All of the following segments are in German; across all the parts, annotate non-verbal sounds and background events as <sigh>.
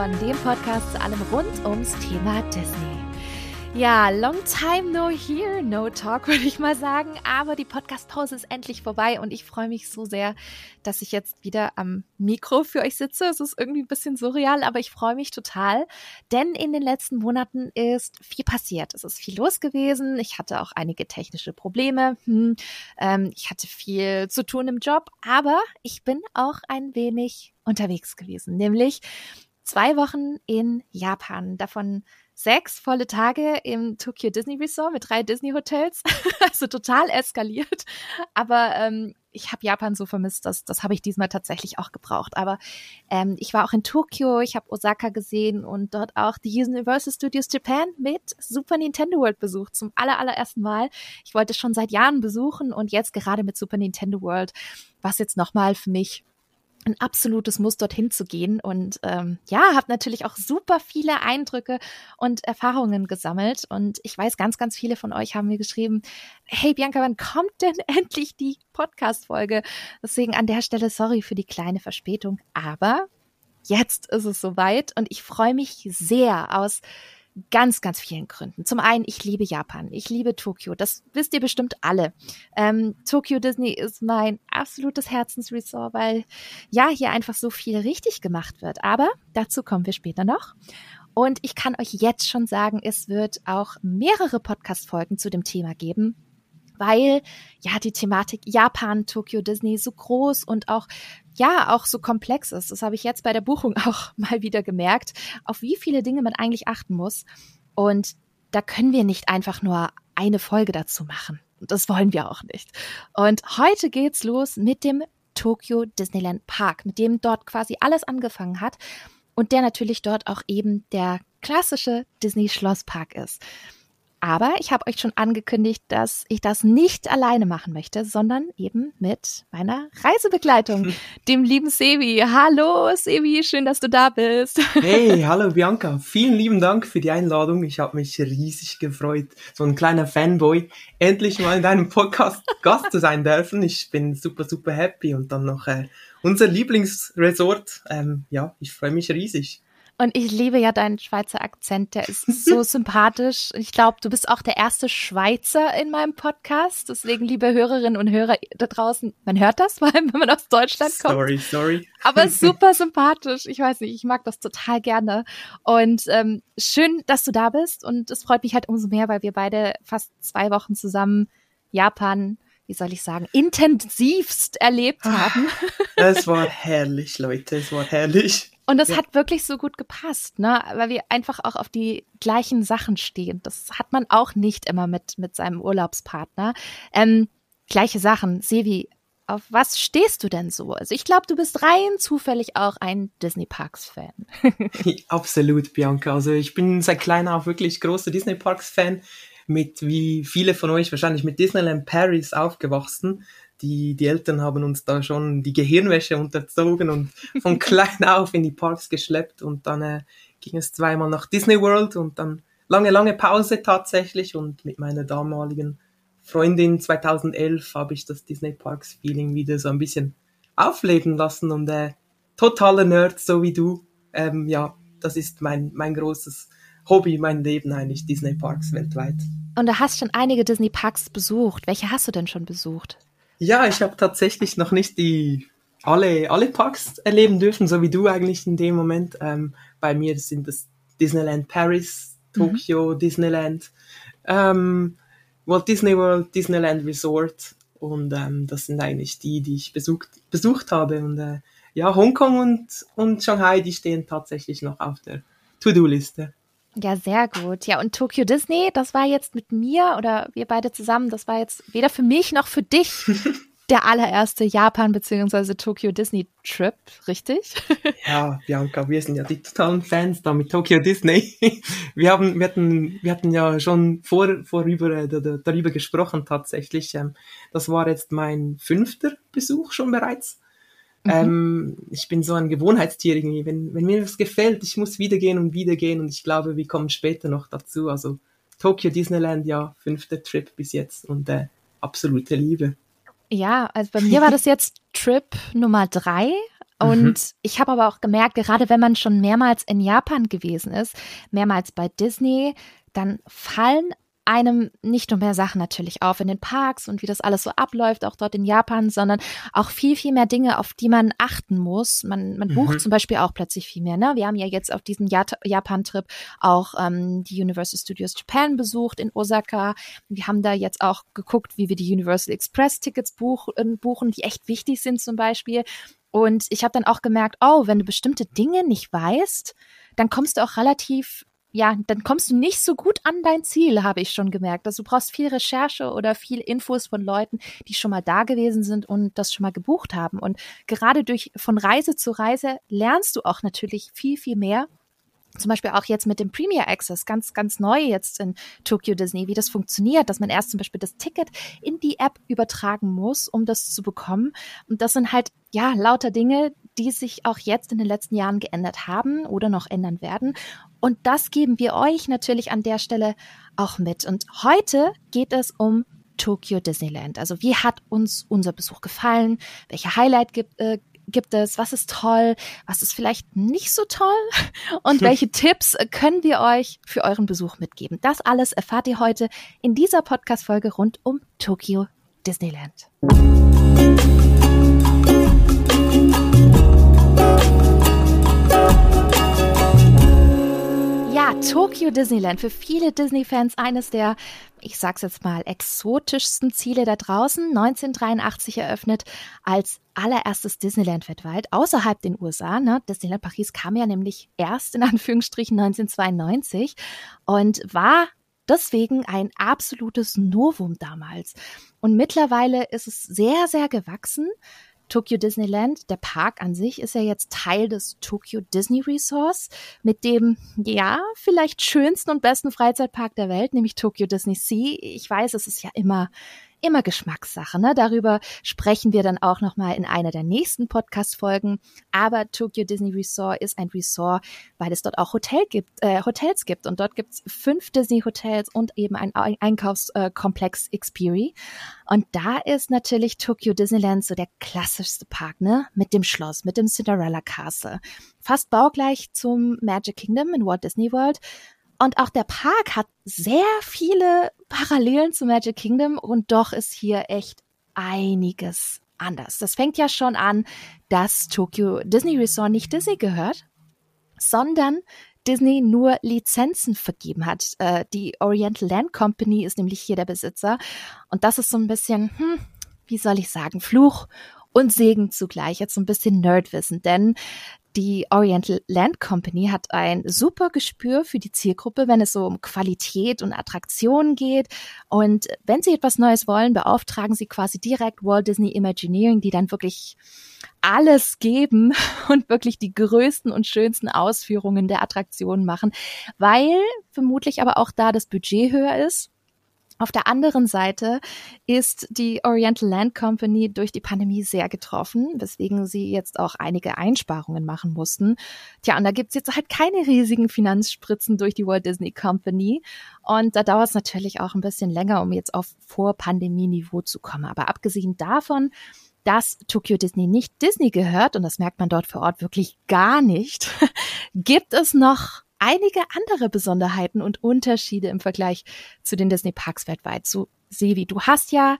Ohren, dem Podcast zu allem rund ums Thema Disney. Ja, long time no here, no talk, <laughs> würde ich mal sagen. Aber die Podcast-Pause ist endlich vorbei und ich freue mich so sehr, dass ich jetzt wieder am Mikro für euch sitze. Es ist irgendwie ein bisschen surreal, aber ich freue mich total, denn in den letzten Monaten ist viel passiert. Es ist viel los gewesen. Ich hatte auch einige technische Probleme. Hm, ähm, ich hatte viel zu tun im Job, aber ich bin auch ein wenig unterwegs gewesen, nämlich zwei Wochen in Japan. Davon sechs volle Tage im Tokyo Disney Resort mit drei Disney Hotels. <laughs> also total eskaliert. Aber ähm, ich habe Japan so vermisst, dass das habe ich diesmal tatsächlich auch gebraucht. Aber ähm, ich war auch in Tokio, ich habe Osaka gesehen und dort auch die Universal Studios Japan mit Super Nintendo World besucht zum aller allerersten Mal. Ich wollte schon seit Jahren besuchen und jetzt gerade mit Super Nintendo World, was jetzt nochmal für mich ein absolutes Muss, dorthin zu gehen. Und ähm, ja, habe natürlich auch super viele Eindrücke und Erfahrungen gesammelt. Und ich weiß, ganz, ganz viele von euch haben mir geschrieben, hey Bianca, wann kommt denn <laughs> endlich die Podcast-Folge? Deswegen an der Stelle sorry für die kleine Verspätung. Aber jetzt ist es soweit und ich freue mich sehr aus ganz, ganz vielen Gründen. Zum einen, ich liebe Japan. Ich liebe Tokio. Das wisst ihr bestimmt alle. Ähm, Tokyo Disney ist mein absolutes Herzensresort, weil ja, hier einfach so viel richtig gemacht wird. Aber dazu kommen wir später noch. Und ich kann euch jetzt schon sagen, es wird auch mehrere Podcast-Folgen zu dem Thema geben weil ja die Thematik Japan, Tokyo Disney so groß und auch ja auch so komplex ist. Das habe ich jetzt bei der Buchung <laughs> auch mal wieder gemerkt, auf wie viele Dinge man eigentlich achten muss. Und da können wir nicht einfach nur eine Folge dazu machen. Das wollen wir auch nicht. Und heute geht's los mit dem Tokyo Disneyland Park, mit dem dort quasi alles angefangen hat und der natürlich dort auch eben der klassische Disney Schlosspark ist. Aber ich habe euch schon angekündigt, dass ich das nicht alleine machen möchte, sondern eben mit meiner Reisebegleitung, <laughs> dem lieben Sevi. Hallo Sevi, schön, dass du da bist. Hey, <laughs> hallo Bianca. Vielen lieben Dank für die Einladung. Ich habe mich riesig gefreut, so ein kleiner Fanboy, endlich mal in deinem Podcast <laughs> Gast zu sein dürfen. Ich bin super, super happy und dann noch äh, unser Lieblingsresort. Ähm, ja, ich freue mich riesig. Und ich liebe ja deinen Schweizer Akzent, der ist so <laughs> sympathisch. Ich glaube, du bist auch der erste Schweizer in meinem Podcast. Deswegen, liebe Hörerinnen und Hörer da draußen, man hört das, <laughs> vor allem, wenn man aus Deutschland kommt. Sorry, sorry. Aber <laughs> super sympathisch. Ich weiß nicht, ich mag das total gerne. Und ähm, schön, dass du da bist. Und es freut mich halt umso mehr, weil wir beide fast zwei Wochen zusammen Japan wie soll ich sagen, intensivst erlebt ah, haben. Es war herrlich, Leute, es war herrlich. Und das ja. hat wirklich so gut gepasst, ne? Weil wir einfach auch auf die gleichen Sachen stehen. Das hat man auch nicht immer mit, mit seinem Urlaubspartner. Ähm, gleiche Sachen. Sevi, auf was stehst du denn so? Also ich glaube, du bist rein zufällig auch ein Disney Parks Fan. <laughs> <laughs> Absolut, Bianca. Also ich bin seit klein auf wirklich großer Disney Parks Fan. Mit wie viele von euch wahrscheinlich mit Disneyland Paris aufgewachsen die, die Eltern haben uns da schon die Gehirnwäsche unterzogen und von <laughs> klein auf in die Parks geschleppt und dann äh, ging es zweimal nach Disney World und dann lange, lange Pause tatsächlich und mit meiner damaligen Freundin 2011 habe ich das Disney Parks Feeling wieder so ein bisschen aufleben lassen und äh, totaler Nerd, so wie du. Ähm, ja, das ist mein, mein großes Hobby, mein Leben eigentlich, Disney Parks weltweit. Und du hast schon einige Disney Parks besucht. Welche hast du denn schon besucht? Ja, ich habe tatsächlich noch nicht die alle, alle Parks erleben dürfen, so wie du eigentlich in dem Moment. Ähm, bei mir sind das Disneyland Paris, Tokyo, mhm. Disneyland, ähm, Walt Disney World, Disneyland Resort und ähm, das sind eigentlich die, die ich besucht, besucht habe. Und äh, ja, Hongkong und, und Shanghai, die stehen tatsächlich noch auf der To-Do-Liste. Ja, sehr gut. Ja, und Tokyo Disney, das war jetzt mit mir oder wir beide zusammen, das war jetzt weder für mich noch für dich <laughs> der allererste Japan- bzw. Tokyo Disney Trip, richtig? <laughs> Ja, Bianca, wir sind ja die totalen Fans da mit Tokyo Disney. <laughs> Wir haben, wir hatten, wir hatten ja schon vor, vorüber, äh, darüber gesprochen tatsächlich. Ähm, das war jetzt mein fünfter Besuch schon bereits. Mhm. Ähm, ich bin so ein Gewohnheitstier irgendwie. Wenn, wenn mir was gefällt, ich muss wieder gehen und wieder gehen und ich glaube, wir kommen später noch dazu. Also Tokyo Disneyland, ja, fünfter Trip bis jetzt und äh, absolute Liebe. Ja, also bei mir war das jetzt Trip Nummer drei. <laughs> Und mhm. ich habe aber auch gemerkt, gerade wenn man schon mehrmals in Japan gewesen ist, mehrmals bei Disney, dann fallen einem nicht nur mehr Sachen natürlich auf in den Parks und wie das alles so abläuft, auch dort in Japan, sondern auch viel, viel mehr Dinge, auf die man achten muss. Man, man bucht mhm. zum Beispiel auch plötzlich viel mehr. Ne? Wir haben ja jetzt auf diesem Japan-Trip auch ähm, die Universal Studios Japan besucht in Osaka. Wir haben da jetzt auch geguckt, wie wir die Universal Express-Tickets buch, äh, buchen, die echt wichtig sind zum Beispiel. Und ich habe dann auch gemerkt, oh, wenn du bestimmte Dinge nicht weißt, dann kommst du auch relativ ja, dann kommst du nicht so gut an dein Ziel, habe ich schon gemerkt. Also du brauchst viel Recherche oder viel Infos von Leuten, die schon mal da gewesen sind und das schon mal gebucht haben. Und gerade durch von Reise zu Reise lernst du auch natürlich viel, viel mehr zum Beispiel auch jetzt mit dem Premier Access, ganz, ganz neu jetzt in Tokyo Disney, wie das funktioniert, dass man erst zum Beispiel das Ticket in die App übertragen muss, um das zu bekommen. Und das sind halt, ja, lauter Dinge, die sich auch jetzt in den letzten Jahren geändert haben oder noch ändern werden. Und das geben wir euch natürlich an der Stelle auch mit. Und heute geht es um Tokyo Disneyland. Also wie hat uns unser Besuch gefallen? Welche Highlight gibt, äh, gibt es? Was ist toll? Was ist vielleicht nicht so toll? <laughs> Und welche <laughs> Tipps können wir euch für euren Besuch mitgeben? Das alles erfahrt ihr heute in dieser Podcast-Folge rund um Tokyo Disneyland. Tokyo Disneyland. Für viele Disney-Fans eines der, ich sag's jetzt mal, exotischsten Ziele da draußen. 1983 eröffnet als allererstes Disneyland weltweit, außerhalb den USA. Ne? Disneyland Paris kam ja nämlich erst in <laughs> Anführungsstrichen 1992 und war deswegen ein absolutes Novum damals. Und mittlerweile ist es sehr, sehr gewachsen. Tokyo Disneyland, der Park an sich, ist ja jetzt Teil des Tokyo Disney Resorts mit dem, ja, vielleicht schönsten und besten Freizeitpark der Welt, nämlich Tokyo Disney Sea. Ich weiß, es ist ja immer immer Geschmackssache. Ne? Darüber sprechen wir dann auch nochmal in einer der nächsten Podcast-Folgen. Aber Tokyo Disney Resort ist ein Resort, weil es dort auch Hotel gibt, äh, Hotels gibt. Und dort gibt es fünf Disney-Hotels und eben ein Einkaufskomplex äh, Xperi. Und da ist natürlich Tokyo Disneyland so der klassischste Park, ne? Mit dem Schloss, mit dem Cinderella Castle. Fast baugleich zum Magic Kingdom in Walt Disney World. Und auch der Park hat sehr viele Parallelen zu Magic Kingdom und doch ist hier echt einiges anders. Das fängt ja schon an, dass Tokyo Disney Resort nicht Disney gehört, sondern Disney nur Lizenzen vergeben hat. Äh, die Oriental Land Company ist nämlich hier der Besitzer. Und das ist so ein bisschen, hm, wie soll ich sagen, Fluch und Segen zugleich. Jetzt so ein bisschen Nerdwissen, denn die Oriental Land Company hat ein super Gespür für die Zielgruppe, wenn es so um Qualität und Attraktion geht. Und wenn sie etwas Neues wollen, beauftragen sie quasi direkt Walt Disney Imagineering, die dann wirklich alles geben <laughs> und wirklich die größten und schönsten Ausführungen der Attraktionen machen, weil vermutlich aber auch da das Budget höher ist auf der anderen Seite ist die Oriental Land Company durch die Pandemie sehr getroffen, weswegen sie jetzt auch einige Einsparungen machen mussten. Tja, und da gibt's jetzt halt keine riesigen Finanzspritzen durch die Walt Disney Company. Und da dauert es natürlich auch ein bisschen länger, um jetzt auf Vor-Pandemie-Niveau zu kommen. Aber abgesehen davon, dass Tokyo Disney nicht Disney gehört, und das merkt man dort vor Ort wirklich gar nicht, <laughs> gibt es noch einige andere Besonderheiten und Unterschiede im Vergleich zu den Disney Parks weltweit. So, Sevi, du hast ja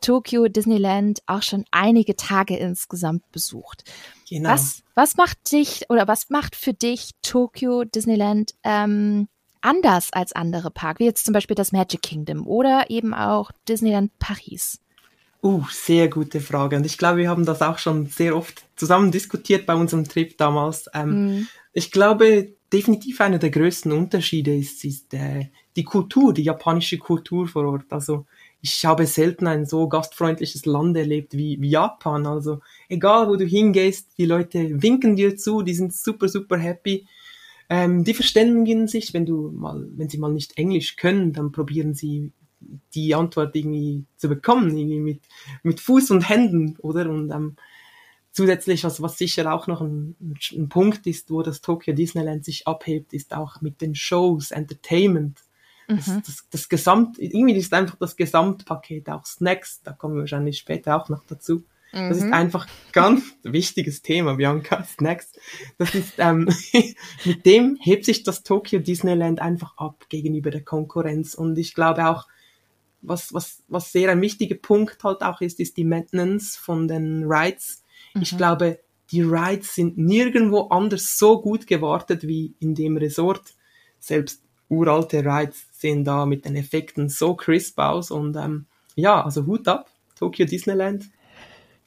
Tokyo Disneyland auch schon einige Tage insgesamt besucht. Genau. Was, was macht dich oder was macht für dich Tokyo Disneyland ähm, anders als andere Parks, wie jetzt zum Beispiel das Magic Kingdom oder eben auch Disneyland Paris? Uh, sehr gute Frage. Und ich glaube, wir haben das auch schon sehr oft zusammen diskutiert bei unserem Trip damals. Ähm, mm. Ich glaube, definitiv einer der größten Unterschiede ist, ist äh, die Kultur, die japanische Kultur vor Ort. Also ich habe selten ein so gastfreundliches Land erlebt wie, wie Japan. Also egal, wo du hingehst, die Leute winken dir zu, die sind super, super happy. Ähm, die verständigen sich, wenn du mal, wenn sie mal nicht Englisch können, dann probieren sie die Antwort irgendwie zu bekommen, irgendwie mit, mit Fuß und Händen, oder? Und ähm, zusätzlich, was, was sicher auch noch ein, ein Punkt ist, wo das Tokyo Disneyland sich abhebt, ist auch mit den Shows, Entertainment. Das, mhm. das, das Gesamt, irgendwie ist einfach das Gesamtpaket, auch Snacks, da kommen wir wahrscheinlich später auch noch dazu. Mhm. Das ist mhm. einfach ganz <laughs> wichtiges Thema, Bianca. <laughs> Next. Das ist, ähm, <laughs> mit dem hebt sich das Tokyo Disneyland einfach ab gegenüber der Konkurrenz. Und ich glaube auch, was, was, was sehr ein wichtiger Punkt halt auch ist, ist die Maintenance von den Rides. Mhm. Ich glaube, die Rides sind nirgendwo anders so gut gewartet wie in dem Resort. Selbst uralte Rides sehen da mit den Effekten so crisp aus und ähm, ja, also Hut ab, Tokyo Disneyland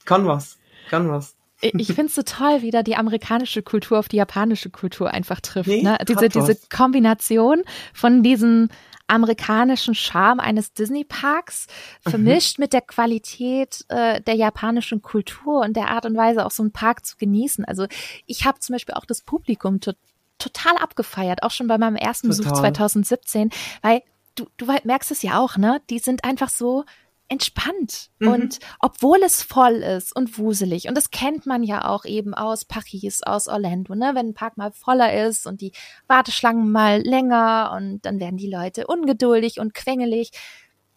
kann was, kann was. Ich finde es so toll, wie da die amerikanische Kultur auf die japanische Kultur einfach trifft. Nee, ne? Diese, diese Kombination von diesem amerikanischen Charme eines Disney-Parks mhm. vermischt mhm. mit der Qualität äh, der japanischen Kultur und der Art und Weise, auch so einen Park zu genießen. Also ich habe zum Beispiel auch das Publikum to total abgefeiert, auch schon bei meinem ersten total. Besuch 2017, weil du, du merkst es ja auch, ne? Die sind einfach so entspannt. Mhm. Und obwohl es voll ist und wuselig, und das kennt man ja auch eben aus Paris, aus Orlando, ne? wenn ein Park mal voller ist und die Warteschlangen mal länger und dann werden die Leute ungeduldig und quengelig.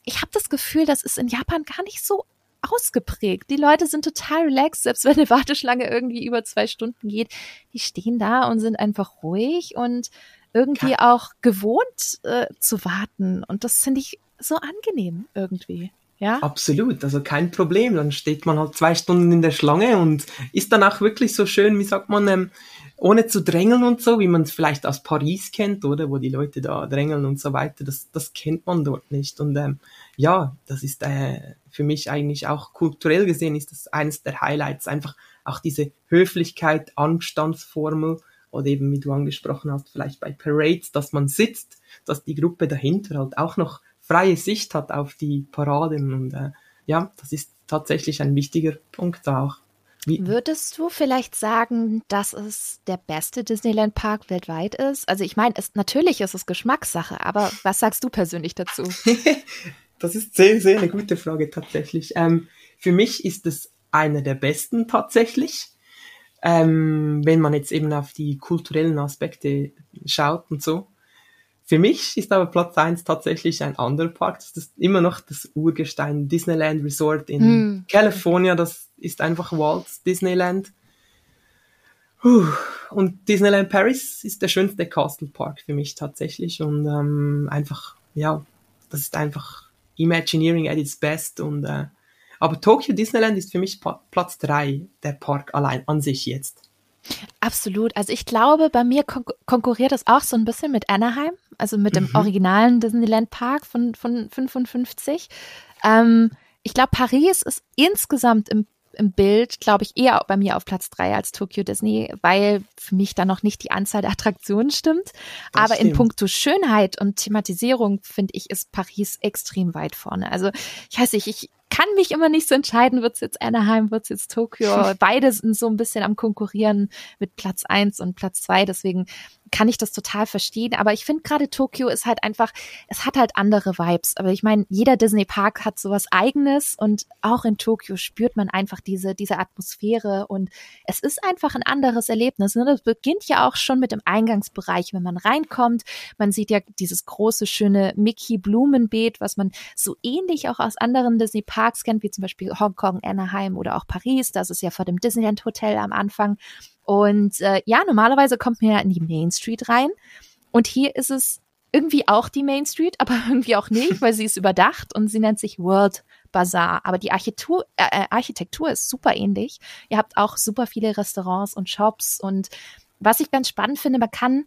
Ich habe das Gefühl, das ist in Japan gar nicht so ausgeprägt. Die Leute sind total relaxed, selbst wenn eine Warteschlange irgendwie über zwei Stunden geht. Die stehen da und sind einfach ruhig und irgendwie auch gewohnt äh, zu warten. Und das finde ich so angenehm irgendwie. Ja? Absolut, also kein Problem. Dann steht man halt zwei Stunden in der Schlange und ist dann auch wirklich so schön, wie sagt man, ähm, ohne zu drängeln und so, wie man es vielleicht aus Paris kennt, oder wo die Leute da drängeln und so weiter. Das, das kennt man dort nicht. Und ähm, ja, das ist äh, für mich eigentlich auch kulturell gesehen ist das eines der Highlights. Einfach auch diese Höflichkeit, Anstandsformel oder eben, wie du angesprochen hast, vielleicht bei Parades, dass man sitzt, dass die Gruppe dahinter halt auch noch freie Sicht hat auf die Paraden. Und äh, ja, das ist tatsächlich ein wichtiger Punkt auch. Wie Würdest du vielleicht sagen, dass es der beste Disneyland Park weltweit ist? Also ich meine, es, natürlich ist es Geschmackssache, aber was sagst du persönlich dazu? <laughs> das ist sehr, sehr eine gute Frage tatsächlich. Ähm, für mich ist es einer der besten tatsächlich. Ähm, wenn man jetzt eben auf die kulturellen Aspekte schaut und so. Für mich ist aber Platz 1 tatsächlich ein anderer Park. Das ist immer noch das Urgestein Disneyland Resort in hm. California. Das ist einfach Walt Disneyland. Und Disneyland Paris ist der schönste Castle Park für mich tatsächlich. Und ähm, einfach, ja, das ist einfach Imagineering at its best. Und, äh, aber Tokyo Disneyland ist für mich Platz 3 der Park allein an sich jetzt. Absolut. Also ich glaube, bei mir kon konkurriert es auch so ein bisschen mit Anaheim, also mit dem mhm. originalen Disneyland Park von, von 55. Ähm, ich glaube, Paris ist insgesamt im, im Bild, glaube ich, eher bei mir auf Platz drei als Tokyo Disney, weil für mich da noch nicht die Anzahl der Attraktionen stimmt. Das Aber stimmt. in puncto Schönheit und Thematisierung, finde ich, ist Paris extrem weit vorne. Also ich weiß nicht, ich kann mich immer nicht so entscheiden, wird's jetzt Anaheim, wird's jetzt Tokio. <laughs> Beide sind so ein bisschen am Konkurrieren mit Platz eins und Platz zwei. Deswegen kann ich das total verstehen. Aber ich finde gerade Tokio ist halt einfach, es hat halt andere Vibes. Aber ich meine, jeder Disney Park hat sowas eigenes und auch in Tokio spürt man einfach diese, diese Atmosphäre und es ist einfach ein anderes Erlebnis. Ne? Das beginnt ja auch schon mit dem Eingangsbereich, wenn man reinkommt. Man sieht ja dieses große, schöne Mickey Blumenbeet, was man so ähnlich auch aus anderen Disney Parks kennt, wie zum Beispiel Hongkong, Anaheim oder auch Paris. Das ist ja vor dem Disneyland Hotel am Anfang. Und äh, ja, normalerweise kommt man ja in die Main Street rein. Und hier ist es irgendwie auch die Main Street, aber <laughs> irgendwie auch nicht, weil sie ist überdacht und sie nennt sich World Bazaar. Aber die Architektur, äh, äh, Architektur ist super ähnlich. Ihr habt auch super viele Restaurants und Shops. Und was ich ganz spannend finde, man kann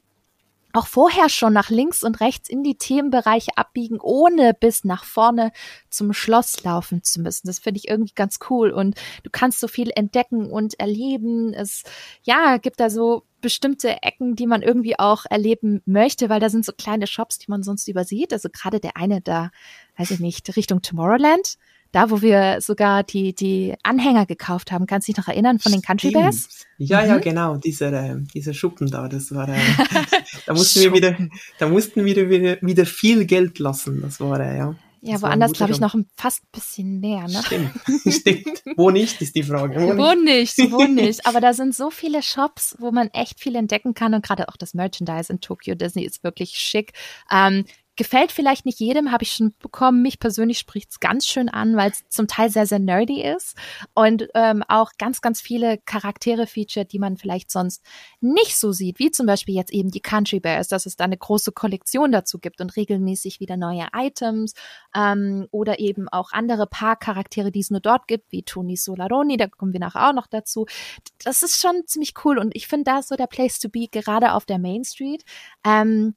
auch vorher schon nach links und rechts in die Themenbereiche abbiegen, ohne bis nach vorne zum Schloss laufen zu müssen. Das finde ich irgendwie ganz cool und du kannst so viel entdecken und erleben. Es, ja, gibt da so bestimmte Ecken, die man irgendwie auch erleben möchte, weil da sind so kleine Shops, die man sonst übersieht. Also gerade der eine da, weiß ich nicht, Richtung Tomorrowland da, wo wir sogar die, die Anhänger gekauft haben. Kannst du dich noch erinnern von den Country Bears? Ja, mhm. ja, genau, dieser, äh, dieser Schuppen da, das war, äh, <laughs> da mussten wir wieder, da mussten wir wieder, wieder viel Geld lassen, das war, äh, ja. Ja, woanders glaube ich noch fast ein bisschen mehr, ne? Stimmt, <laughs> stimmt. Wo nicht, ist die Frage. Wo, wo nicht, wo <laughs> nicht. Aber da sind so viele Shops, wo man echt viel entdecken kann und gerade auch das Merchandise in Tokyo Disney ist wirklich schick. Ähm, gefällt vielleicht nicht jedem, habe ich schon bekommen. Mich persönlich spricht es ganz schön an, weil es zum Teil sehr, sehr nerdy ist und ähm, auch ganz, ganz viele Charaktere featured, die man vielleicht sonst nicht so sieht, wie zum Beispiel jetzt eben die Country Bears, dass es da eine große Kollektion dazu gibt und regelmäßig wieder neue Items ähm, oder eben auch andere Parkcharaktere, die es nur dort gibt, wie Tony Solaroni, da kommen wir nachher auch noch dazu. Das ist schon ziemlich cool und ich finde, da so der Place to be, gerade auf der Main Street. Ähm,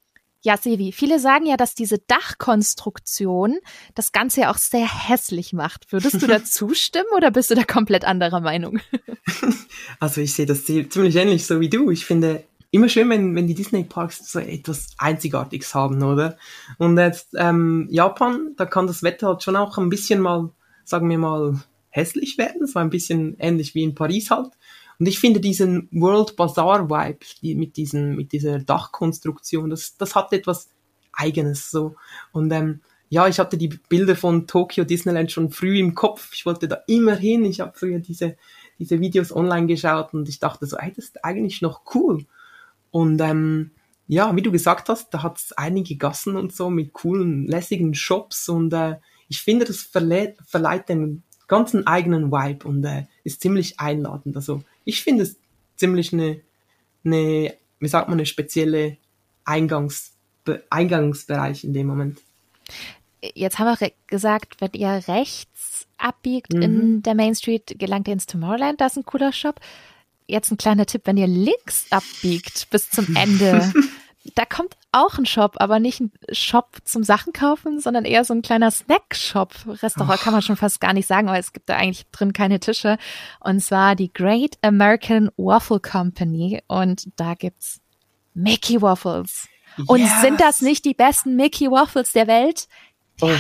ja, Sevi, viele sagen ja, dass diese Dachkonstruktion das Ganze ja auch sehr hässlich macht. Würdest du da <laughs> zustimmen oder bist du da komplett anderer Meinung? <laughs> Also ich sehe das ziemlich ähnlich so wie du. Ich finde immer schön, wenn, wenn die Disney-Parks so etwas Einzigartiges haben, oder? Und jetzt ähm, Japan, da kann das Wetter halt schon auch ein bisschen mal, sagen wir mal, hässlich werden, so ein bisschen ähnlich wie in Paris halt. Und ich finde diesen World Bazaar Vibe die, mit diesen, mit dieser Dachkonstruktion, das, das hat etwas Eigenes so. Und ähm, ja, ich hatte die Bilder von Tokyo Disneyland schon früh im Kopf. Ich wollte da immer hin. Ich habe früher diese, diese Videos online geschaut und ich dachte so, ey, das ist eigentlich noch cool. Und ähm, ja, wie du gesagt hast, da hat es einige Gassen und so mit coolen, lässigen Shops und äh, ich finde, das verleiht, verleiht den ganzen eigenen Vibe und äh, ist ziemlich einladend. Also ich finde es ziemlich eine, eine, wie sagt man, eine spezielle Eingangs, Eingangsbereich in dem Moment. Jetzt haben wir gesagt, wenn ihr rechts abbiegt mhm. in der Main Street, gelangt ihr ins Tomorrowland, da ist ein cooler Shop. Jetzt ein kleiner Tipp, wenn ihr links abbiegt bis zum Ende, <laughs> da kommt auch ein Shop, aber nicht ein Shop zum Sachen kaufen, sondern eher so ein kleiner Snack-Shop. Restaurant Och. kann man schon fast gar nicht sagen, weil es gibt da eigentlich drin keine Tische. Und zwar die Great American Waffle Company. Und da gibt's Mickey Waffles. Und yes. sind das nicht die besten Mickey Waffles der Welt? Oh,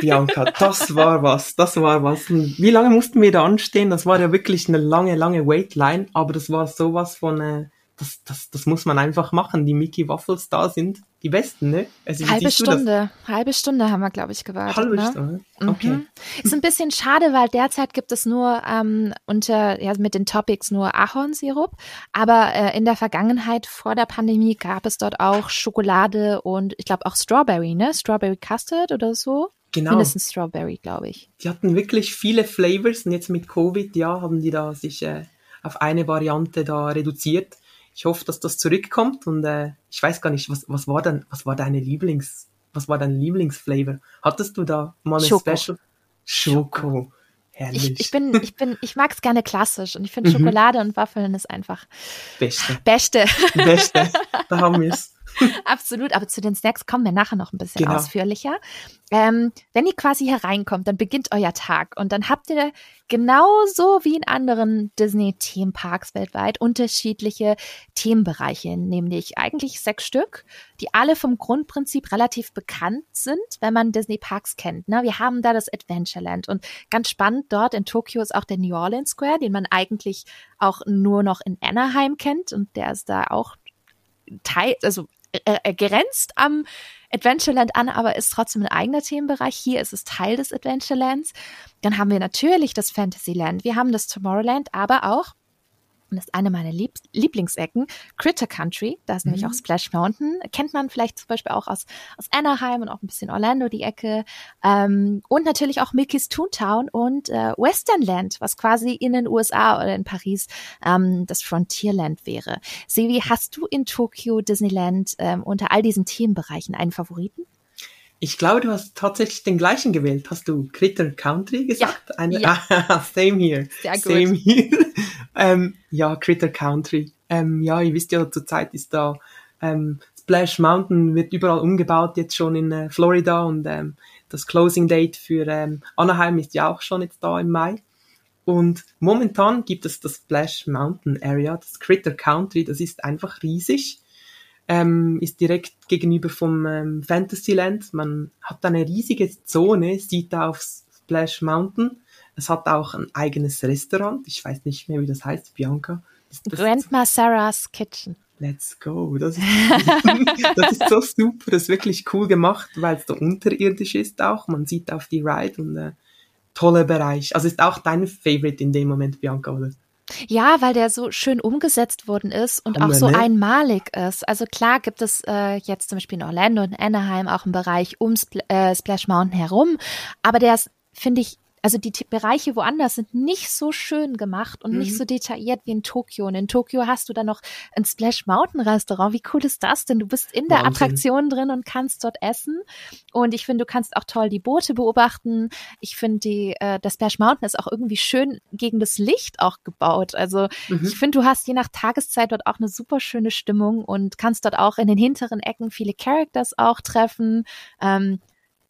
Bianca, das war was, das war was. Wie lange mussten wir da anstehen? Das war ja wirklich eine lange, lange Waitline, aber das war sowas von, äh, das, das, das muss man einfach machen. Die Mickey Waffles da sind die besten, ne? Also, halbe Stunde, halbe Stunde haben wir, glaube ich, gewartet. Halbe ne? Stunde, okay. Mhm. Ist ein bisschen schade, weil derzeit gibt es nur ähm, unter, ja, mit den Topics nur Ahornsirup, aber äh, in der Vergangenheit vor der Pandemie gab es dort auch Schokolade und ich glaube auch Strawberry, ne? Strawberry Custard oder so. Genau. Mindestens Strawberry, glaube ich. Die hatten wirklich viele Flavors und jetzt mit Covid, ja, haben die da sich äh, auf eine Variante da reduziert ich hoffe, dass das zurückkommt und äh, ich weiß gar nicht, was, was war denn, was war deine Lieblings, was war dein Lieblingsflavor? Hattest du da mal ein Schoko. Special? Schoko. Herrlich. Ich, ich bin, ich bin, ich mag es gerne klassisch und ich finde mhm. Schokolade und Waffeln ist einfach Beste. Beste. Beste. <laughs> Da haben wir es. <laughs> Absolut, aber zu den Snacks kommen wir nachher noch ein bisschen genau. ausführlicher. Ähm, wenn ihr quasi hereinkommt, dann beginnt euer Tag und dann habt ihr genauso wie in anderen Disney-Themenparks weltweit unterschiedliche Themenbereiche, nämlich eigentlich sechs Stück, die alle vom Grundprinzip relativ bekannt sind, wenn man Disney-Parks kennt. Ne? Wir haben da das Adventureland und ganz spannend dort in Tokio ist auch der New Orleans Square, den man eigentlich auch nur noch in Anaheim kennt und der ist da auch Teil, also äh, äh, grenzt am Adventureland an, aber ist trotzdem ein eigener Themenbereich. Hier ist es Teil des Adventurelands. Dann haben wir natürlich das Fantasyland, wir haben das Tomorrowland, aber auch und das ist eine meiner Lieb Lieblingsecken, Critter Country, da ist mhm. nämlich auch Splash Mountain, kennt man vielleicht zum Beispiel auch aus, aus Anaheim und auch ein bisschen Orlando, die Ecke, ähm, und natürlich auch Mickey's Toontown und äh, Westernland, was quasi in den USA oder in Paris ähm, das Frontierland wäre. Sevi, hast du in Tokio Disneyland ähm, unter all diesen Themenbereichen einen Favoriten? Ich glaube, du hast tatsächlich den gleichen gewählt. Hast du Critter Country gesagt? Ja, Eine, ja. <laughs> Ah, same here. Sehr gut. Same here. <laughs> ähm, ja, Critter Country. Ähm, ja, ihr wisst ja, zurzeit ist da ähm, Splash Mountain wird überall umgebaut, jetzt schon in äh, Florida und ähm, das Closing Date für ähm, Anaheim ist ja auch schon jetzt da im Mai. Und momentan gibt es das Splash Mountain Area, das Critter Country, das ist einfach riesig ähm, ist direkt gegenüber vom ähm, Fantasyland. Man hat eine riesige Zone, sieht da aufs Splash Mountain. Es hat auch ein eigenes Restaurant. Ich weiß nicht mehr, wie das heißt, Bianca. Grandma Sarah's Kitchen. Let's go. Das ist, <laughs> das ist so super. Das ist wirklich cool gemacht, weil es da unterirdisch ist auch. Man sieht auf die Ride und äh, toller Bereich. Also ist auch dein Favorite in dem Moment, Bianca, oder? Ja, weil der so schön umgesetzt worden ist und Hammer, auch so ne? einmalig ist. Also klar gibt es äh, jetzt zum Beispiel in Orlando und Anaheim auch einen Bereich um Spl äh, Splash Mountain herum, aber der ist, finde ich, also die Bereiche woanders sind nicht so schön gemacht und nicht Mhm. so detailliert wie in Tokio. Und in Tokio hast du dann noch ein Splash Mountain Restaurant. Wie cool ist das denn? Du bist in der Wahnsinn. Attraktion drin und kannst dort essen. Und ich finde, du kannst auch toll die Boote beobachten. Ich finde, die, äh, das Splash Mountain ist auch irgendwie schön gegen das Licht auch gebaut. Also Mhm. ich finde, du hast je nach Tageszeit dort auch eine super schöne Stimmung und kannst dort auch in den hinteren Ecken viele Characters auch treffen. Ähm,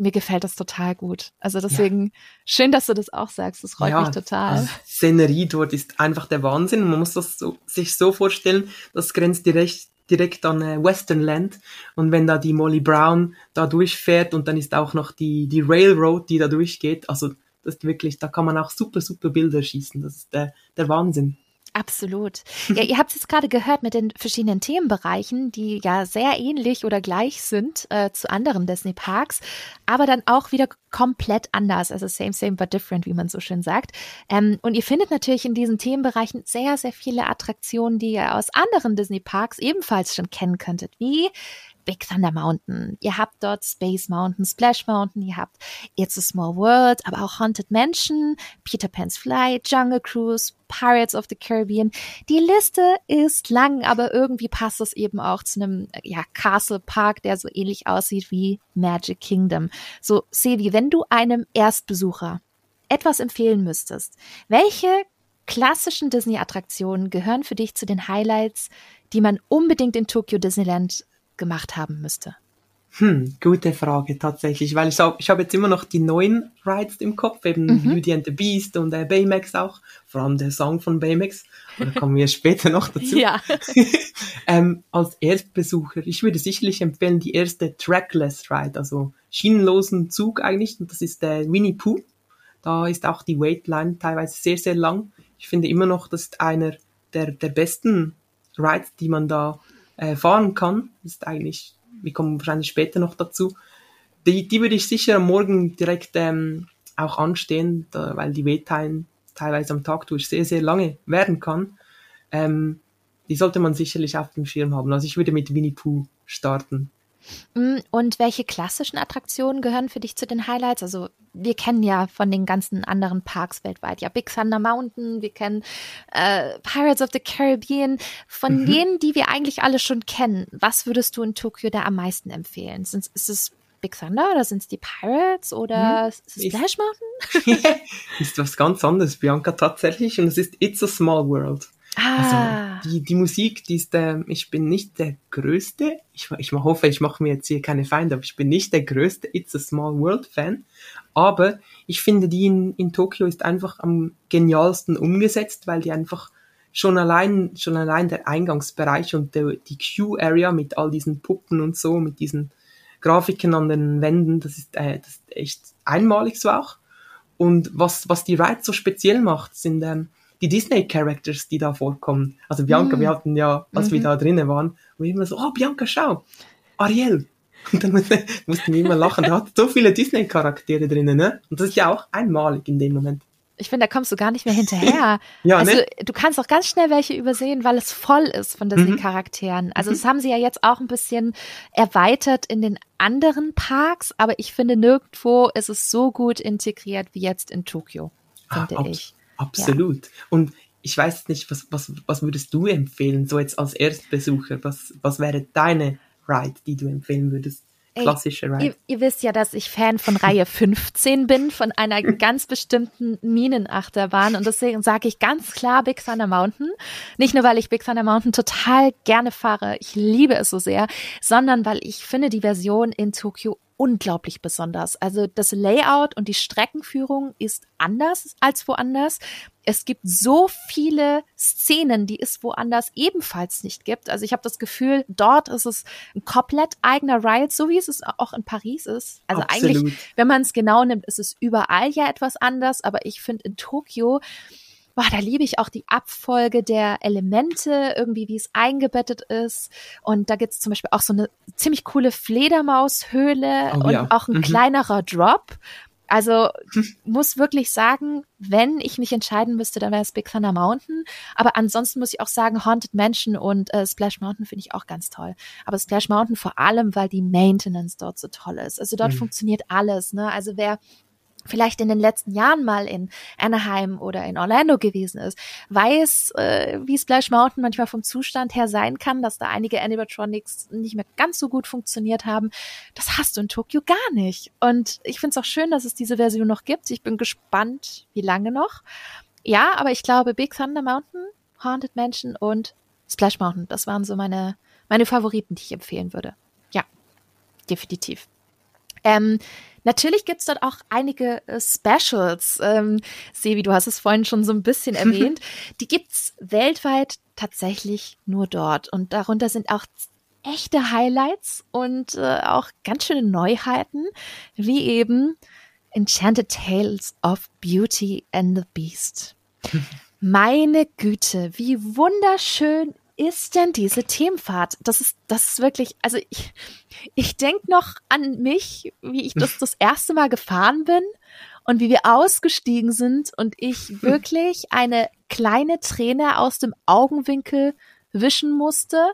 mir gefällt das total gut. Also deswegen schön, dass du das auch sagst. Das freut mich total. Also Szenerie dort ist einfach der Wahnsinn. Man muss das so, sich so vorstellen, das grenzt direkt, direkt an äh, Westernland. Und wenn da die Molly Brown da durchfährt und dann ist auch noch die, die Railroad, die da durchgeht, also das ist wirklich, da kann man auch super, super Bilder schießen. Das ist der, der Wahnsinn. Absolut. <laughs> Ja, ihr habt es jetzt gerade gehört mit den verschiedenen Themenbereichen, die ja sehr ähnlich oder gleich sind äh, zu anderen Disney Parks, aber dann auch wieder komplett anders. Also same, same, but different, wie man so schön sagt. Ähm, und ihr findet natürlich in diesen Themenbereichen sehr, sehr viele Attraktionen, die ihr aus anderen Disney Parks ebenfalls schon kennen könntet, wie Big Thunder Mountain. Ihr habt dort Space Mountain, Splash Mountain, ihr habt It's a Small World, aber auch Haunted Mansion, Peter Pan's Flight, Jungle Cruise, Pirates of the Caribbean. Die Liste ist lang, aber irgendwie passt es eben auch zu einem ja, Castle Park, der so ähnlich aussieht wie Magic Kingdom. So, Sevi, wenn du einem Erstbesucher etwas empfehlen müsstest, welche klassischen Disney-Attraktionen gehören für dich zu den Highlights, die man unbedingt in Tokyo Disneyland gemacht haben müsste? Hm, gute Frage tatsächlich, weil ich ich habe jetzt immer noch die neuen Rides im Kopf, eben Mhm. Beauty and the Beast und äh, Baymax auch, vor allem der Song von Baymax, da kommen wir <laughs> später noch dazu. Ja. <laughs> ähm, als Erstbesucher, ich würde sicherlich empfehlen die erste Trackless Ride, also schienenlosen Zug eigentlich, und das ist der Winnie Pooh. Da ist auch die Waitline teilweise sehr, sehr lang. Ich finde immer noch, das ist einer der, der besten Rides, die man da äh, fahren kann. Ist eigentlich, wir kommen wahrscheinlich später noch dazu. Die, die würde ich sicher am Morgen direkt ähm, auch anstehen, da, weil die Waittime teilweise am Tag durch sehr, sehr lange werden kann. Ähm, die sollte man sicherlich auf dem Schirm haben. Also ich würde mit Winnie Pooh starten. Mm, Und welche klassischen Attraktionen gehören für dich zu den Highlights? Also wir kennen ja von den ganzen anderen Parks weltweit ja Big Thunder Mountain, wir kennen äh, Pirates of the Caribbean. Von Mhm. denen, die wir eigentlich alle schon kennen, was würdest du in Tokio da am meisten empfehlen? Sind's, ist es Big Thunder oder sind es die Pirates oder ist es Splash Mountain? <laughs> ist was ganz anderes, Bianca, tatsächlich. Und es ist It's a Small World. Ah, Also die, die Musik, die ist, ähm, ich bin nicht der Größte, ich, ich hoffe, ich mache mir jetzt hier keine Feinde, aber ich bin nicht der größte. It's a Small World Fan, aber ich finde die in, in Tokio ist einfach am genialsten umgesetzt, weil die einfach schon allein, schon allein der Eingangsbereich und der, die Queue-Area mit all diesen Puppen und so, mit diesen Grafiken an den Wänden, das ist, äh, das ist echt einmalig so auch. Und was, was die Rides so speziell macht, sind ähm, die Disney-Characters, die da vorkommen. Also Bianca, Mm. wir hatten ja, als wir Mhm. da drinnen waren, wir immer so, oh Bianca, schau, Ariel. <laughs> Und dann mussten wir immer lachen. Da hat so viele Disney-Charaktere drinnen, ne? Und das ist ja auch einmalig in dem Moment. ich finde, da kommst du gar nicht mehr hinterher. <laughs> Ja, also ne? du kannst auch ganz schnell welche übersehen, weil es voll ist von Mhm. Disney-Charakteren. Also das haben sie ja jetzt auch ein bisschen erweitert in den anderen Parks, aber ich finde nirgendwo ist es so gut integriert wie jetzt in Tokio, finde Ah, ich. Absolut. Und ich weiß nicht, was, was, was würdest du empfehlen, so jetzt als Erstbesucher? Was, was wäre deine Ride, die du empfehlen würdest? Klassische Ride. Ihr, ihr wisst ja, dass ich Fan von Reihe <laughs> 15 bin, von einer <laughs> ganz bestimmten Minenachterbahn. Und deswegen sage ich ganz klar Big Thunder Mountain. Nicht nur, weil ich Big Thunder Mountain total gerne fahre, ich liebe es so sehr, sondern weil ich finde die Version in Tokio unglaublich besonders. Also das Layout und die Streckenführung ist anders als woanders. Es gibt so viele Szenen, die es woanders ebenfalls nicht gibt. Also ich habe das Gefühl, dort ist es ein komplett eigener Ride, so wie es es auch in Paris ist. Also Absolut. eigentlich, wenn man es genau nimmt, ist es überall ja etwas anders. Aber ich finde in Tokio Boah, da liebe ich auch die Abfolge der Elemente, irgendwie wie es eingebettet ist. Und da gibt's zum Beispiel auch so eine ziemlich coole Fledermaushöhle Oh und ja. auch ein Mhm. kleinerer Drop. Also muss wirklich sagen, wenn ich mich entscheiden müsste, dann wäre es Big Thunder Mountain. Aber ansonsten muss ich auch sagen, Haunted Mansion und äh, Splash Mountain finde ich auch ganz toll. Aber Splash Mountain vor allem, weil die Maintenance dort so toll ist. Also dort mhm. funktioniert alles. Ne? Also wer vielleicht in den letzten Jahren mal in Anaheim oder in Orlando gewesen ist, weiß, äh, wie Splash Mountain manchmal vom Zustand her sein kann, dass da einige Animatronics nicht mehr ganz so gut funktioniert haben. Das hast du in Tokio gar nicht. Und ich finde es auch schön, dass es diese Version noch gibt. Ich bin gespannt, wie lange noch. Ja, aber ich glaube, Big Thunder Mountain, Haunted Mansion und Splash Mountain, das waren so meine, meine Favoriten, die ich empfehlen würde. Ja, definitiv. Ähm, Natürlich gibt's dort auch einige äh, Specials. Ähm, Sevi, du hast es vorhin schon so ein bisschen <laughs> erwähnt. Die gibt's weltweit tatsächlich nur dort. Und darunter sind auch echte Highlights und äh, auch ganz schöne Neuheiten, wie eben Enchanted Tales of Beauty and the Beast. <laughs> Meine Güte, wie wunderschön ist denn diese Themenfahrt? Das ist, das ist wirklich, also ich, ich denke noch an mich, wie ich das <laughs> das erste Mal gefahren bin und wie wir ausgestiegen sind und ich <laughs> wirklich eine kleine Träne aus dem Augenwinkel wischen musste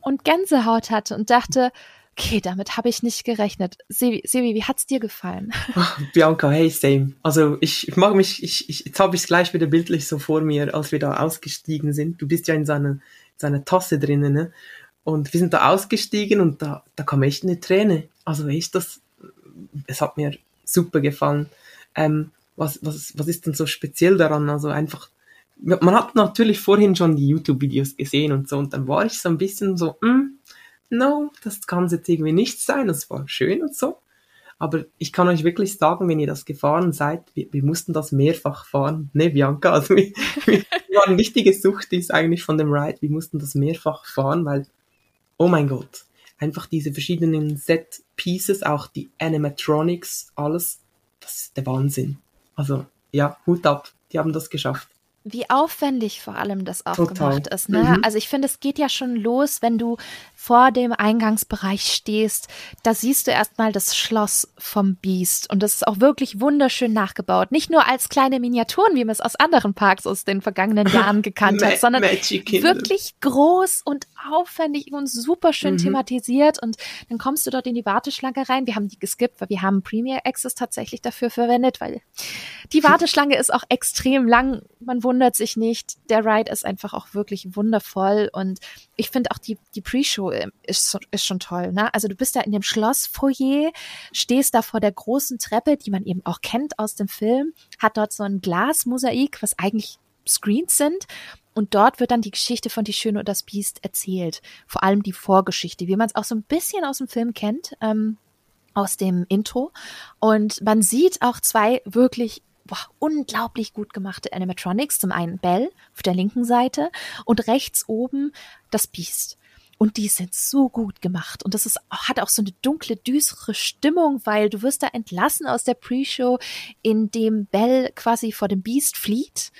und Gänsehaut hatte und dachte, okay, damit habe ich nicht gerechnet. Sevi, Sevi wie hat's dir gefallen? <laughs> Bianca, hey, same. Also ich, ich mag mich, ich, ich, jetzt habe ich es gleich wieder bildlich so vor mir, als wir da ausgestiegen sind. Du bist ja in seiner seine Tasse drinnen. Ne? Und wir sind da ausgestiegen und da, da kam echt eine Träne. Also echt das, es hat mir super gefallen. Ähm, was, was, was ist denn so speziell daran? Also einfach, man hat natürlich vorhin schon die YouTube-Videos gesehen und so und dann war ich so ein bisschen so, mm, no, das kann jetzt irgendwie nicht sein, das war schön und so. Aber ich kann euch wirklich sagen, wenn ihr das gefahren seid, wir, wir mussten das mehrfach fahren. Ne, Bianca, also wir, wir <laughs> waren richtige Sucht ist eigentlich von dem Ride. Wir mussten das mehrfach fahren, weil, oh mein Gott, einfach diese verschiedenen Set Pieces, auch die Animatronics, alles, das ist der Wahnsinn. Also, ja, Hut ab, die haben das geschafft wie aufwendig vor allem das aufgemacht Total. ist. Ne? Mhm. Also ich finde, es geht ja schon los, wenn du vor dem Eingangsbereich stehst. Da siehst du erstmal das Schloss vom Biest. Und das ist auch wirklich wunderschön nachgebaut. Nicht nur als kleine Miniaturen, wie man es aus anderen Parks aus den vergangenen Jahren <laughs> gekannt hat, sondern wirklich groß und aufwendig und super schön mhm. thematisiert. Und dann kommst du dort in die Warteschlange rein. Wir haben die geskippt, weil wir haben Premier Access tatsächlich dafür verwendet, weil die Warteschlange ist auch extrem lang. Man wundert sich nicht. Der Ride ist einfach auch wirklich wundervoll. Und ich finde auch die, die Pre-Show ist, ist schon toll. Ne? Also du bist da in dem Schlossfoyer, stehst da vor der großen Treppe, die man eben auch kennt aus dem Film, hat dort so ein Glasmosaik, was eigentlich Screens sind. Und dort wird dann die Geschichte von Die Schöne und das Biest erzählt. Vor allem die Vorgeschichte, wie man es auch so ein bisschen aus dem Film kennt, ähm, aus dem Intro. Und man sieht auch zwei wirklich boah, unglaublich gut gemachte Animatronics. Zum einen Bell auf der linken Seite und rechts oben das Biest. Und die sind so gut gemacht. Und das ist, hat auch so eine dunkle, düstere Stimmung, weil du wirst da entlassen aus der Pre-Show, in dem Bell quasi vor dem Beast flieht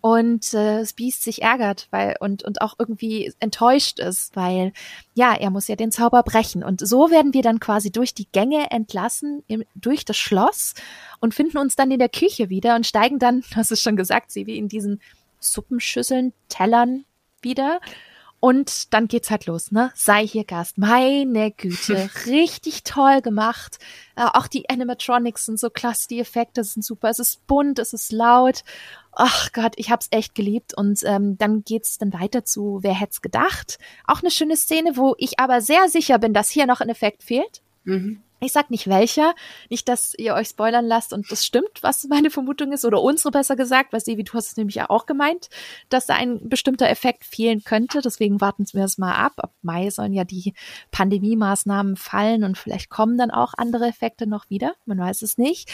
und äh, das Beast sich ärgert, weil und und auch irgendwie enttäuscht ist, weil ja er muss ja den Zauber brechen und so werden wir dann quasi durch die Gänge entlassen im, durch das Schloss und finden uns dann in der Küche wieder und steigen dann, <laughs> du hast es schon gesagt, sie wie in diesen Suppenschüsseln, Tellern wieder und dann geht's halt los, ne? Sei hier Gast. Meine Güte, <laughs> richtig toll gemacht. Äh, auch die Animatronics sind so klasse, die Effekte sind super. Es ist bunt, es ist laut. Ach Gott, ich hab's echt geliebt. Und ähm, dann geht's dann weiter zu Wer hätt's gedacht? Auch eine schöne Szene, wo ich aber sehr sicher bin, dass hier noch ein Effekt fehlt. Mhm. Ich sag nicht welcher, nicht, dass ihr euch spoilern lasst und das stimmt, was meine Vermutung ist, oder unsere besser gesagt, weil Sevi, du hast es nämlich ja auch gemeint, dass da ein bestimmter Effekt fehlen könnte. Deswegen warten wir es mal ab. Ab Mai sollen ja die Pandemie-Maßnahmen fallen und vielleicht kommen dann auch andere Effekte noch wieder. Man weiß es nicht.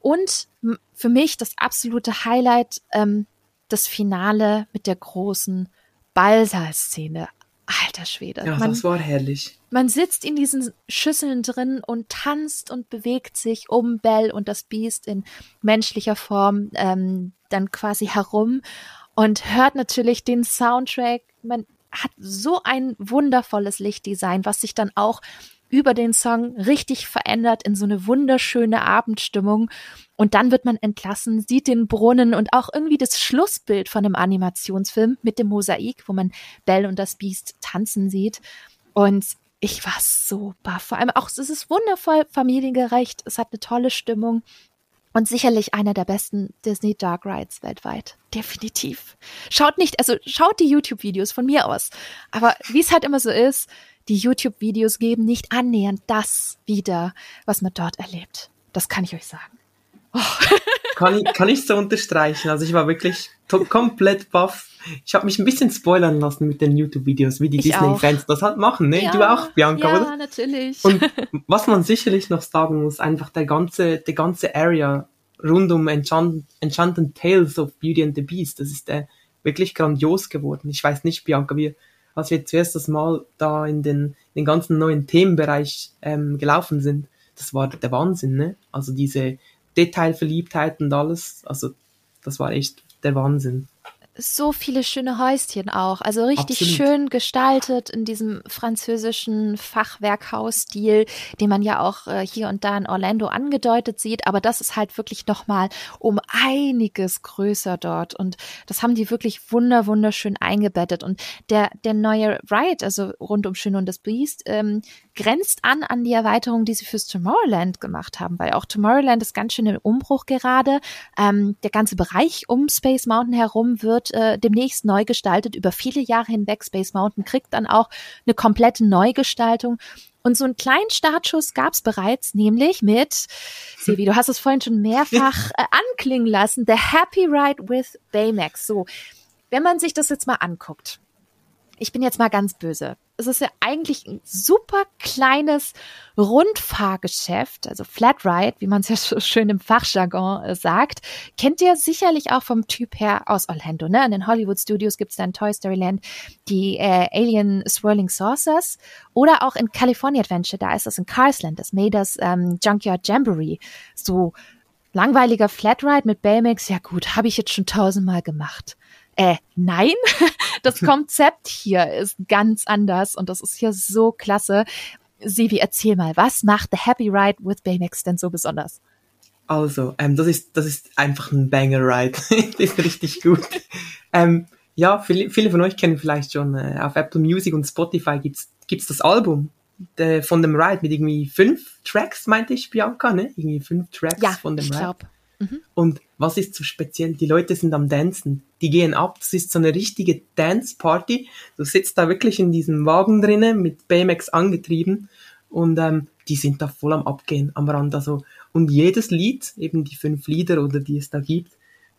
Und für mich das absolute Highlight, ähm, das Finale mit der großen Ballsaal-Szene. Alter Schwede. Ja, man, das war herrlich. Man sitzt in diesen Schüsseln drin und tanzt und bewegt sich um Bell und das Biest in menschlicher Form ähm, dann quasi herum und hört natürlich den Soundtrack. Man hat so ein wundervolles Lichtdesign, was sich dann auch über den Song richtig verändert in so eine wunderschöne Abendstimmung. Und dann wird man entlassen, sieht den Brunnen und auch irgendwie das Schlussbild von einem Animationsfilm mit dem Mosaik, wo man Belle und das Biest tanzen sieht. Und ich war so baff. Vor allem auch, es ist wundervoll familiengerecht. Es hat eine tolle Stimmung. Und sicherlich einer der besten Disney Dark Rides weltweit. Definitiv. Schaut nicht, also schaut die YouTube-Videos von mir aus. Aber wie es halt immer so ist, die YouTube-Videos geben nicht annähernd das wieder, was man dort erlebt. Das kann ich euch sagen. Oh. kann, ich, kann ich so unterstreichen. Also ich war wirklich komplett baff. Ich habe mich ein bisschen spoilern lassen mit den YouTube-Videos, wie die Disney-Fans das halt machen. Ne? Ja, du auch, Bianca, ja, oder? Ja, natürlich. Und <laughs> was man sicherlich noch sagen muss, einfach der ganze, der ganze Area rund um Enchant Enchanted Tales of Beauty and the Beast, das ist äh, wirklich grandios geworden. Ich weiß nicht, Bianca, wie, als wir zuerst das Mal da in den, in den ganzen neuen Themenbereich ähm, gelaufen sind, das war der Wahnsinn, ne? Also diese Detailverliebtheit und alles, also das war echt der Wahnsinn so viele schöne Häuschen auch. Also richtig Absolut. schön gestaltet in diesem französischen Fachwerkhausstil, den man ja auch äh, hier und da in Orlando angedeutet sieht. Aber das ist halt wirklich nochmal um einiges größer dort. Und das haben die wirklich wunder, wunderschön eingebettet. Und der, der neue Ride, also rund um Schön und das Beast, ähm, grenzt an an die Erweiterung, die sie fürs Tomorrowland gemacht haben, weil auch Tomorrowland ist ganz schön im Umbruch gerade. Ähm, der ganze Bereich um Space Mountain herum wird äh, demnächst neu gestaltet. Über viele Jahre hinweg Space Mountain kriegt dann auch eine komplette Neugestaltung. Und so einen kleinen Startschuss gab es bereits, nämlich mit, Silvi, du hast es vorhin schon mehrfach <laughs> äh, anklingen lassen, The Happy Ride with Baymax. So, wenn man sich das jetzt mal anguckt, ich bin jetzt mal ganz böse es ist ja eigentlich ein super kleines Rundfahrgeschäft, also Flat Ride, wie man es ja <laughs> so schön im Fachjargon äh, sagt. Kennt ihr sicherlich auch vom Typ her aus Orlando, ne? In den Hollywood Studios gibt es dann Toy Story Land, die äh, Alien Swirling Saucers oder auch in California Adventure, da ist das in Carsland, das Maders ähm, Junkyard Jamboree. So langweiliger Flat Ride mit Baymax, ja gut, habe ich jetzt schon tausendmal gemacht. Äh, nein, <laughs> das Konzept hier ist ganz anders und das ist hier so klasse. Sivi, erzähl mal, was macht The Happy Ride with Baymax denn so besonders? Also, ähm, das ist das ist einfach ein Banger Ride. <laughs> das ist richtig gut. ähm, ja, viele, viele von euch kennen vielleicht schon äh, auf Apple Music und Spotify gibt's gibt's das Album de, von dem Ride mit irgendwie fünf Tracks, meinte ich Bianca, ne? Irgendwie fünf Tracks ja, von dem ich Ride. Glaub. Mhm. Und was ist so speziell? Die Leute sind am Dancen. Die gehen ab. Das ist so eine richtige Dance-Party. Du sitzt da wirklich in diesem Wagen drinnen, mit BMX angetrieben. Und ähm, die sind da voll am Abgehen am Rand. Also, und jedes Lied, eben die fünf Lieder oder die es da gibt,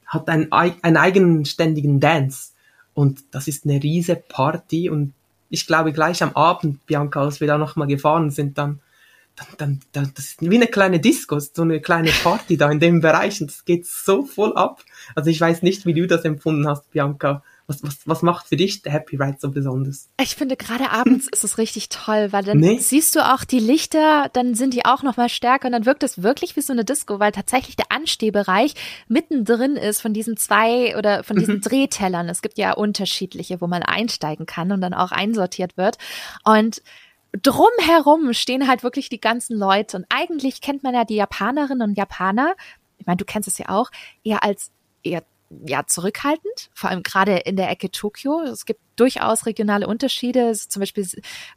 hat einen, einen eigenständigen Dance. Und das ist eine riese Party. Und ich glaube, gleich am Abend, Bianca, als wir da nochmal gefahren sind, dann dann, dann, dann, das ist wie eine kleine Disco, so eine kleine Party da in dem Bereich und das geht so voll ab. Also ich weiß nicht, wie du das empfunden hast, Bianca. Was, was, was macht für dich der Happy Ride so besonders? Ich finde, gerade abends ist es richtig toll, weil dann nee. siehst du auch die Lichter, dann sind die auch noch mal stärker und dann wirkt es wirklich wie so eine Disco, weil tatsächlich der Anstehbereich mittendrin ist von diesen zwei oder von diesen mhm. Drehtellern. Es gibt ja unterschiedliche, wo man einsteigen kann und dann auch einsortiert wird. Und drumherum stehen halt wirklich die ganzen Leute. Und eigentlich kennt man ja die Japanerinnen und Japaner, ich meine, du kennst es ja auch, eher als eher ja, zurückhaltend, vor allem gerade in der Ecke Tokio. Es gibt durchaus regionale Unterschiede. Zum Beispiel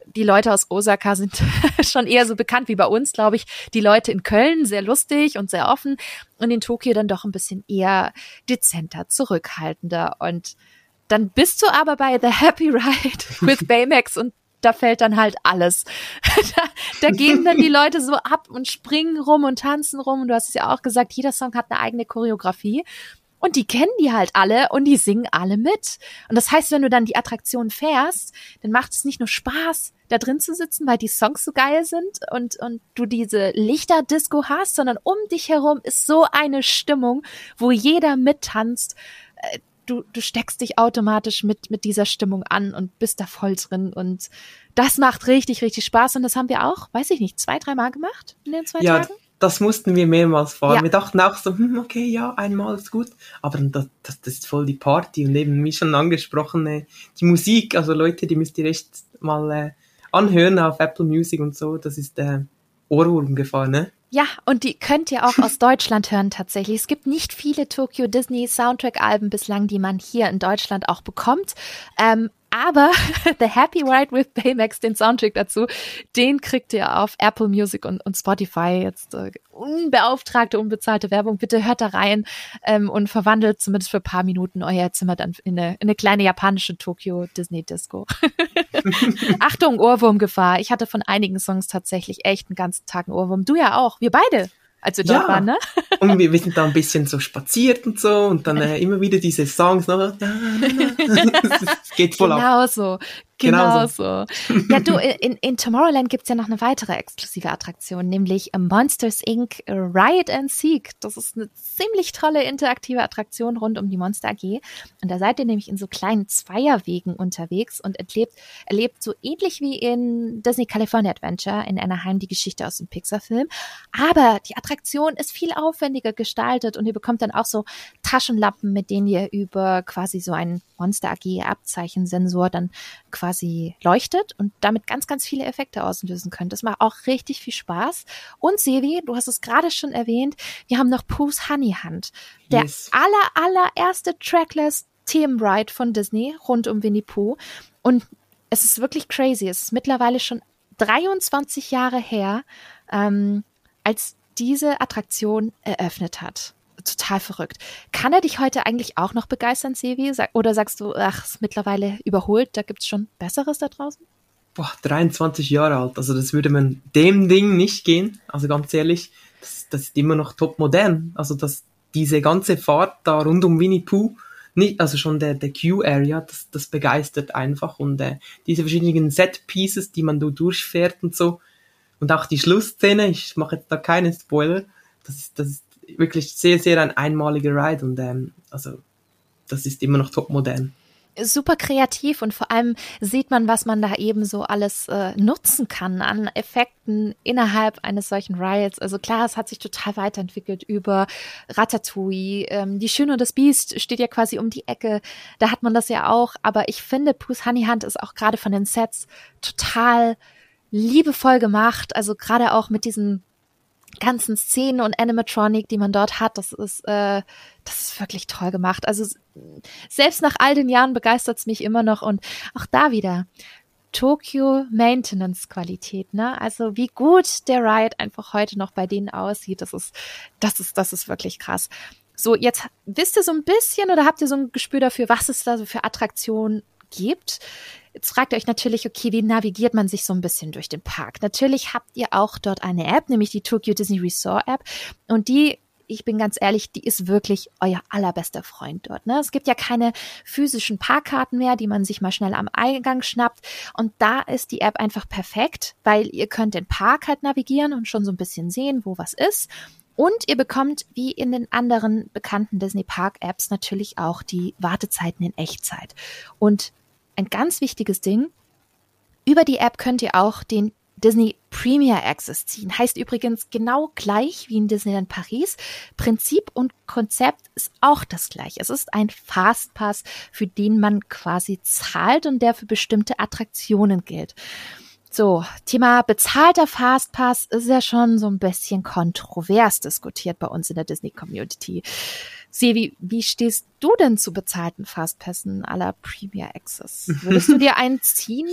die Leute aus Osaka sind <laughs> schon eher so bekannt wie bei uns, glaube ich. Die Leute in Köln sehr lustig und sehr offen und in Tokio dann doch ein bisschen eher dezenter, zurückhaltender. Und dann bist du aber bei The Happy Ride <laughs> with Baymax und da fällt dann halt alles. <laughs> da, da gehen dann die Leute so ab und springen rum und tanzen rum. Und du hast es ja auch gesagt, jeder Song hat eine eigene Choreografie. Und die kennen die halt alle und die singen alle mit. Und das heißt, wenn du dann die Attraktion fährst, dann macht es nicht nur Spaß, da drin zu sitzen, weil die Songs so geil sind und, und du diese Lichterdisco hast, sondern um dich herum ist so eine Stimmung, wo jeder mittanzt. Äh, du, du steckst dich automatisch mit, mit dieser Stimmung an und bist da voll drin. Und das macht richtig, richtig Spaß. Und das haben wir auch, weiß ich nicht, zwei, dreimal gemacht in den zwei ja, Tagen? Das mussten wir mehrmals fahren. Ja. Wir dachten auch so, hm, okay, ja, einmal ist gut. Aber das, das, das ist voll die Party. Und eben, wie schon angesprochen, äh, die Musik, also Leute, die müsst ihr echt mal äh, anhören auf Apple Music und so. Das ist der Ohrwurm gefahren, ne? Ja, und die könnt ihr auch <laughs> aus Deutschland hören tatsächlich. Es gibt nicht viele Tokyo Disney Soundtrack-Alben bislang, die man hier in Deutschland auch bekommt. Ähm, aber <laughs> The Happy Ride with Baymax, den Soundtrack dazu, den kriegt ihr auf Apple Music und, und Spotify. Jetzt äh, unbeauftragte, unbezahlte Werbung. Bitte hört da rein ähm, und verwandelt zumindest für ein paar Minuten euer Zimmer dann in eine, in eine kleine japanische Tokyo Disney Disco. <laughs> Achtung, Ohrwurmgefahr. Ich hatte von einigen Songs tatsächlich echt einen ganzen Tag einen Ohrwurm. Du ja auch. Wir beide als wir dort ja. waren, ne? <laughs> und wir, wir sind da ein bisschen so spaziert und so und dann äh, immer wieder diese Songs noch. <laughs> <laughs> Es geht voll genau ab. so. Genau, so. Ja, du, in, in Tomorrowland gibt's ja noch eine weitere exklusive Attraktion, nämlich Monsters Inc. Riot and Seek. Das ist eine ziemlich tolle interaktive Attraktion rund um die Monster AG. Und da seid ihr nämlich in so kleinen Zweierwegen unterwegs und erlebt, erlebt so ähnlich wie in Disney California Adventure in Anaheim die Geschichte aus dem Pixar-Film. Aber die Attraktion ist viel aufwendiger gestaltet und ihr bekommt dann auch so Taschenlampen, mit denen ihr über quasi so einen Monster AG Abzeichensensor dann quasi leuchtet und damit ganz, ganz viele Effekte auslösen könnt. Das macht auch richtig viel Spaß. Und Sevi, du hast es gerade schon erwähnt, wir haben noch Pooh's Honey Hunt. Der yes. aller, allererste Trackless Themenride von Disney rund um Winnie Pooh. Und es ist wirklich crazy. Es ist mittlerweile schon 23 Jahre her, ähm, als diese Attraktion eröffnet hat total verrückt. Kann er dich heute eigentlich auch noch begeistern, Sevi? Oder sagst du, ach, ist mittlerweile überholt, da gibt's schon Besseres da draußen? Boah, 23 Jahre alt, also das würde man dem Ding nicht gehen. Also ganz ehrlich, das, das ist immer noch top modern. Also das, diese ganze Fahrt da rund um Winnie Pooh, nicht, also schon der, der Q-Area, das, das begeistert einfach und äh, diese verschiedenen Set-Pieces, die man da durchfährt und so und auch die Schlussszene, ich mache jetzt da keinen Spoiler, das das ist wirklich sehr, sehr ein einmaliger Ride und ähm, also das ist immer noch top modern super kreativ und vor allem sieht man, was man da eben so alles äh, nutzen kann an Effekten innerhalb eines solchen Rides. Also klar, es hat sich total weiterentwickelt über Ratatouille. Ähm, die Schöne und das Biest steht ja quasi um die Ecke. Da hat man das ja auch. Aber ich finde, Bruce Honeyhunt ist auch gerade von den Sets total liebevoll gemacht. Also gerade auch mit diesen ganzen Szenen und Animatronic, die man dort hat, das ist, äh, das ist wirklich toll gemacht. Also selbst nach all den Jahren begeistert es mich immer noch und auch da wieder. Tokyo Maintenance Qualität, ne? Also wie gut der Ride einfach heute noch bei denen aussieht, das ist, das ist, das ist wirklich krass. So, jetzt wisst ihr so ein bisschen oder habt ihr so ein Gespür dafür, was es da so für Attraktionen gibt? Jetzt fragt ihr euch natürlich, okay, wie navigiert man sich so ein bisschen durch den Park? Natürlich habt ihr auch dort eine App, nämlich die Tokyo Disney Resort App. Und die ich bin ganz ehrlich, die ist wirklich euer allerbester Freund dort. Ne? Es gibt ja keine physischen Parkkarten mehr, die man sich mal schnell am Eingang schnappt. Und da ist die App einfach perfekt, weil ihr könnt den Park halt navigieren und schon so ein bisschen sehen, wo was ist. Und ihr bekommt, wie in den anderen bekannten Disney Park Apps, natürlich auch die Wartezeiten in Echtzeit. Und ein ganz wichtiges Ding. Über die App könnt ihr auch den Disney Premier Access ziehen. Heißt übrigens genau gleich wie in Disneyland Paris. Prinzip und Konzept ist auch das gleiche. Es ist ein Fastpass, für den man quasi zahlt und der für bestimmte Attraktionen gilt. So, Thema bezahlter Fastpass ist ja schon so ein bisschen kontrovers diskutiert bei uns in der Disney Community. Sevi, wie stehst du denn zu bezahlten Fastpässen aller Premier Access? Würdest du dir einen ziehen?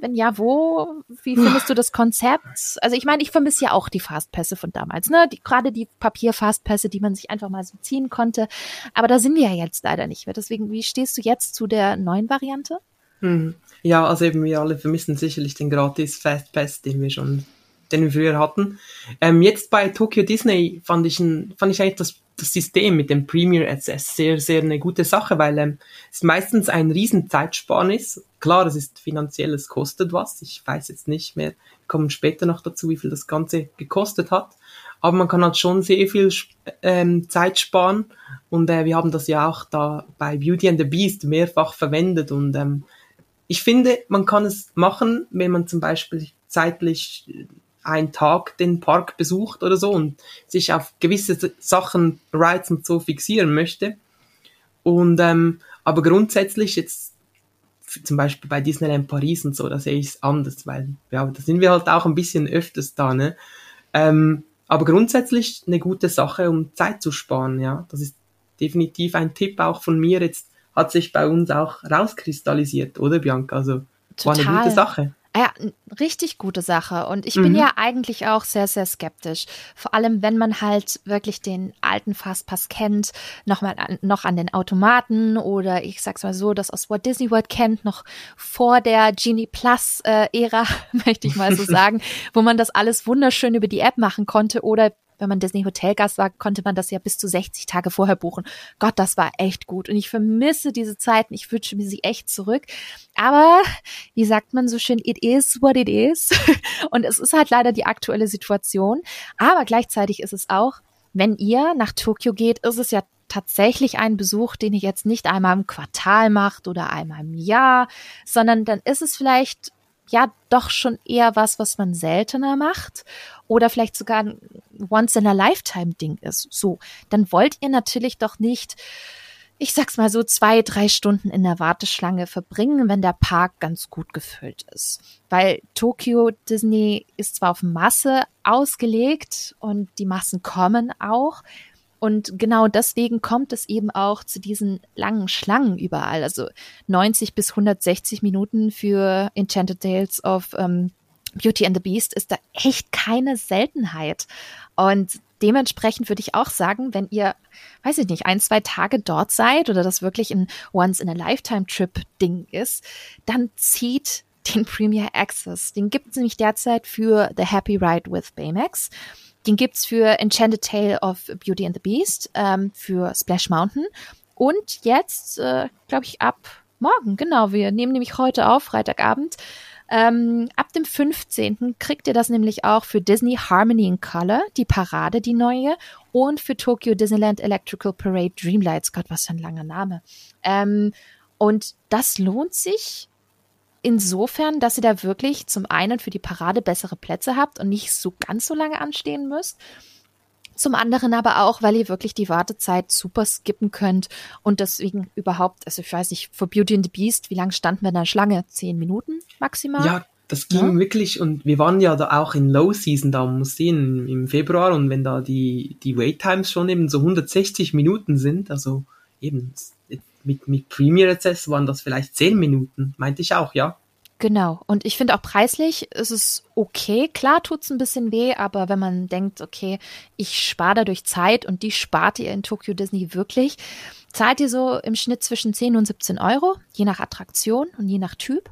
Wenn ja, wo? Wie findest du das Konzept? Also ich meine, ich vermisse ja auch die Fastpässe von damals, ne? Die, gerade die Papier-Fastpässe, die man sich einfach mal so ziehen konnte. Aber da sind wir ja jetzt leider nicht mehr. Deswegen, wie stehst du jetzt zu der neuen Variante? Hm. Ja, also eben wir alle vermissen sicherlich den gratis Fastpass, den wir schon den wir früher hatten. Ähm, jetzt bei Tokyo Disney fand ich, ein, fand ich eigentlich das das System mit dem Premier Access sehr, sehr eine gute Sache, weil ähm, es meistens ein riesen Zeitsparnis. Klar, es ist finanziell, es kostet was. Ich weiß jetzt nicht mehr, wir kommen später noch dazu, wie viel das Ganze gekostet hat. Aber man kann halt schon sehr viel ähm, Zeit sparen. Und äh, wir haben das ja auch da bei Beauty and the Beast mehrfach verwendet. Und ähm, ich finde, man kann es machen, wenn man zum Beispiel zeitlich einen Tag den Park besucht oder so und sich auf gewisse Sachen, Rides und so fixieren möchte. Und ähm, aber grundsätzlich jetzt zum Beispiel bei Disneyland Paris und so, da sehe ich es anders, weil ja, da sind wir halt auch ein bisschen öfters da, ne? Ähm, aber grundsätzlich eine gute Sache, um Zeit zu sparen, ja. Das ist definitiv ein Tipp auch von mir. Jetzt hat sich bei uns auch rauskristallisiert, oder Bianca? Also Total. war eine gute Sache. Ja, richtig gute Sache. Und ich mhm. bin ja eigentlich auch sehr, sehr skeptisch. Vor allem, wenn man halt wirklich den alten Fastpass kennt, noch mal an, noch an den Automaten oder ich sag's mal so, das aus Walt Disney World kennt, noch vor der Genie Plus äh, Ära, <laughs> möchte ich mal so <laughs> sagen, wo man das alles wunderschön über die App machen konnte oder wenn man Disney Hotelgast war, konnte man das ja bis zu 60 Tage vorher buchen. Gott, das war echt gut. Und ich vermisse diese Zeiten. Ich wünsche mir sie echt zurück. Aber, wie sagt man so schön, it is what it is. <laughs> Und es ist halt leider die aktuelle Situation. Aber gleichzeitig ist es auch, wenn ihr nach Tokio geht, ist es ja tatsächlich ein Besuch, den ihr jetzt nicht einmal im Quartal macht oder einmal im Jahr, sondern dann ist es vielleicht ja doch schon eher was, was man seltener macht oder vielleicht sogar ein Once-in-a-Lifetime-Ding ist. So, dann wollt ihr natürlich doch nicht, ich sag's mal so, zwei, drei Stunden in der Warteschlange verbringen, wenn der Park ganz gut gefüllt ist. Weil Tokyo Disney ist zwar auf Masse ausgelegt und die Massen kommen auch, und genau deswegen kommt es eben auch zu diesen langen Schlangen überall. Also 90 bis 160 Minuten für Enchanted Tales of ähm, Beauty and the Beast ist da echt keine Seltenheit. Und dementsprechend würde ich auch sagen, wenn ihr, weiß ich nicht, ein, zwei Tage dort seid oder das wirklich ein Once-in-a-Lifetime-Trip-Ding ist, dann zieht den Premier Access. Den gibt es nämlich derzeit für The Happy Ride with Baymax. Den gibt's für Enchanted Tale of Beauty and the Beast, ähm, für Splash Mountain. Und jetzt, äh, glaube ich, ab morgen, genau, wir nehmen nämlich heute auf, Freitagabend. Ähm, ab dem 15. kriegt ihr das nämlich auch für Disney Harmony in Color, die Parade, die neue, und für Tokyo Disneyland Electrical Parade Dreamlights. Gott, was für ein langer Name. Ähm, und das lohnt sich insofern, dass ihr da wirklich zum einen für die Parade bessere Plätze habt und nicht so ganz so lange anstehen müsst. Zum anderen aber auch, weil ihr wirklich die Wartezeit super skippen könnt und deswegen überhaupt, also ich weiß nicht, für Beauty and the Beast, wie lange standen wir in der Schlange? Zehn Minuten maximal? Ja, das ging ja. wirklich und wir waren ja da auch in Low Season, da muss sehen, im Februar und wenn da die, die Wait Times schon eben so 160 Minuten sind, also eben mit, mit Premier Access waren das vielleicht zehn Minuten, meinte ich auch, ja. Genau. Und ich finde auch preislich ist es okay. Klar tut's ein bisschen weh, aber wenn man denkt, okay, ich spare dadurch Zeit und die spart ihr in Tokyo Disney wirklich, zahlt ihr so im Schnitt zwischen 10 und 17 Euro, je nach Attraktion und je nach Typ.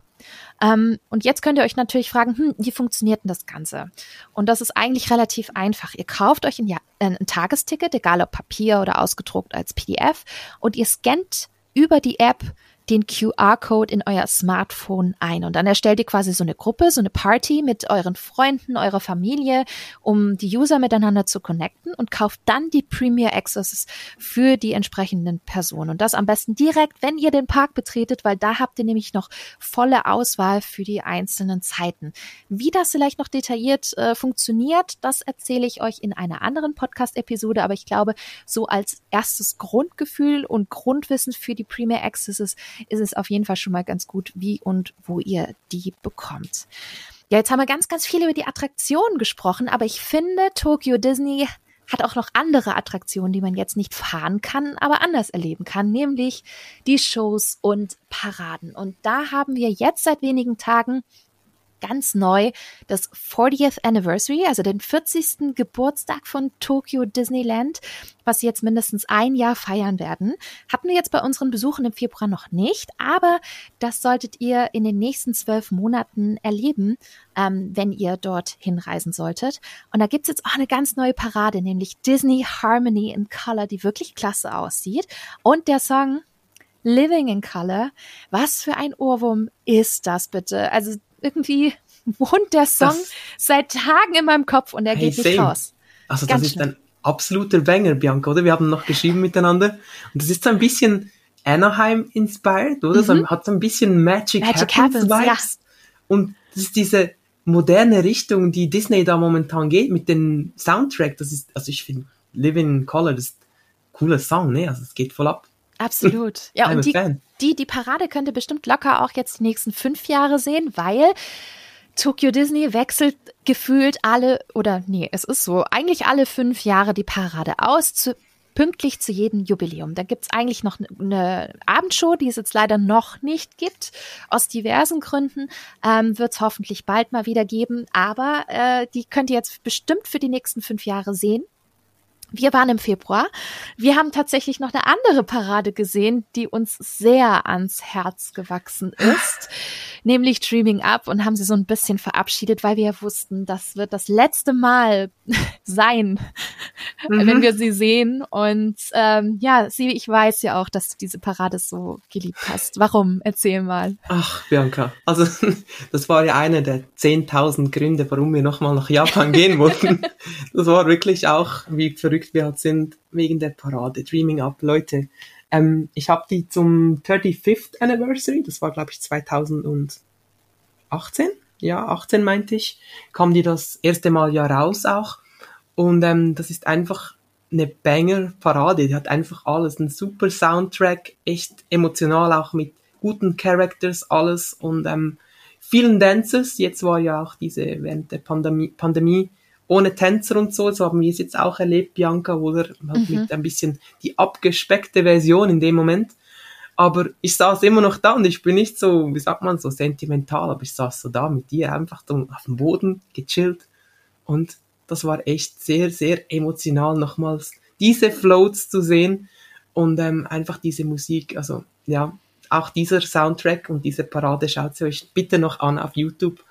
Ähm, und jetzt könnt ihr euch natürlich fragen, hm, wie funktioniert denn das Ganze? Und das ist eigentlich relativ einfach. Ihr kauft euch ein, ja ein Tagesticket, egal ob Papier oder ausgedruckt als PDF, und ihr scannt über die App den QR-Code in euer Smartphone ein. Und dann erstellt ihr quasi so eine Gruppe, so eine Party mit euren Freunden, eurer Familie, um die User miteinander zu connecten und kauft dann die Premier Accesses für die entsprechenden Personen. Und das am besten direkt, wenn ihr den Park betretet, weil da habt ihr nämlich noch volle Auswahl für die einzelnen Zeiten. Wie das vielleicht noch detailliert äh, funktioniert, das erzähle ich euch in einer anderen Podcast-Episode. Aber ich glaube, so als erstes Grundgefühl und Grundwissen für die Premier Accesses ist es auf jeden Fall schon mal ganz gut, wie und wo ihr die bekommt. Ja, jetzt haben wir ganz, ganz viel über die Attraktionen gesprochen, aber ich finde, Tokyo Disney hat auch noch andere Attraktionen, die man jetzt nicht fahren kann, aber anders erleben kann, nämlich die Shows und Paraden. Und da haben wir jetzt seit wenigen Tagen ganz neu das 40th Anniversary, also den 40. Geburtstag von Tokyo Disneyland, was sie jetzt mindestens ein Jahr feiern werden. Hatten wir jetzt bei unseren Besuchen im Februar noch nicht, aber das solltet ihr in den nächsten zwölf Monaten erleben, ähm, wenn ihr dort hinreisen solltet. Und da gibt's jetzt auch eine ganz neue Parade, nämlich Disney Harmony in Color, die wirklich klasse aussieht. Und der Song Living in Color. Was für ein Ohrwurm ist das bitte? Also irgendwie wohnt der Song das, seit Tagen in meinem Kopf und er hey, geht nicht same. raus. Also Ganz das ist ein absoluter Banger, Bianca, oder? Wir haben noch geschrieben miteinander und das ist so ein bisschen Anaheim inspired, oder? Mhm. So, hat so ein bisschen Magic, Magic Happens, Happens Vibes. Ja. Und das ist diese moderne Richtung, die Disney da momentan geht mit dem Soundtrack. Das ist, also ich finde Living in Color, das ist ein cooler Song, ne? Also es geht voll ab. Absolut. <laughs> Ja, und die, die, die Parade könnte bestimmt locker auch jetzt die nächsten fünf Jahre sehen, weil Tokyo Disney wechselt gefühlt alle, oder nee, es ist so, eigentlich alle fünf Jahre die Parade aus, zu, pünktlich zu jedem Jubiläum. Da gibt's eigentlich noch eine Abendshow, die es jetzt leider noch nicht gibt. Aus diversen Gründen ähm, wird es hoffentlich bald mal wieder geben, aber äh, die könnt ihr jetzt bestimmt für die nächsten fünf Jahre sehen. Wir waren im Februar. Wir haben tatsächlich noch eine andere Parade gesehen, die uns sehr ans Herz gewachsen ist, nämlich Dreaming Up und haben sie so ein bisschen verabschiedet, weil wir ja wussten, das wird das letzte Mal <laughs> sein, mhm. wenn wir sie sehen. Und ähm, ja, sie, ich weiß ja auch, dass du diese Parade so geliebt hast. Warum? Erzähl mal. Ach, Bianca, also <laughs> das war ja einer der 10.000 Gründe, warum wir nochmal nach Japan gehen wollten. <laughs> Das war wirklich auch, wie verrückt verrückt wir halt sind wegen der Parade. Dreaming Up, Leute. Ähm, ich habe die zum 35th Anniversary, das war glaube ich 2018, ja 18 meinte ich, kam die das erste Mal ja raus auch. Und ähm, das ist einfach eine Banger-Parade. Die hat einfach alles. Ein super Soundtrack, echt emotional, auch mit guten Characters, alles. Und ähm, vielen Dancers. Jetzt war ja auch diese, während der Pandemie, Pandemie ohne Tänzer und so, so haben wir es jetzt auch erlebt, Bianca, oder halt mhm. mit ein bisschen die abgespeckte Version in dem Moment. Aber ich saß immer noch da und ich bin nicht so, wie sagt man, so sentimental, aber ich saß so da mit dir einfach auf dem Boden, gechillt. Und das war echt sehr, sehr emotional, nochmals diese Floats zu sehen und ähm, einfach diese Musik, also ja, auch dieser Soundtrack und diese Parade schaut sie euch bitte noch an auf YouTube.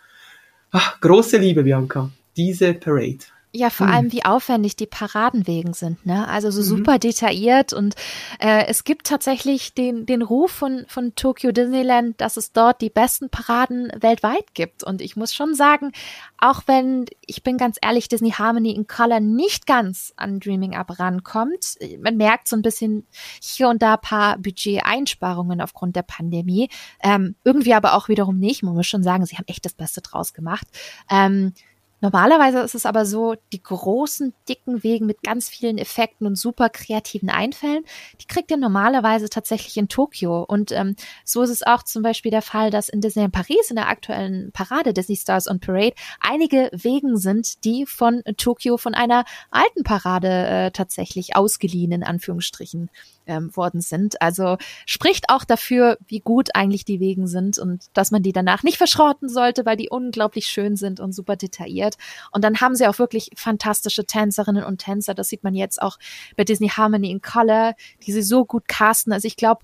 Ach, große Liebe, Bianca diese Parade. Ja, vor hm. allem wie aufwendig die Paradenwegen sind, ne? Also so mhm. super detailliert und äh, es gibt tatsächlich den den Ruf von von Tokyo Disneyland, dass es dort die besten Paraden weltweit gibt und ich muss schon sagen, auch wenn ich bin ganz ehrlich, Disney Harmony in Color nicht ganz an Dreaming Up rankommt, man merkt so ein bisschen hier und da paar Budgeteinsparungen aufgrund der Pandemie, ähm, irgendwie aber auch wiederum nicht. Man muss schon sagen, sie haben echt das Beste draus gemacht. Ähm, Normalerweise ist es aber so, die großen, dicken Wegen mit ganz vielen Effekten und super kreativen Einfällen, die kriegt ihr normalerweise tatsächlich in Tokio. Und ähm, so ist es auch zum Beispiel der Fall, dass in Disneyland Paris in der aktuellen Parade Disney Stars on Parade einige Wegen sind, die von Tokio von einer alten Parade äh, tatsächlich ausgeliehen, in Anführungsstrichen ähm, worden sind. Also spricht auch dafür, wie gut eigentlich die Wegen sind und dass man die danach nicht verschrotten sollte, weil die unglaublich schön sind und super detailliert. Und dann haben sie auch wirklich fantastische Tänzerinnen und Tänzer. Das sieht man jetzt auch bei Disney Harmony in Color, die sie so gut casten. Also ich glaube,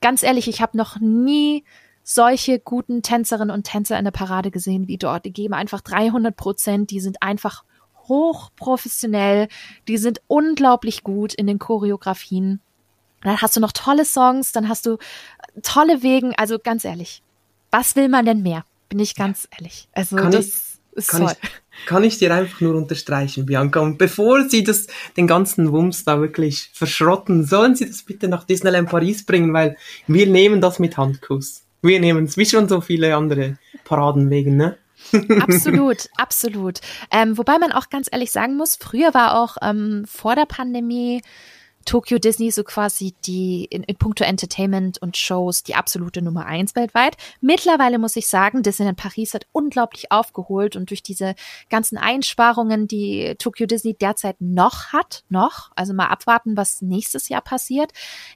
ganz ehrlich, ich habe noch nie solche guten Tänzerinnen und Tänzer in der Parade gesehen wie dort. Die geben einfach 300 Prozent. Die sind einfach hochprofessionell. Die sind unglaublich gut in den Choreografien dann hast du noch tolle Songs, dann hast du tolle Wegen. Also ganz ehrlich, was will man denn mehr? Bin ich ganz ja. ehrlich. Also kann das ich, ist kann toll. Ich, kann ich dir einfach nur unterstreichen, Bianca. Und bevor Sie das, den ganzen Wumms da wirklich verschrotten, sollen Sie das bitte nach Disneyland Paris bringen, weil wir nehmen das mit Handkuss. Wir nehmen es, wie schon so viele andere Paradenwegen, ne? <laughs> absolut, absolut. Ähm, wobei man auch ganz ehrlich sagen muss, früher war auch ähm, vor der Pandemie Tokyo Disney so quasi die in, in puncto Entertainment und Shows die absolute Nummer eins weltweit. Mittlerweile muss ich sagen, Disneyland Paris hat unglaublich aufgeholt und durch diese ganzen Einsparungen, die Tokyo Disney derzeit noch hat, noch, also mal abwarten, was nächstes Jahr passiert,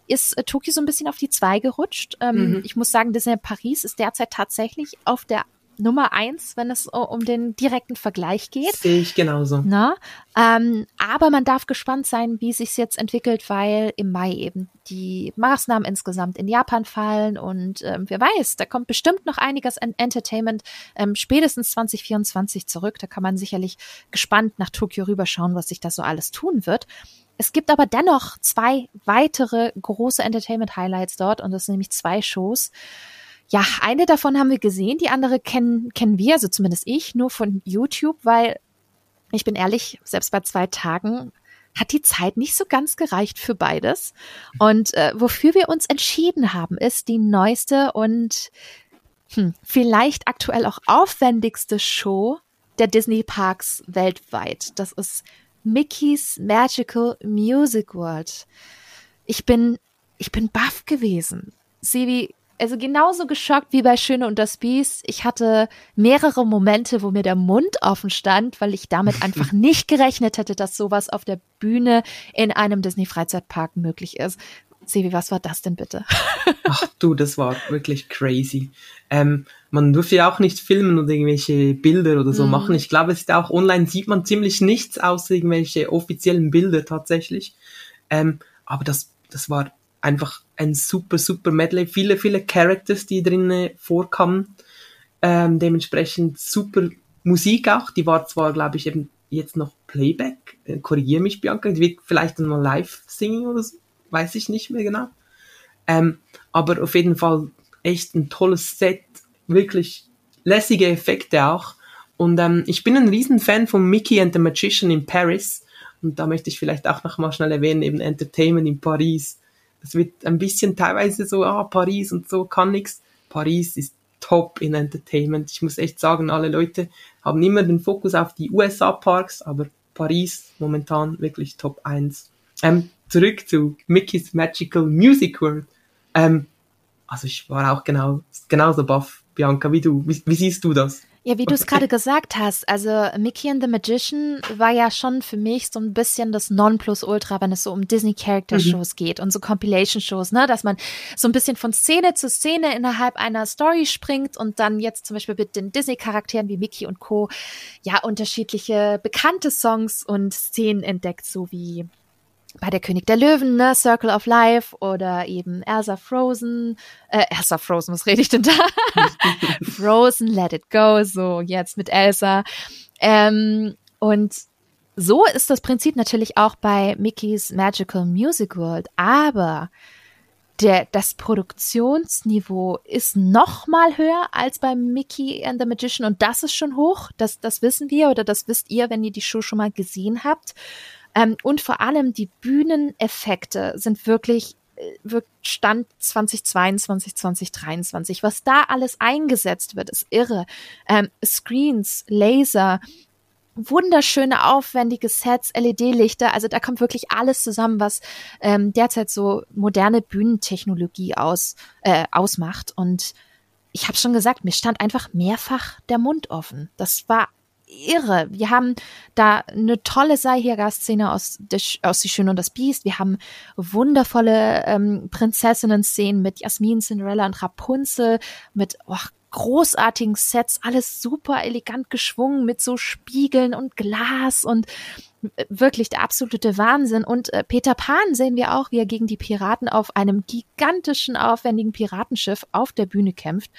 ist äh, Tokio so ein bisschen auf die zwei gerutscht. Ähm, mhm. Ich muss sagen, Disneyland Paris ist derzeit tatsächlich auf der Nummer eins, wenn es um den direkten Vergleich geht. Sehe ich genauso. Na? Ähm, aber man darf gespannt sein, wie sich jetzt entwickelt, weil im Mai eben die Maßnahmen insgesamt in Japan fallen und ähm, wer weiß, da kommt bestimmt noch einiges an Entertainment ähm, spätestens 2024 zurück. Da kann man sicherlich gespannt nach Tokio rüberschauen, was sich da so alles tun wird. Es gibt aber dennoch zwei weitere große Entertainment-Highlights dort und das sind nämlich zwei Shows. Ja, eine davon haben wir gesehen, die andere kennen, kennen wir, also zumindest ich, nur von YouTube, weil ich bin ehrlich, selbst bei zwei Tagen hat die Zeit nicht so ganz gereicht für beides. Und äh, wofür wir uns entschieden haben, ist die neueste und hm, vielleicht aktuell auch aufwendigste Show der Disney Parks weltweit. Das ist Mickey's Magical Music World. Ich bin ich bin baff gewesen. Sevi, also genauso geschockt wie bei Schöne und das Biest. Ich hatte mehrere Momente, wo mir der Mund offen stand, weil ich damit <laughs> einfach nicht gerechnet hätte, dass sowas auf der Bühne in einem Disney-Freizeitpark möglich ist. Sevi, was war das denn bitte? <laughs> Ach du, das war wirklich crazy. Ähm, man durfte ja auch nicht filmen oder irgendwelche Bilder oder so mm. machen. Ich glaube, es ist auch online sieht man ziemlich nichts außer irgendwelche offiziellen Bilder tatsächlich. Ähm, aber das, das war einfach ein super, super Medley. Viele, viele Characters, die drinnen vorkamen. Ähm, dementsprechend super Musik auch. Die war zwar, glaube ich, eben jetzt noch Playback. Äh, Korrigiere mich, Bianca. Die wird vielleicht dann mal live singen oder so. Weiß ich nicht mehr genau. Ähm, aber auf jeden Fall echt ein tolles Set. Wirklich lässige Effekte auch. Und ähm, ich bin ein Riesenfan von Mickey and the Magician in Paris. Und da möchte ich vielleicht auch noch mal schnell erwähnen, eben Entertainment in Paris es wird ein bisschen teilweise so, ah, Paris und so kann nix. Paris ist top in Entertainment. Ich muss echt sagen, alle Leute haben immer den Fokus auf die USA-Parks, aber Paris momentan wirklich Top 1. Ähm, zurück zu Mickey's Magical Music World. Ähm, also ich war auch genau, genauso baff, Bianca, wie du. Wie, wie siehst du das? Ja, wie du es gerade gesagt hast, also Mickey and the Magician war ja schon für mich so ein bisschen das Nonplusultra, wenn es so um Disney-Character-Shows mhm. geht und so Compilation-Shows, ne, dass man so ein bisschen von Szene zu Szene innerhalb einer Story springt und dann jetzt zum Beispiel mit den Disney-Charakteren wie Mickey und Co. ja unterschiedliche bekannte Songs und Szenen entdeckt, so wie bei der König der Löwen, ne, Circle of Life oder eben Elsa Frozen, äh, Elsa Frozen, was rede ich denn da? <laughs> Frozen, Let It Go, so jetzt mit Elsa. Ähm, und so ist das Prinzip natürlich auch bei Mickey's Magical Music World, aber der, das Produktionsniveau ist noch mal höher als bei Mickey and the Magician und das ist schon hoch, das, das wissen wir oder das wisst ihr, wenn ihr die Show schon mal gesehen habt. Ähm, und vor allem die Bühneneffekte sind wirklich äh, Stand 2022, 2023. Was da alles eingesetzt wird, ist irre. Ähm, Screens, Laser, wunderschöne, aufwendige Sets, LED-Lichter. Also da kommt wirklich alles zusammen, was ähm, derzeit so moderne Bühnentechnologie aus, äh, ausmacht. Und ich habe schon gesagt, mir stand einfach mehrfach der Mund offen. Das war irre. Wir haben da eine tolle Seihirga-Szene aus, aus Die Schöne und das Biest. Wir haben wundervolle ähm, Prinzessinnen-Szenen mit Jasmin, Cinderella und Rapunzel, mit oh, großartigen Sets, alles super elegant geschwungen mit so Spiegeln und Glas und äh, wirklich der absolute Wahnsinn. Und äh, Peter Pan sehen wir auch, wie er gegen die Piraten auf einem gigantischen, aufwendigen Piratenschiff auf der Bühne kämpft.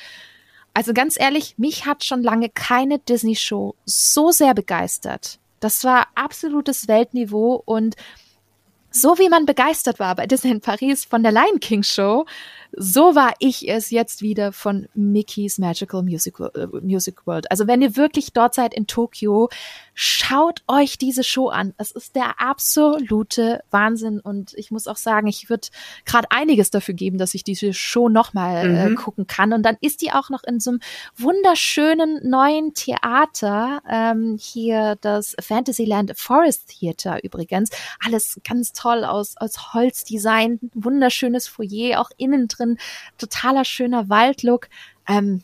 Also ganz ehrlich, mich hat schon lange keine Disney-Show so sehr begeistert. Das war absolutes Weltniveau und so wie man begeistert war bei Disney in Paris von der Lion King Show, so war ich es jetzt wieder von Mickey's Magical Music, äh, Music World. Also wenn ihr wirklich dort seid in Tokio, schaut euch diese Show an. Es ist der absolute Wahnsinn und ich muss auch sagen, ich würde gerade einiges dafür geben, dass ich diese Show nochmal äh, mhm. äh, gucken kann. Und dann ist die auch noch in so einem wunderschönen neuen Theater, ähm, hier das Fantasyland Forest Theater übrigens. Alles ganz toll aus, aus Holzdesign, wunderschönes Foyer, auch innen drin, totaler schöner Waldlook. Ähm,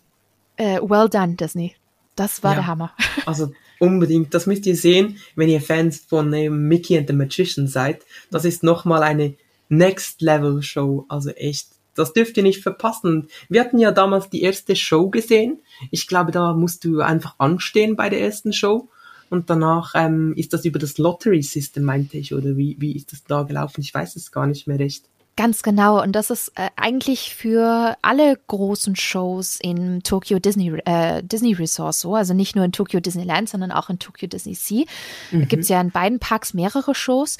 äh, well done, Disney. Das war ja, der Hammer. <laughs> Also unbedingt. Das müsst ihr sehen, wenn ihr Fans von äh, Mickey and the Magician seid. Das ist nochmal eine Next Level Show. Also echt, das dürft ihr nicht verpassen. Wir hatten ja damals die erste Show gesehen. Ich glaube, da musst du einfach anstehen bei der ersten Show. Und danach ähm, ist das über das Lottery System, meinte ich, oder wie, wie ist das da gelaufen? Ich weiß es gar nicht mehr recht. Ganz genau. Und das ist äh, eigentlich für alle großen Shows in Tokyo Disney, äh, Disney Resort so. Also nicht nur in Tokyo Disneyland, sondern auch in Tokyo Disney Sea. Mhm. Da gibt es ja in beiden Parks mehrere Shows.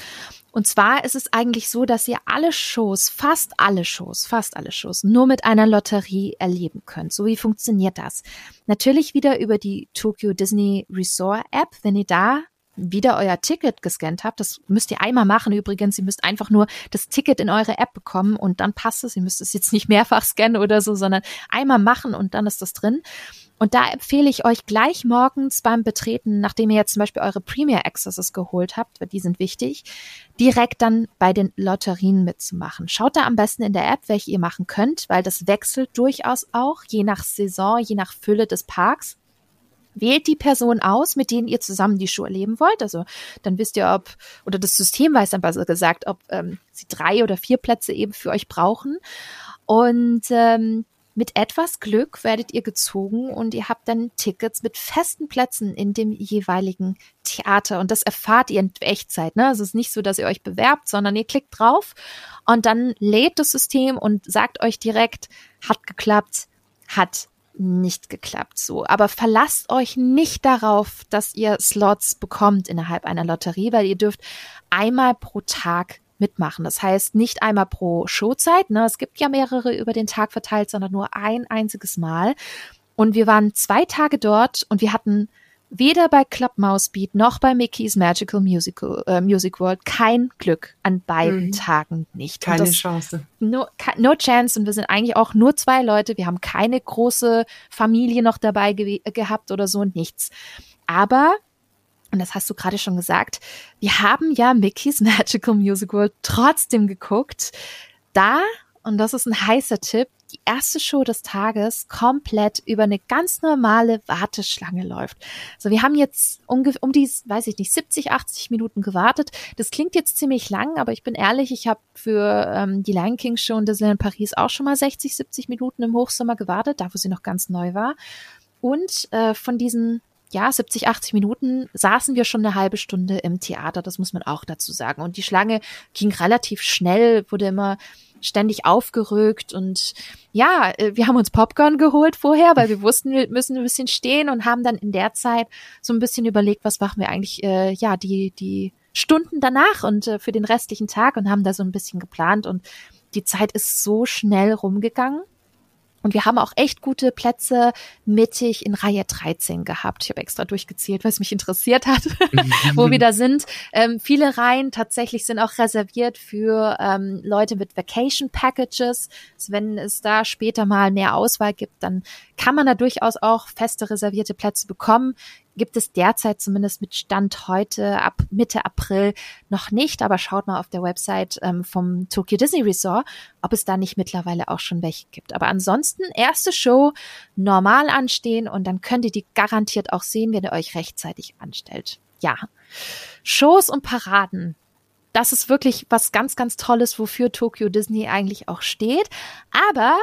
Und zwar ist es eigentlich so, dass ihr alle Shows, fast alle Shows, fast alle Shows, nur mit einer Lotterie erleben könnt. So wie funktioniert das? Natürlich wieder über die Tokyo Disney Resort App. Wenn ihr da wieder euer Ticket gescannt habt, das müsst ihr einmal machen übrigens, ihr müsst einfach nur das Ticket in eure App bekommen und dann passt es. Ihr müsst es jetzt nicht mehrfach scannen oder so, sondern einmal machen und dann ist das drin. Und da empfehle ich euch gleich morgens beim Betreten, nachdem ihr jetzt zum Beispiel eure Premier Accesses geholt habt, weil die sind wichtig, direkt dann bei den Lotterien mitzumachen. Schaut da am besten in der App, welche ihr machen könnt, weil das wechselt durchaus auch, je nach Saison, je nach Fülle des Parks. Wählt die Person aus, mit denen ihr zusammen die Show erleben wollt. Also dann wisst ihr, ob, oder das System weiß dann besser gesagt, ob ähm, sie drei oder vier Plätze eben für euch brauchen. Und ähm, mit etwas Glück werdet ihr gezogen und ihr habt dann Tickets mit festen Plätzen in dem jeweiligen Theater. Und das erfahrt ihr in Echtzeit. Ne? Also es ist nicht so, dass ihr euch bewerbt, sondern ihr klickt drauf und dann lädt das System und sagt euch direkt, hat geklappt, hat nicht geklappt so. Aber verlasst euch nicht darauf, dass ihr Slots bekommt innerhalb einer Lotterie, weil ihr dürft einmal pro Tag mitmachen. Das heißt nicht einmal pro Showzeit, ne? es gibt ja mehrere über den Tag verteilt, sondern nur ein einziges Mal. Und wir waren zwei Tage dort und wir hatten weder bei Club Mouse Beat noch bei Mickey's Magical Musical, äh, Music World kein Glück an beiden mhm. Tagen nicht. Keine das, Chance. No, no chance. Und wir sind eigentlich auch nur zwei Leute. Wir haben keine große Familie noch dabei ge gehabt oder so, nichts. Aber und das hast du gerade schon gesagt, wir haben ja Mickey's Magical Music World trotzdem geguckt. Da, und das ist ein heißer Tipp, die erste Show des Tages komplett über eine ganz normale Warteschlange läuft. Also wir haben jetzt um, um die, weiß ich nicht, 70, 80 Minuten gewartet. Das klingt jetzt ziemlich lang, aber ich bin ehrlich, ich habe für ähm, die Lion King Show in Disneyland Paris auch schon mal 60, 70 Minuten im Hochsommer gewartet, da wo sie noch ganz neu war. Und äh, von diesen ja, 70, 80 Minuten saßen wir schon eine halbe Stunde im Theater, das muss man auch dazu sagen. Und die Schlange ging relativ schnell, wurde immer ständig aufgerückt und ja, äh, wir haben uns Popcorn geholt vorher, weil wir wussten, wir müssen ein bisschen stehen und haben dann in der Zeit so ein bisschen überlegt, was machen wir eigentlich, äh, ja, die, die Stunden danach und äh, für den restlichen Tag und haben da so ein bisschen geplant und die Zeit ist so schnell rumgegangen. Und wir haben auch echt gute Plätze mittig in Reihe 13 gehabt. Ich habe extra durchgezählt, weil es mich interessiert hat, <laughs> wo wir da sind. Ähm, viele Reihen tatsächlich sind auch reserviert für ähm, Leute mit Vacation Packages. Also wenn es da später mal mehr Auswahl gibt, dann kann man da durchaus auch feste reservierte Plätze bekommen gibt es derzeit zumindest mit Stand heute ab Mitte April noch nicht, aber schaut mal auf der Website ähm, vom Tokyo Disney Resort, ob es da nicht mittlerweile auch schon welche gibt. Aber ansonsten erste Show normal anstehen und dann könnt ihr die garantiert auch sehen, wenn ihr euch rechtzeitig anstellt. Ja. Shows und Paraden das ist wirklich was ganz, ganz Tolles, wofür Tokyo Disney eigentlich auch steht. Aber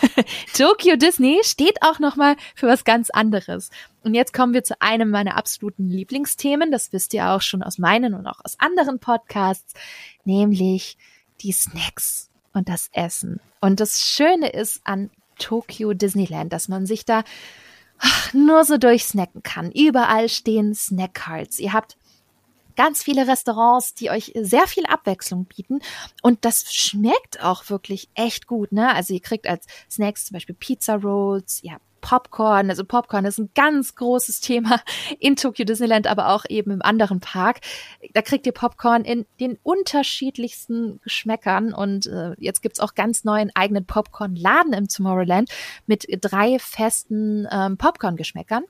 <laughs> Tokyo Disney steht auch nochmal für was ganz anderes. Und jetzt kommen wir zu einem meiner absoluten Lieblingsthemen. Das wisst ihr auch schon aus meinen und auch aus anderen Podcasts, nämlich die Snacks und das Essen. Und das Schöne ist an Tokyo Disneyland, dass man sich da nur so durchsnacken kann. Überall stehen Snackcards. Ihr habt ganz viele Restaurants, die euch sehr viel Abwechslung bieten. Und das schmeckt auch wirklich echt gut. Ne? Also ihr kriegt als Snacks zum Beispiel Pizza Rolls, ja, Popcorn. Also Popcorn ist ein ganz großes Thema <laughs> in Tokyo Disneyland, aber auch eben im anderen Park. Da kriegt ihr Popcorn in den unterschiedlichsten Geschmäckern und äh, jetzt gibt's auch ganz neuen eigenen Popcorn-Laden im Tomorrowland mit drei festen ähm, Popcorn-Geschmäckern.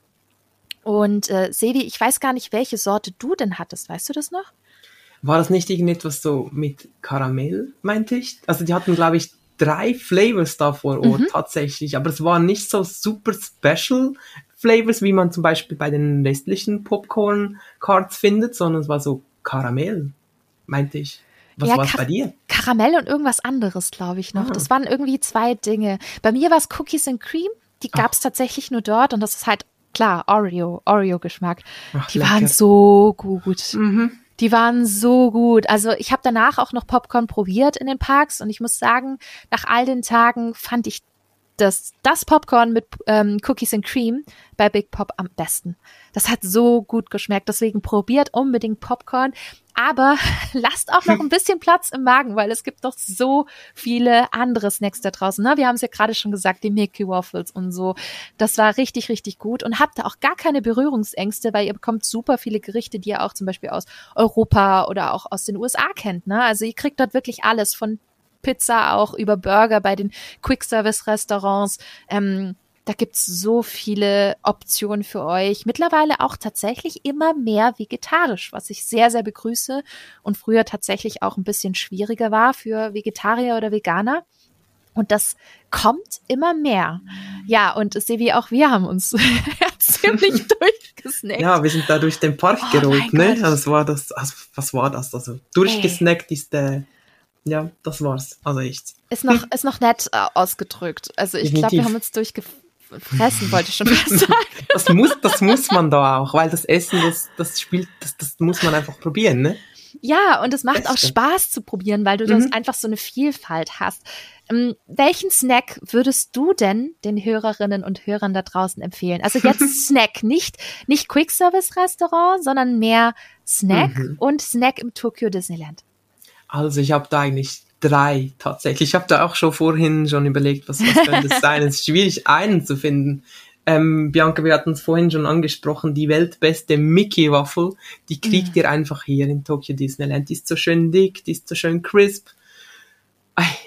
Und äh, Sevi, ich weiß gar nicht, welche Sorte du denn hattest. Weißt du das noch? War das nicht irgendetwas so mit Karamell, meinte ich? Also die hatten, glaube ich, drei Flavors da vor Ort mhm. tatsächlich, aber es waren nicht so super special Flavors, wie man zum Beispiel bei den restlichen Popcorn-Cards findet, sondern es war so Karamell, meinte ich. Was ja, war es bei dir? Karamell und irgendwas anderes, glaube ich noch. Ah. Das waren irgendwie zwei Dinge. Bei mir war es Cookies and Cream. Die gab es tatsächlich nur dort und das ist halt klar, Oreo, Oreo-Geschmack. Die lecker. waren so gut. Mhm. Die waren so gut. Also ich habe danach auch noch Popcorn probiert in den Parks und ich muss sagen, nach all den Tagen fand ich das, das Popcorn mit ähm, Cookies and Cream bei Big Pop am besten. Das hat so gut geschmeckt. Deswegen probiert unbedingt Popcorn. Aber <laughs> lasst auch noch <laughs> ein bisschen Platz im Magen, weil es gibt doch so viele andere Snacks da draußen. Ne? Wir haben es ja gerade schon gesagt, die Mickey Waffles und so. Das war richtig, richtig gut und habt da auch gar keine Berührungsängste, weil ihr bekommt super viele Gerichte, die ihr auch zum Beispiel aus Europa oder auch aus den USA kennt. Ne? Also ihr kriegt dort wirklich alles von Pizza auch über Burger bei den Quick-Service-Restaurants. Ähm, Da gibt's so viele Optionen für euch. Mittlerweile auch tatsächlich immer mehr vegetarisch, was ich sehr, sehr begrüße und früher tatsächlich auch ein bisschen schwieriger war für Vegetarier oder Veganer. Und das kommt immer mehr. Ja, und Sevi, auch wir haben uns <laughs> ziemlich <laughs> durchgesnackt. Ja, wir sind da durch den Park oh gerollt, ne? Also war das, also, was war das? Also durchgesnackt Ey. ist der, ja, das war's. Also echt. Ist noch, ist noch nett äh, ausgedrückt. Also ich glaube, wir haben uns durchgefressen, wollte ich schon fast <laughs> sagen. das muss, das muss man da auch, weil das Essen, das, das spielt, das, das muss man einfach probieren, ne? Ja, und es macht auch Spaß zu probieren, weil du mhm. einfach so eine Vielfalt hast. Ähm, welchen Snack würdest du denn den Hörerinnen und Hörern da draußen empfehlen? Also jetzt <laughs> Snack, nicht, nicht Quick Service Restaurant, sondern mehr Snack mhm. und Snack im Tokyo Disneyland. Also ich habe da eigentlich drei tatsächlich. Ich habe da auch schon vorhin schon überlegt, was, was könnte es sein. es ist schwierig, einen zu finden. Ähm, Bianca, wir hatten es vorhin schon angesprochen, die weltbeste Mickey-Waffel, die kriegt mhm. ihr einfach hier in Tokyo Disneyland. Die ist so schön dick, die ist so schön crisp.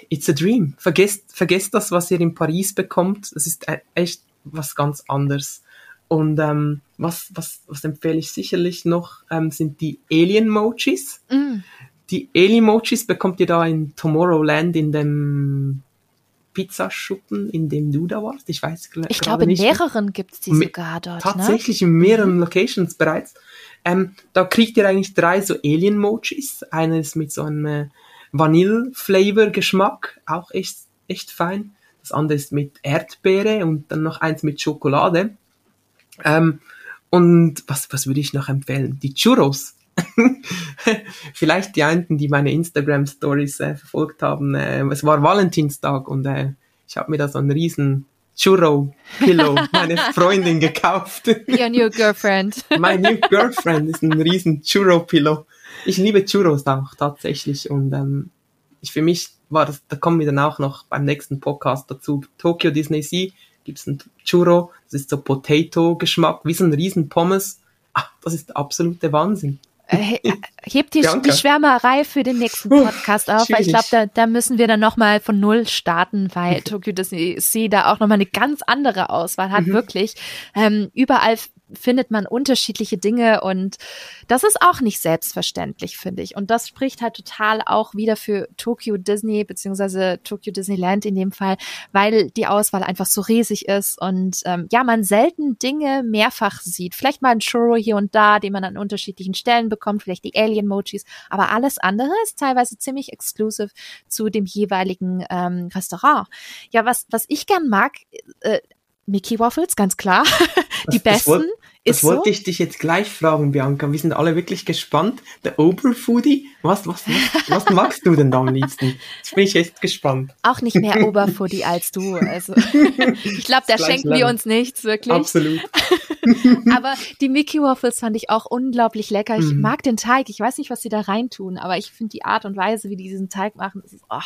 It's a dream. Vergesst, vergesst das, was ihr in Paris bekommt. Es ist e-, echt was ganz anderes. Und ähm, was, was, was empfehle ich sicherlich noch, ähm, sind die Alien-Mochis. Mm. Die Alien-Mochis bekommt ihr da in Tomorrowland in dem Pizzaschuppen, in dem du da warst. Ich weiß Ich glaube, in mehreren gibt's die sogar dort. Ne? Tatsächlich ne? in mehreren mhm. Locations bereits. Ähm, da kriegt ihr eigentlich drei so Alien-Mochis. Eines mit so einem äh, Vanille-Flavor-Geschmack, auch echt, echt fein. Das andere ist mit Erdbeere und dann noch eins mit Schokolade. Ähm, und was, was würde ich noch empfehlen? Die Churros. <laughs> Vielleicht die einen, die meine Instagram-Stories äh, verfolgt haben. Äh, es war Valentinstag und äh, ich habe mir da so einen riesen Churro-Pillow, <laughs> meine Freundin gekauft. Your new girlfriend. <laughs> My new girlfriend ist ein riesen Churro-Pillow ich liebe Churros auch tatsächlich und ähm, ich für mich war das, da kommen wir dann auch noch beim nächsten Podcast dazu. Tokyo Disney Sea gibt's ein Churro, das ist so Potato-Geschmack, wie so ein riesen Pommes. Ah, das ist der absolute Wahnsinn. Äh, hebt die, die Schwärmerei für den nächsten Podcast auf, weil ich glaube, da, da müssen wir dann nochmal von Null starten, weil <laughs> Tokyo Disney Sea da auch nochmal eine ganz andere Auswahl hat, mhm. wirklich. Ähm, überall findet man unterschiedliche Dinge und das ist auch nicht selbstverständlich, finde ich. Und das spricht halt total auch wieder für Tokyo Disney beziehungsweise Tokyo Disneyland in dem Fall, weil die Auswahl einfach so riesig ist und ähm, ja, man selten Dinge mehrfach sieht. Vielleicht mal ein Churro hier und da, den man an unterschiedlichen Stellen bekommt, vielleicht die Alien-Mochis, aber alles andere ist teilweise ziemlich exklusiv zu dem jeweiligen ähm, Restaurant. Ja, was, was ich gern mag, äh, Mickey Waffles, ganz klar. <laughs> die das, besten. Das, wollt, das wollte so. ich dich jetzt gleich fragen, Bianca. Wir sind alle wirklich gespannt. Der Oberfoodie, was, was, was, was <laughs> magst du denn da am liebsten? Jetzt bin ich echt gespannt. Auch nicht mehr Oberfoodie als du. Also, <laughs> ich glaube, da schenken wir uns nichts, wirklich. Absolut. <laughs> aber die Mickey Waffles fand ich auch unglaublich lecker. Ich mhm. mag den Teig. Ich weiß nicht, was sie da reintun, aber ich finde die Art und Weise, wie die diesen Teig machen, ist, oh,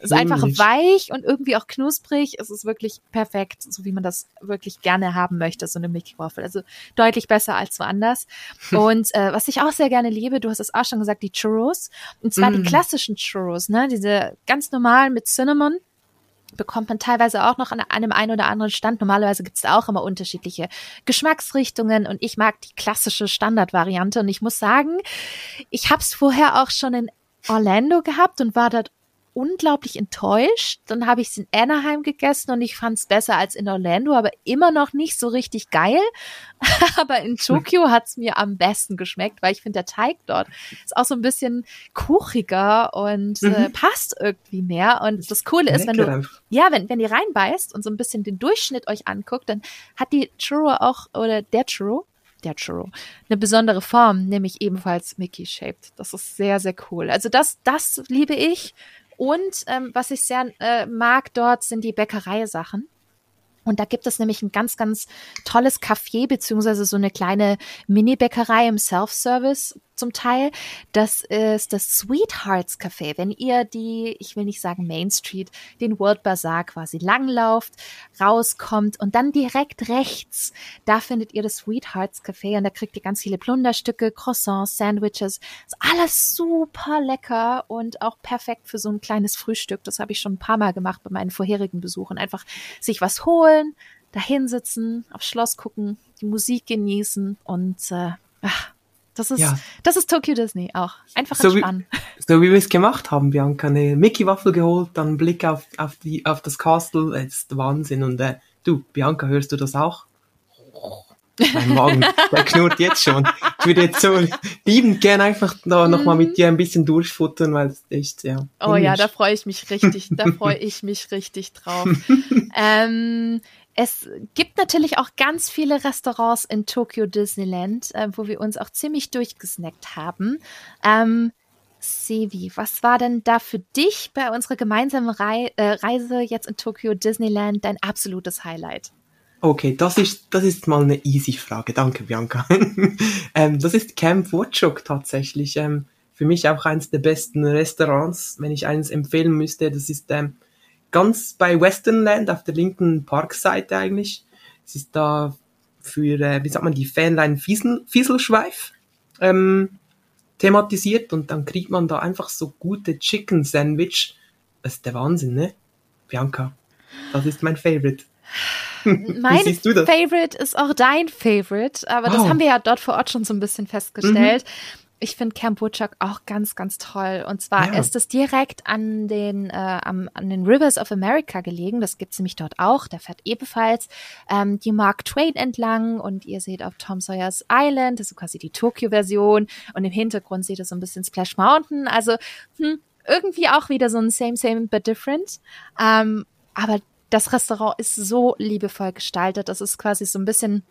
ist einfach weich und irgendwie auch knusprig. Es ist wirklich perfekt, so wie man das wirklich gerne haben möchte, so eine Mickey Waffle. Also deutlich besser als woanders. Und äh, was ich auch sehr gerne liebe, du hast es auch schon gesagt, die Churros. Und zwar mm. die klassischen Churros, ne? Diese ganz normalen mit Cinnamon bekommt man teilweise auch noch an einem einen oder anderen Stand. Normalerweise gibt es auch immer unterschiedliche Geschmacksrichtungen und ich mag die klassische Standardvariante. Und ich muss sagen, ich habe es vorher auch schon in Orlando gehabt und war dort unglaublich enttäuscht. Dann habe ich es in Anaheim gegessen und ich fand es besser als in Orlando, aber immer noch nicht so richtig geil. <laughs> aber in Tokio hat es mir am besten geschmeckt, weil ich finde, der Teig dort ist auch so ein bisschen kuchiger und äh, mhm. äh, passt irgendwie mehr. Und das Coole ist, wenn du, ja, wenn, wenn ihr reinbeißt und so ein bisschen den Durchschnitt euch anguckt, dann hat die Churro auch, oder der Churro, der Churro, eine besondere Form, nämlich ebenfalls Mickey-shaped. Das ist sehr, sehr cool. Also das, das liebe ich. Und ähm, was ich sehr äh, mag dort sind die Bäckereisachen. Und da gibt es nämlich ein ganz, ganz tolles Café beziehungsweise so eine kleine Mini-Bäckerei im Self-Service zum Teil. Das ist das Sweethearts Café. Wenn ihr die, ich will nicht sagen Main Street, den World Bazaar quasi langlauft, rauskommt und dann direkt rechts, da findet ihr das Sweethearts Café und da kriegt ihr ganz viele Plunderstücke, Croissants, Sandwiches. Ist alles super lecker und auch perfekt für so ein kleines Frühstück. Das habe ich schon ein paar Mal gemacht bei meinen vorherigen Besuchen. Einfach sich was holen, dahin sitzen, aufs Schloss gucken, die Musik genießen und äh, ach, das ist, ja. das ist Tokyo Disney auch. Einfach so entspannen. Wie, so wie wir es gemacht haben, Bianca. Eine Mickey-Waffel geholt, dann einen Blick auf, auf, die, auf das Castle. Das ist Wahnsinn. Und äh, du, Bianca, hörst du das auch? Mein Magen, der knurrt jetzt schon. Ich würde jetzt so liebend gern einfach da nochmal mit dir ein bisschen durchfuttern, weil es echt, ja. Oh ja, da freue ich mich richtig, da freue ich mich richtig drauf. <laughs> ähm, es gibt natürlich auch ganz viele Restaurants in Tokyo Disneyland, äh, wo wir uns auch ziemlich durchgesnackt haben. Ähm, Sevi, was war denn da für dich bei unserer gemeinsamen Rei äh, Reise jetzt in Tokyo Disneyland dein absolutes Highlight? Okay, das ist, das ist mal eine easy Frage. Danke, Bianca. <laughs> ähm, das ist Camp Wotchok tatsächlich. Ähm, für mich auch eines der besten Restaurants, wenn ich eines empfehlen müsste. Das ist ähm, ganz bei Westernland auf der linken Parkseite eigentlich. Es ist da für, äh, wie sagt man, die Fanline Fiesel, Fieselschweif ähm, thematisiert und dann kriegt man da einfach so gute Chicken Sandwich. Das ist der Wahnsinn, ne? Bianca, das ist mein Favorite. <laughs> Mein Favorite ist auch dein Favorite, aber das haben wir ja dort vor Ort schon so ein bisschen festgestellt. Mhm. Ich finde Camp Woodchuck auch ganz, ganz toll. Und zwar ja. ist es direkt an den, äh, am, an den Rivers of America gelegen. Das gibt's nämlich dort auch. Der fährt ebenfalls ähm, die Mark Twain entlang und ihr seht auf Tom Sawyers Island, das ist quasi die Tokyo-Version. Und im Hintergrund seht ihr so ein bisschen Splash Mountain. Also hm, irgendwie auch wieder so ein Same, Same, but different. Ähm, aber das Restaurant ist so liebevoll gestaltet. Das ist quasi so ein bisschen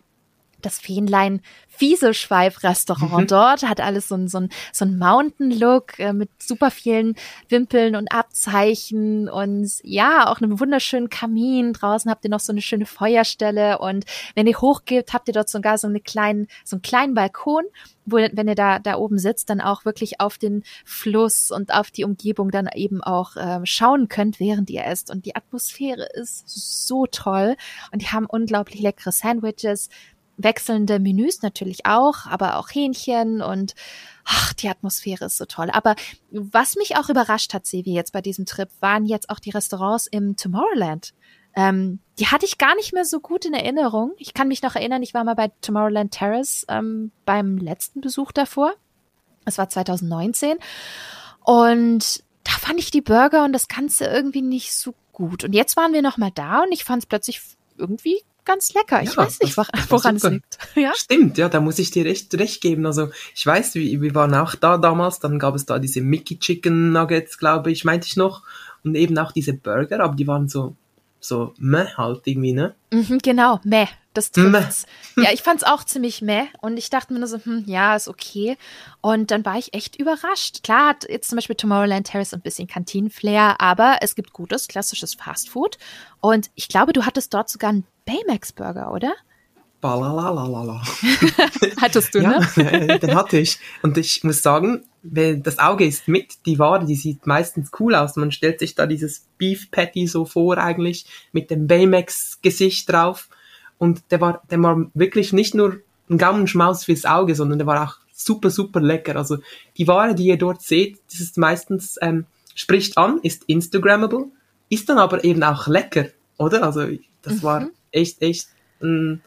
das Fähnlein Fieseschweif-Restaurant mhm. dort, hat alles so ein, so ein, so ein Mountain-Look äh, mit super vielen Wimpeln und Abzeichen und ja, auch einem wunderschönen Kamin. Draußen habt ihr noch so eine schöne Feuerstelle und wenn ihr hochgeht, habt ihr dort sogar so, eine kleinen, so einen kleinen Balkon, wo, wenn ihr da, da oben sitzt, dann auch wirklich auf den Fluss und auf die Umgebung dann eben auch äh, schauen könnt, während ihr esst. Und die Atmosphäre ist so toll und die haben unglaublich leckere Sandwiches, wechselnde Menüs natürlich auch, aber auch Hähnchen und ach, die Atmosphäre ist so toll. Aber was mich auch überrascht hat, Sevi, jetzt bei diesem Trip, waren jetzt auch die Restaurants im Tomorrowland. Ähm, die hatte ich gar nicht mehr so gut in Erinnerung. Ich kann mich noch erinnern, ich war mal bei Tomorrowland Terrace ähm, beim letzten Besuch davor. Das war 2019. Und da fand ich die Burger und das Ganze irgendwie nicht so gut. Und jetzt waren wir noch mal da und ich fand es plötzlich irgendwie ganz lecker. Ich ja, weiß nicht, das, woran es liegt. <laughs> Ja? Stimmt, ja, da muss ich dir recht, recht geben. Also ich weiß, wir, wir waren auch da damals, dann gab es da diese Mickey Chicken Nuggets, glaube ich, meinte ich noch. Und eben auch diese Burger, aber die waren so, so meh halt irgendwie, ne? Mhm, genau, meh. Das trifft's. Ja, ich fand's auch ziemlich meh und ich dachte mir nur so, hm, ja, ist okay. Und dann war ich echt überrascht. Klar hat jetzt zum Beispiel Tomorrowland Terrace ein bisschen Kantinenflair, aber es gibt gutes, klassisches Fastfood. Und ich glaube, du hattest dort sogar einen Baymax Burger, oder? Balalalala. <laughs> Hattest du, ne? Ja, den hatte ich. Und ich muss sagen, das Auge ist mit, die Ware, die sieht meistens cool aus. Man stellt sich da dieses Beef Patty so vor eigentlich, mit dem Baymax Gesicht drauf. Und der war, der war wirklich nicht nur ein Gaumenschmaus fürs Auge, sondern der war auch super, super lecker. Also die Ware, die ihr dort seht, das ist meistens, ähm, spricht an, ist Instagrammable, ist dann aber eben auch lecker, oder? Also das mhm. war echt, echt ein,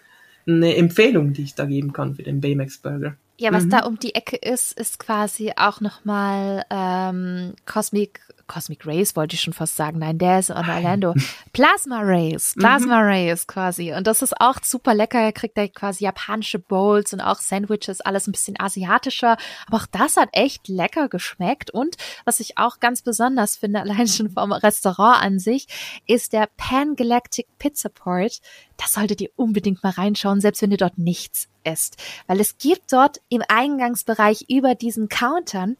eine Empfehlung, die ich da geben kann für den Baymax Burger. Ja, was mhm. da um die Ecke ist, ist quasi auch nochmal ähm, Cosmic Cosmic Rays wollte ich schon fast sagen. Nein, der ist in Orlando. <laughs> Plasma Rays. Plasma mhm. Rays quasi. Und das ist auch super lecker. Er kriegt da quasi japanische Bowls und auch Sandwiches, alles ein bisschen asiatischer. Aber auch das hat echt lecker geschmeckt. Und was ich auch ganz besonders finde, <laughs> allein schon vom Restaurant an sich, ist der Pan Galactic Pizza Port. Das solltet ihr unbedingt mal reinschauen, selbst wenn ihr dort nichts esst. Weil es gibt dort im Eingangsbereich über diesen Countern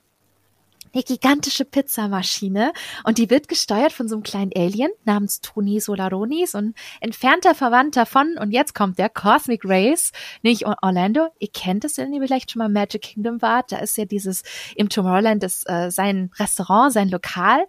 eine gigantische Pizzamaschine und die wird gesteuert von so einem kleinen Alien namens Tony Solaroni, so ein entfernter Verwandter von, und jetzt kommt der Cosmic Race, nicht Orlando. Ihr kennt es, wenn ihr vielleicht schon mal Magic Kingdom wart. Da ist ja dieses im Tomorrowland das, äh, sein Restaurant, sein Lokal.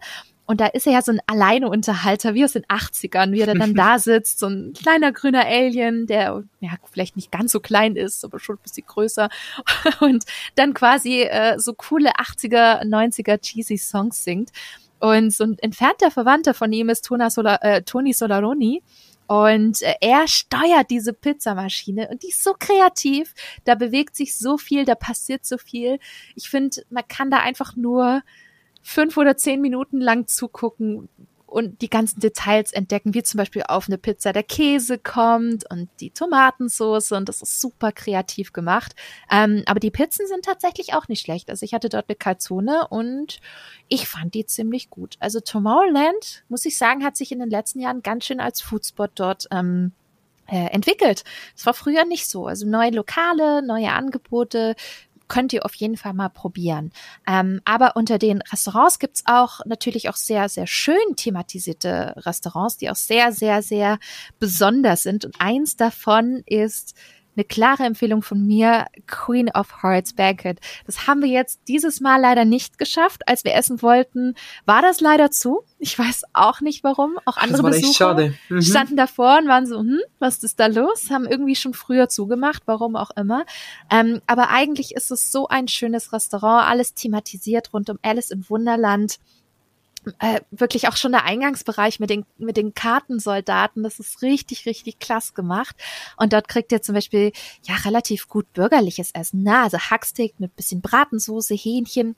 Und da ist er ja so ein Alleinunterhalter, wie aus den 80ern, wie er dann <laughs> da sitzt, so ein kleiner grüner Alien, der ja vielleicht nicht ganz so klein ist, aber schon ein bisschen größer. <laughs> Und dann quasi äh, so coole 80er, 90er cheesy Songs singt. Und so ein entfernter Verwandter von ihm ist Tona Sola, äh, Tony Solaroni. Und äh, er steuert diese Pizzamaschine und die ist so kreativ. Da bewegt sich so viel, da passiert so viel. Ich finde, man kann da einfach nur fünf oder zehn Minuten lang zugucken, und die ganzen Details entdecken, wie zum Beispiel auf eine Pizza der Käse kommt und die Tomatensauce und das ist super kreativ gemacht. Ähm, aber die Pizzen sind tatsächlich auch nicht schlecht. Also ich hatte dort eine Calzone und ich fand die ziemlich gut. Also Tomorrowland, muss ich sagen, hat sich in den letzten Jahren ganz schön als Foodspot dort ähm, äh, entwickelt. Das war früher nicht so. Also neue Lokale, neue Angebote, könnt ihr auf jeden Fall mal probieren. Ähm, aber unter den Restaurants gibt's auch natürlich auch sehr, sehr schön thematisierte Restaurants, die auch sehr, sehr, sehr besonders sind. Und eins davon ist eine klare Empfehlung von mir, Queen of Hearts Banquet. Das haben wir jetzt dieses Mal leider nicht geschafft. Als wir essen wollten, war das leider zu. Ich weiß auch nicht warum. Auch andere Besucher. Mhm. standen davor und waren so, hm, was ist da los? Haben irgendwie schon früher zugemacht, warum auch immer. Ähm, aber eigentlich ist es so ein schönes Restaurant, alles thematisiert rund um Alice im Wunderland äh, wirklich auch schon der Eingangsbereich mit den, mit den Kartensoldaten, das ist richtig, richtig klasse gemacht. Und dort kriegt ihr zum Beispiel ja relativ gut bürgerliches Essen, ne? Also Hacksteak mit bisschen Bratensoße, Hähnchen.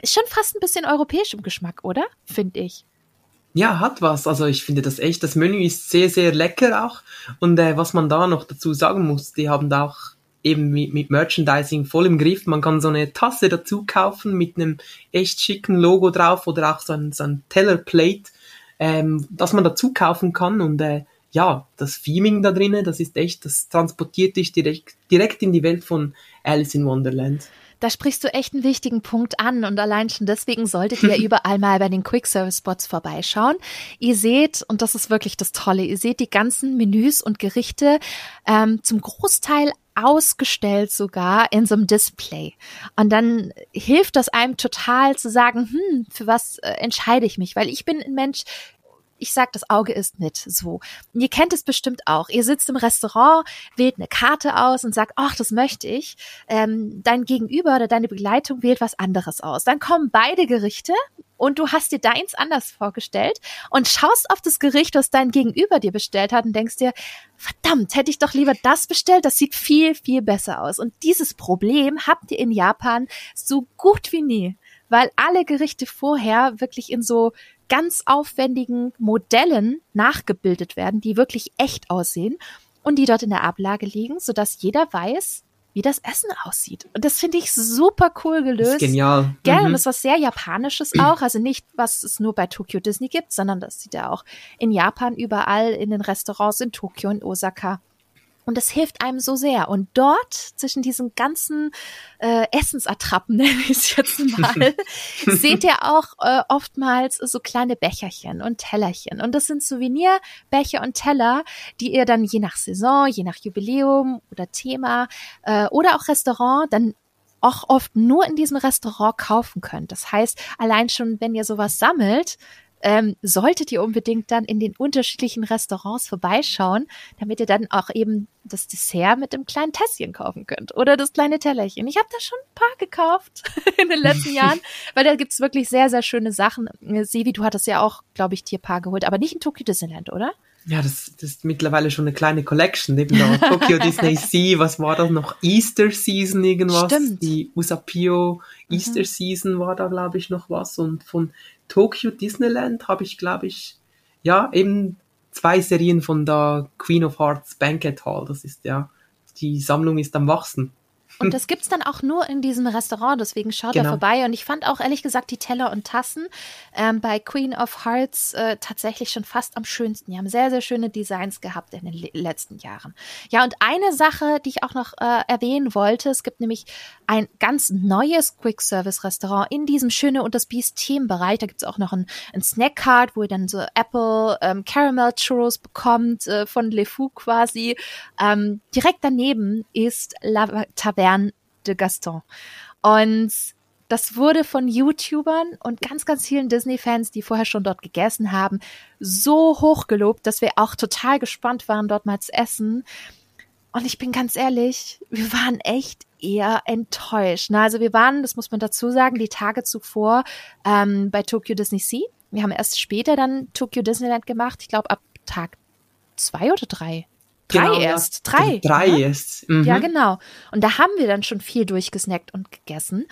Ist schon fast ein bisschen europäisch im Geschmack, oder? Finde ich. Ja, hat was. Also ich finde das echt, das Menü ist sehr, sehr lecker auch. Und äh, was man da noch dazu sagen muss, die haben da auch eben mit, mit Merchandising voll im Griff. Man kann so eine Tasse dazu kaufen mit einem echt schicken Logo drauf oder auch so ein, so ein Tellerplate, ähm, das man dazu kaufen kann und äh, ja, das Theming da drinnen, das ist echt, das transportiert dich direkt, direkt in die Welt von Alice in Wonderland. Da sprichst du echt einen wichtigen Punkt an und allein schon deswegen solltet <laughs> ihr überall mal bei den Quick Service Spots vorbeischauen. Ihr seht, und das ist wirklich das Tolle, ihr seht die ganzen Menüs und Gerichte ähm, zum Großteil ausgestellt sogar in so einem Display. Und dann hilft das einem total zu sagen, hm, für was äh, entscheide ich mich? Weil ich bin ein Mensch, ich sag, das Auge ist mit. So. Ihr kennt es bestimmt auch. Ihr sitzt im Restaurant, wählt eine Karte aus und sagt, ach, das möchte ich. Ähm, dein Gegenüber oder deine Begleitung wählt was anderes aus. Dann kommen beide Gerichte und du hast dir deins anders vorgestellt und schaust auf das Gericht, was dein Gegenüber dir bestellt hat und denkst dir, verdammt, hätte ich doch lieber das bestellt, das sieht viel, viel besser aus. Und dieses Problem habt ihr in Japan so gut wie nie, weil alle Gerichte vorher wirklich in so ganz aufwendigen Modellen nachgebildet werden, die wirklich echt aussehen und die dort in der Ablage liegen, sodass jeder weiß, wie das Essen aussieht. Und das finde ich super cool gelöst. genial. Gell? Mhm. Und das ist was sehr Japanisches auch. Also nicht, was es nur bei Tokyo Disney gibt, sondern das sieht ja auch in Japan überall in den Restaurants in Tokio und Osaka und das hilft einem so sehr. Und dort, zwischen diesen ganzen äh, Essensattrappen, <laughs> nenne ich es jetzt mal, <laughs> seht ihr auch äh, oftmals so kleine Becherchen und Tellerchen. Und das sind Souvenirbecher und Teller, die ihr dann je nach Saison, je nach Jubiläum oder Thema äh, oder auch Restaurant dann auch oft nur in diesem Restaurant kaufen könnt. Das heißt, allein schon, wenn ihr sowas sammelt, ähm, solltet ihr unbedingt dann in den unterschiedlichen Restaurants vorbeischauen, damit ihr dann auch eben das Dessert mit dem kleinen Tässchen kaufen könnt oder das kleine Tellerchen. Ich habe da schon ein paar gekauft <laughs> in den letzten Jahren, <laughs> weil da gibt's wirklich sehr, sehr schöne Sachen. Sevi, du hattest ja auch, glaube ich, dir ein paar geholt, aber nicht in Tokyo Disneyland, oder? Ja, das, das ist mittlerweile schon eine kleine Collection. Neben der Tokyo <laughs> Disney Sea, was war das noch? Easter Season irgendwas? Stimmt. Die Usapio Easter mhm. Season war da, glaube ich, noch was. Und von Tokyo Disneyland habe ich, glaube ich, ja, eben zwei Serien von der Queen of Hearts Banquet Hall. Das ist ja, die Sammlung ist am wachsen. Und das gibt's dann auch nur in diesem Restaurant, deswegen schaut genau. da vorbei. Und ich fand auch ehrlich gesagt die Teller und Tassen ähm, bei Queen of Hearts äh, tatsächlich schon fast am schönsten. Die haben sehr, sehr schöne Designs gehabt in den letzten Jahren. Ja, und eine Sache, die ich auch noch äh, erwähnen wollte, es gibt nämlich ein ganz neues Quick-Service-Restaurant in diesem Schöne und das Beast-Themenbereich. Da gibt's auch noch ein, ein Snack-Card, wo ihr dann so Apple ähm, Caramel Churros bekommt, äh, von Le Fou quasi. Ähm, direkt daneben ist La Taverne Bern de Gaston. Und das wurde von YouTubern und ganz, ganz vielen Disney-Fans, die vorher schon dort gegessen haben, so hoch gelobt, dass wir auch total gespannt waren, dort mal zu essen. Und ich bin ganz ehrlich, wir waren echt eher enttäuscht. Na, also wir waren, das muss man dazu sagen, die Tage zuvor ähm, bei Tokyo Disney Sea. Wir haben erst später dann Tokyo Disneyland gemacht. Ich glaube, ab Tag zwei oder drei? Drei Genau, erst. Ja. Drei. Drei ne? erst. Mhm. Ja, genau. Und da haben wir dann schon viel durchgesnackt und gegessen.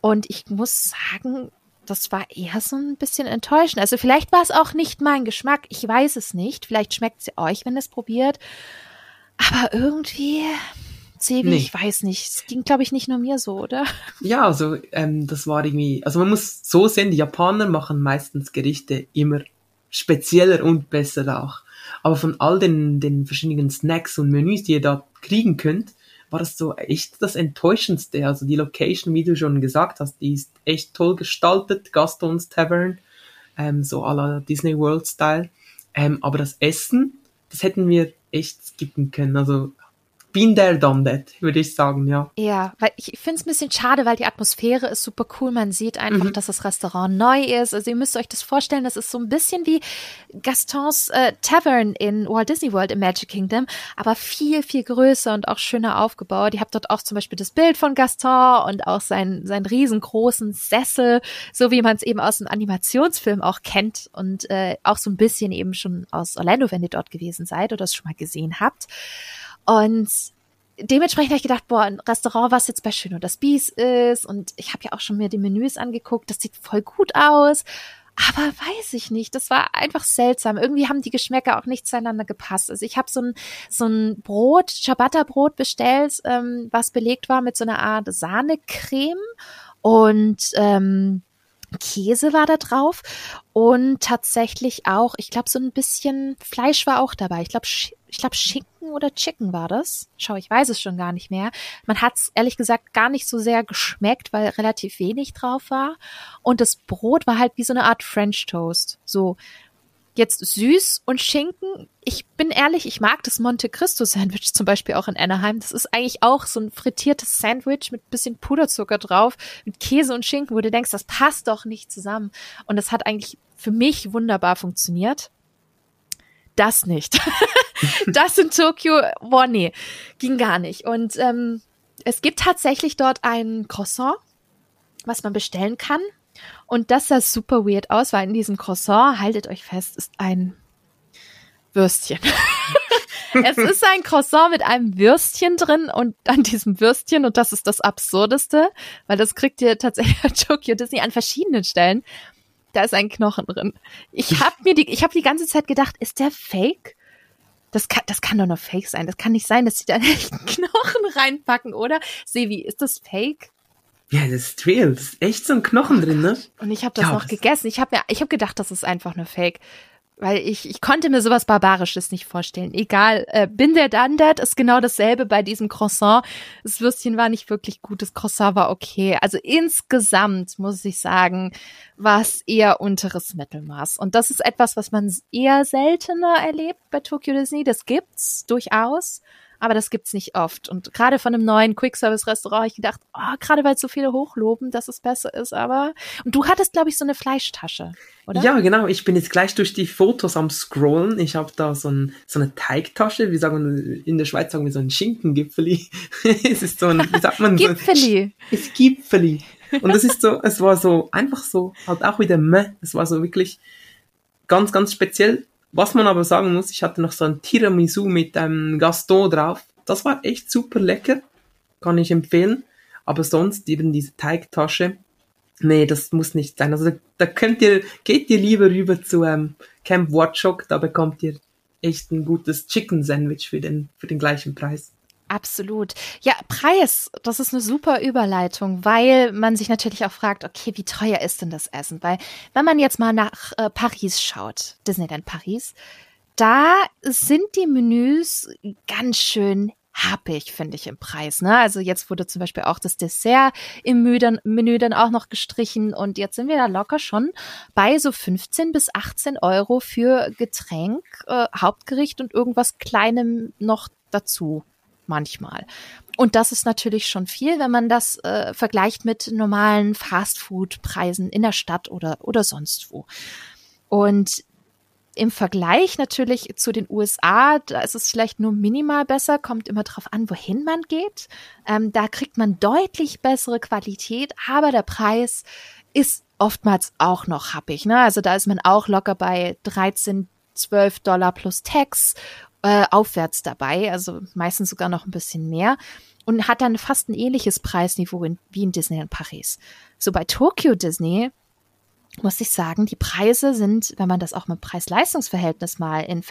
Und ich muss sagen, das war eher so ein bisschen enttäuschend. Also vielleicht war es auch nicht mein Geschmack. Ich weiß es nicht. Vielleicht schmeckt es euch, wenn ihr es probiert. Aber irgendwie, Sevi, Nee. ich weiß nicht. Es ging, glaube ich, nicht nur mir so, oder? Ja, also ähm, das war irgendwie, also man muss so sehen, die Japaner machen meistens Gerichte immer spezieller und besser auch. Aber von all den, den verschiedenen Snacks und Menüs, die ihr da kriegen könnt, war das so echt das Enttäuschendste. Also die Location, wie du schon gesagt hast, die ist echt toll gestaltet, Gastons Tavern, ähm, so à la Disney World Style. Ähm, aber das Essen, das hätten wir echt skippen können. Also been there, done that, würde ich sagen, ja. Ja, weil ich finde es ein bisschen schade, weil die Atmosphäre ist super cool. Man sieht einfach, Mhm. dass das Restaurant neu ist. Also ihr müsst euch das vorstellen, das ist so ein bisschen wie Gastons äh, Tavern in Walt Disney World im Magic Kingdom, aber viel, viel größer und auch schöner aufgebaut. Ihr habt dort auch zum Beispiel das Bild von Gaston und auch seinen, seinen riesengroßen Sessel, so wie man es eben aus dem Animationsfilm auch kennt und äh, auch so ein bisschen eben schon aus Orlando, wenn ihr dort gewesen seid oder es schon mal gesehen habt. Und dementsprechend habe ich gedacht, boah, ein Restaurant, was jetzt bei Schön und das Bies ist. Und ich habe ja auch schon mir die Menüs angeguckt. Das sieht voll gut aus. Aber weiß ich nicht. Das war einfach seltsam. Irgendwie haben die Geschmäcker auch nicht zueinander gepasst. Also ich habe so ein, so ein Brot, Ciabatta-Brot bestellt, ähm, was belegt war mit so einer Art Sahnecreme. Und ähm, Käse war da drauf und tatsächlich auch, ich glaube, so ein bisschen Fleisch war auch dabei. Ich glaube, ich glaube, Schinken oder Chicken war das. Schau, ich weiß es schon gar nicht mehr. Man hat es ehrlich gesagt gar nicht so sehr geschmeckt, weil relativ wenig drauf war. Und das Brot war halt wie so eine Art French Toast. So jetzt süß und Schinken. Ich bin ehrlich, ich mag das Monte Cristo Sandwich zum Beispiel auch in Anaheim. Das ist eigentlich auch so ein frittiertes Sandwich mit bisschen Puderzucker drauf, mit Käse und Schinken, wo du denkst, das passt doch nicht zusammen. Und das hat eigentlich für mich wunderbar funktioniert. Das nicht. <laughs> <laughs> das in Tokio, boah, nee, ging gar nicht. Und ähm, es gibt tatsächlich dort ein Croissant, was man bestellen kann. Und das sah super weird aus, weil in diesem Croissant, haltet euch fest, ist ein Würstchen. <laughs> es ist ein Croissant mit einem Würstchen drin und an diesem Würstchen, und das ist das Absurdeste, weil das kriegt ihr tatsächlich bei Tokyo Disney an verschiedenen Stellen. Da ist ein Knochen drin. Ich habe mir die, ich habe die ganze Zeit gedacht, ist der fake? Das kann, das kann doch nur fake sein. Das kann nicht sein, dass sie da <laughs> einen echten Knochen reinpacken, oder? Sevi, ist das fake? Ja, das ist real. Das ist echt so ein Knochen drin, ne? Und ich habe das Ja, noch das- gegessen. Ich habe mir, ich habe gedacht, das ist einfach nur Fake, weil ich, ich konnte mir sowas Barbarisches nicht vorstellen. Egal, äh, bin der that ist genau dasselbe bei diesem Croissant. Das Würstchen war nicht wirklich gut, das Croissant war okay. Also insgesamt muss ich sagen, war es eher unteres Mittelmaß. Und das ist etwas, was man eher seltener erlebt bei Tokyo Disney. Das gibt's durchaus. Aber das gibt's nicht oft. Und gerade von einem neuen Quick-Service-Restaurant habe ich gedacht, oh, gerade weil so viele hochloben, dass es besser ist. Aber und du hattest, glaube ich, so eine Fleischtasche, oder? Ja, genau. Ich bin jetzt gleich durch die Fotos am Scrollen. Ich habe da so, ein, so eine Teigtasche. Wir sagen in der Schweiz sagen wir so ein Schinkengipfeli. <laughs> es ist so ein, wie sagt man? Gipfeli. So, es Gipfeli. Und das ist so, es war so einfach so, halt auch wieder meh. Es war so wirklich ganz, ganz speziell. Was man aber sagen muss, ich hatte noch so ein Tiramisu mit einem Gaston drauf. Das war echt super lecker. Kann ich empfehlen. Aber sonst eben diese Teigtasche. Nee, das muss nicht sein. Also da, da könnt ihr, geht ihr lieber rüber zu ähm, Camp Watchok, da bekommt ihr echt ein gutes Chicken Sandwich für den, für den gleichen Preis. Absolut. Ja, Preis, das ist eine super Überleitung, weil man sich natürlich auch fragt, okay, wie teuer ist denn das Essen? Weil wenn man jetzt mal nach äh, Paris schaut, Disneyland Paris, da sind die Menüs ganz schön happig, finde ich, im Preis. Ne? Also jetzt wurde zum Beispiel auch das Dessert im Menü dann, auch noch gestrichen und jetzt sind wir da locker schon bei so 15 bis 18 Euro für Getränk, äh, Hauptgericht und irgendwas Kleinem noch dazu manchmal. Und das ist natürlich schon viel, wenn man das äh, vergleicht mit normalen Fastfood-Preisen in der Stadt oder, oder sonst wo. Und im Vergleich natürlich zu den USA, da ist es vielleicht nur minimal besser, kommt immer drauf an, wohin man geht. Ähm, da kriegt man deutlich bessere Qualität, aber der Preis ist oftmals auch noch happig. Ne? Also da ist man auch locker bei 13, 12 Dollar plus Tax äh, aufwärts dabei, also meistens sogar noch ein bisschen mehr und hat dann fast ein ähnliches Preisniveau in, wie in Disneyland Paris. So bei Tokyo Disney muss ich sagen, die Preise sind, wenn man das auch mit Preis-Leistungs-Verhältnis mal in,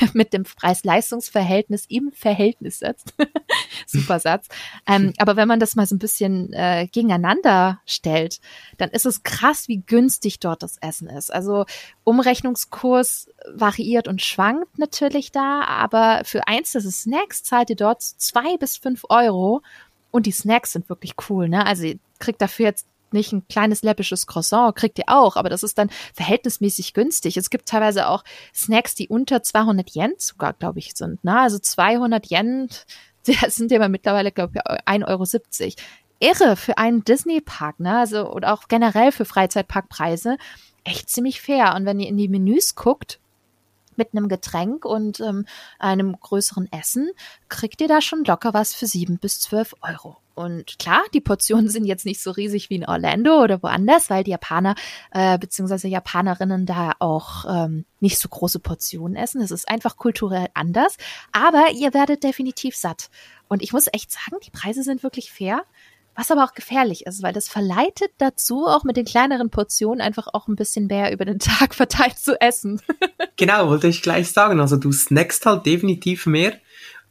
<laughs> mit dem Preis-Leistungs-Verhältnis im Verhältnis setzt. <laughs> Super Satz. Ähm, <laughs> aber wenn man das mal so ein bisschen äh, gegeneinander stellt, dann ist es krass, wie günstig dort das Essen ist. Also Umrechnungskurs variiert und schwankt natürlich da, aber für einzelne Snacks zahlt ihr dort zwei bis fünf Euro. Und die Snacks sind wirklich cool, ne? Also ihr kriegt dafür jetzt nicht ein kleines läppisches Croissant, kriegt ihr auch, aber das ist dann verhältnismäßig günstig. Es gibt teilweise auch Snacks, die unter 200 Yen sogar, glaube ich, sind. Ne? Also 200 Yen, <laughs> das sind ja mittlerweile, glaube ich, 1,70 Euro. Irre für einen Disney-Park, ne? Also, oder auch generell für Freizeitparkpreise. Echt ziemlich fair. Und wenn ihr in die Menüs guckt, mit einem Getränk und ähm, einem größeren Essen kriegt ihr da schon locker was für sieben bis zwölf Euro. Und klar, die Portionen <laughs> sind jetzt nicht so riesig wie in Orlando oder woanders, weil die Japaner äh, bzw. Japanerinnen da auch ähm, nicht so große Portionen essen. Es ist einfach kulturell anders, aber ihr werdet definitiv satt. Und ich muss echt sagen, die Preise sind wirklich fair. Was aber auch gefährlich ist, weil das verleitet dazu, auch mit den kleineren Portionen einfach auch ein bisschen mehr über den <laughs> Tag verteilt zu essen. <laughs> genau, wollte ich gleich sagen. Also du snackst halt definitiv mehr.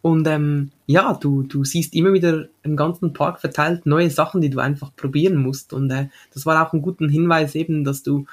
Und ähm, ja, du, du siehst immer wieder im ganzen Park verteilt neue Sachen, die du einfach probieren musst. Und äh, das war auch ein guter Hinweis eben, dass du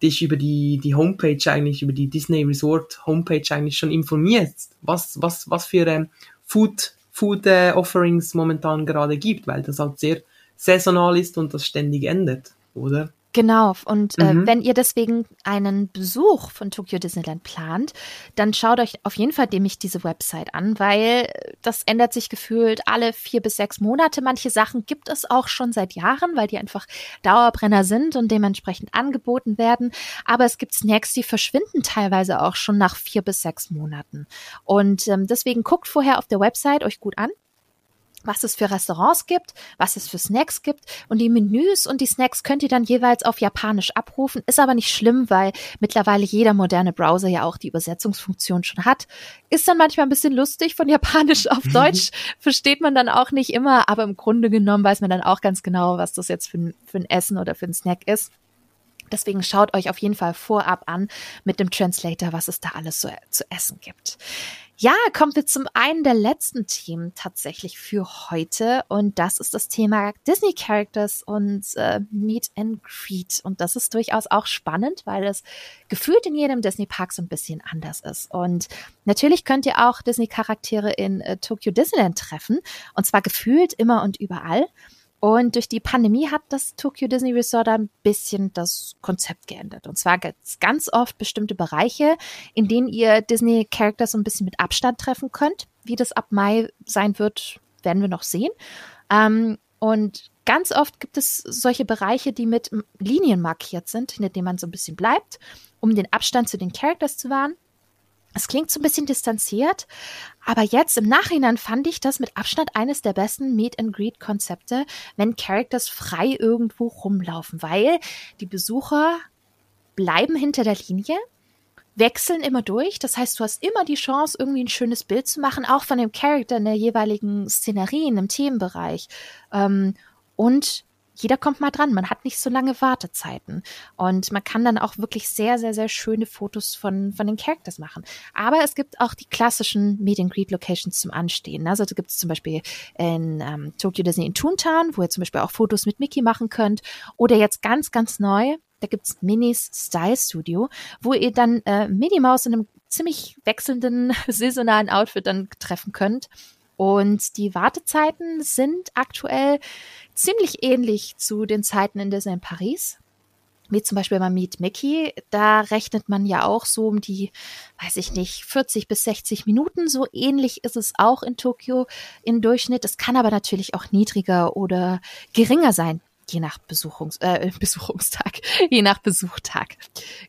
dich über die, die Homepage eigentlich, über die Disney Resort Homepage eigentlich schon informierst, was, was, was für ähm, Food, Food äh, Offerings momentan gerade gibt, weil das halt sehr saisonal ist und das ständig ändert, oder? Genau, und äh, mhm. wenn ihr deswegen einen Besuch von Tokyo Disneyland plant, dann schaut euch auf jeden Fall nämlich diese Website an, weil das ändert sich gefühlt alle vier bis sechs Monate. Manche Sachen gibt es auch schon seit Jahren, weil die einfach Dauerbrenner sind und dementsprechend angeboten werden. Aber es gibt Snacks, die verschwinden teilweise auch schon nach vier bis sechs Monaten. Und ähm, deswegen guckt vorher auf der Website euch gut an was es für Restaurants gibt, was es für Snacks gibt und die Menüs und die Snacks könnt ihr dann jeweils auf Japanisch abrufen. Ist aber nicht schlimm, weil mittlerweile jeder moderne Browser ja auch die Übersetzungsfunktion schon hat. Ist dann manchmal ein bisschen lustig von Japanisch auf Deutsch, versteht man dann auch nicht immer, aber im Grunde genommen weiß man dann auch ganz genau, was das jetzt für ein, für ein Essen oder für ein Snack ist. Deswegen schaut euch auf jeden Fall vorab an mit dem Translator, was es da alles so zu essen gibt. Ja, kommen wir zum einen der letzten Themen tatsächlich für heute. Und das ist das Thema Disney Characters und äh, Meet and Greet. Und das ist durchaus auch spannend, weil es gefühlt in jedem Disney Park so ein bisschen anders ist. Und natürlich könnt ihr auch Disney Charaktere in äh, Tokyo Disneyland treffen. Und zwar gefühlt immer und überall. Und durch die Pandemie hat das Tokyo Disney Resort ein bisschen das Konzept geändert. Und zwar gibt es ganz oft bestimmte Bereiche, in denen ihr Disney Characters so ein bisschen mit Abstand treffen könnt. Wie das ab Mai sein wird, werden wir noch sehen. Ähm, und ganz oft gibt es solche Bereiche, die mit Linien markiert sind, hinter denen man so ein bisschen bleibt, um den Abstand zu den Characters zu wahren. Es klingt so ein bisschen distanziert, aber jetzt im Nachhinein fand ich das mit Abstand eines der besten Meet and Greet Konzepte, wenn Characters frei irgendwo rumlaufen, weil die Besucher bleiben hinter der Linie, wechseln immer durch. Das heißt, du hast immer die Chance, irgendwie ein schönes Bild zu machen, auch von dem Charakter in der jeweiligen Szenerie, in einem Themenbereich. Ähm, und jeder kommt mal dran. Man hat nicht so lange Wartezeiten. Und man kann dann auch wirklich sehr, sehr, sehr schöne Fotos von, von den Characters machen. Aber es gibt auch die klassischen Meet and Greet Locations zum Anstehen. Also da gibt es zum Beispiel in ähm, Tokyo Disney in Toontown, wo ihr zum Beispiel auch Fotos mit Mickey machen könnt. Oder jetzt ganz, ganz neu, da gibt's Minis Style Studio, wo ihr dann äh, Minnie Maus in einem ziemlich wechselnden <laughs> saisonalen Outfit dann treffen könnt. Und die Wartezeiten sind aktuell ziemlich ähnlich zu den Zeiten in Disneyland Paris. Wie zum Beispiel bei Meet Mickey, da rechnet man ja auch so um die, weiß ich nicht, 40 bis 60 Minuten. So ähnlich ist es auch in Tokio im Durchschnitt. Es kann aber natürlich auch niedriger oder geringer sein je nach Besuchungs äh, <laughs> Besuchungstag, je nach Besuchtag.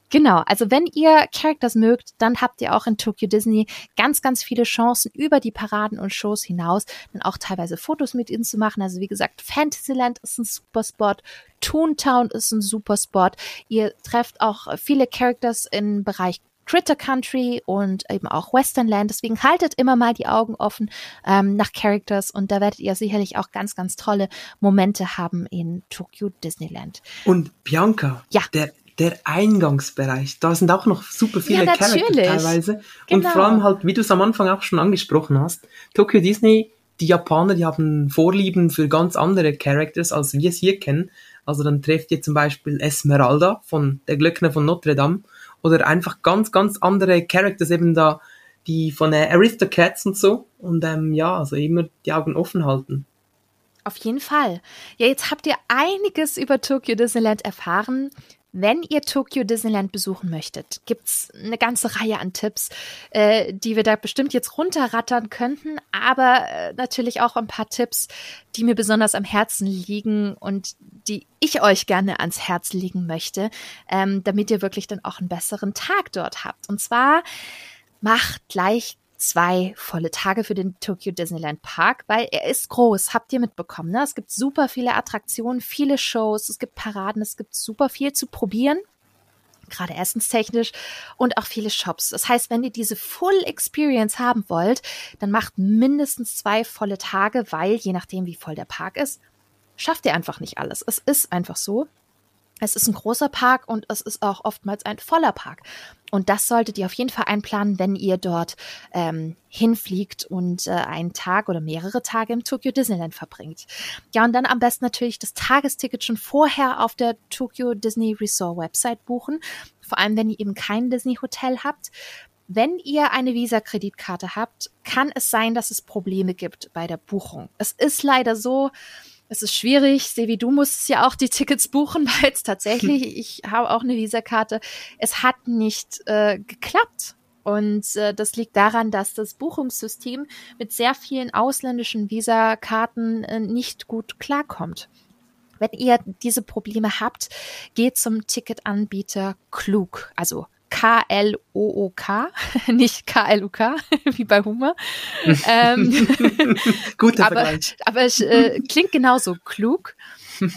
Genau, also wenn ihr Characters mögt, dann habt ihr auch in Tokyo Disney ganz, ganz viele Chancen über die Paraden und Shows hinaus, dann auch teilweise Fotos mit ihnen zu machen. Also wie gesagt, Fantasyland ist ein super Spot, Toontown ist ein super Spot. Ihr trefft auch viele Characters im Bereich Critter Country und eben auch Westernland. Deswegen haltet immer mal die Augen offen ähm, nach Characters und da werdet ihr sicherlich auch ganz, ganz tolle Momente haben in Tokyo Disneyland. Und Bianca, ja. der der Eingangsbereich, da sind auch noch super viele ja, Charakter teilweise. Genau. Und vor allem halt, wie du es am Anfang auch schon angesprochen hast, Tokyo Disney, die Japaner, die haben Vorlieben für ganz andere Characters, als wir es hier kennen. Also dann trefft ihr zum Beispiel Esmeralda von der Glöckner von Notre Dame oder einfach ganz, ganz andere Characters eben da, die von äh, Aristocats und so. Und ähm, ja, also immer die Augen offen halten. Auf jeden Fall. Ja, jetzt habt ihr einiges über Tokyo Disneyland erfahren. Wenn ihr Tokyo Disneyland besuchen möchtet, gibt's eine ganze Reihe an Tipps, äh, die wir da bestimmt jetzt runterrattern könnten, aber äh, natürlich auch ein paar Tipps, die mir besonders am Herzen liegen und die ich euch gerne ans Herz legen möchte, ähm, damit ihr wirklich dann auch einen besseren Tag dort habt. Und zwar macht gleich zwei volle Tage für den Tokyo Disneyland Park, weil er ist groß, habt ihr mitbekommen. Ne? Es gibt super viele Attraktionen, viele Shows, es gibt Paraden, es gibt super viel zu probieren gerade essenstechnisch und auch viele Shops. Das heißt, wenn ihr diese Full Experience haben wollt, dann macht mindestens zwei volle Tage, weil je nachdem, wie voll der Park ist, schafft ihr einfach nicht alles. Es ist einfach so. Es ist ein großer Park und es ist auch oftmals ein voller Park. Und das solltet ihr auf jeden Fall einplanen, wenn ihr dort ähm, hinfliegt und äh, einen Tag oder mehrere Tage im Tokyo Disneyland verbringt. Ja, und dann am besten natürlich das Tagesticket schon vorher auf der Tokyo Disney Resort Website buchen. Vor allem, wenn ihr eben kein Disney Hotel habt. Wenn ihr eine Visa-Kreditkarte habt, kann es sein, dass es Probleme gibt bei der Buchung. Es ist leider so, es ist schwierig. Sevi, du musst ja auch die Tickets buchen, <laughs> weil es tatsächlich, <laughs> ich habe auch eine Visakarte. Es hat nicht äh, geklappt. Und äh, das liegt daran, dass das Buchungssystem mit sehr vielen ausländischen Visakarten äh, nicht gut klarkommt. Wenn ihr diese Probleme habt, geht zum Ticketanbieter Klug, also K-L-O-O-K, <laughs> nicht K-L-U-K, <laughs> wie bei Hummer. ähm, <laughs> Guter aber, Vergleich. Aber es äh, klingt genauso klug.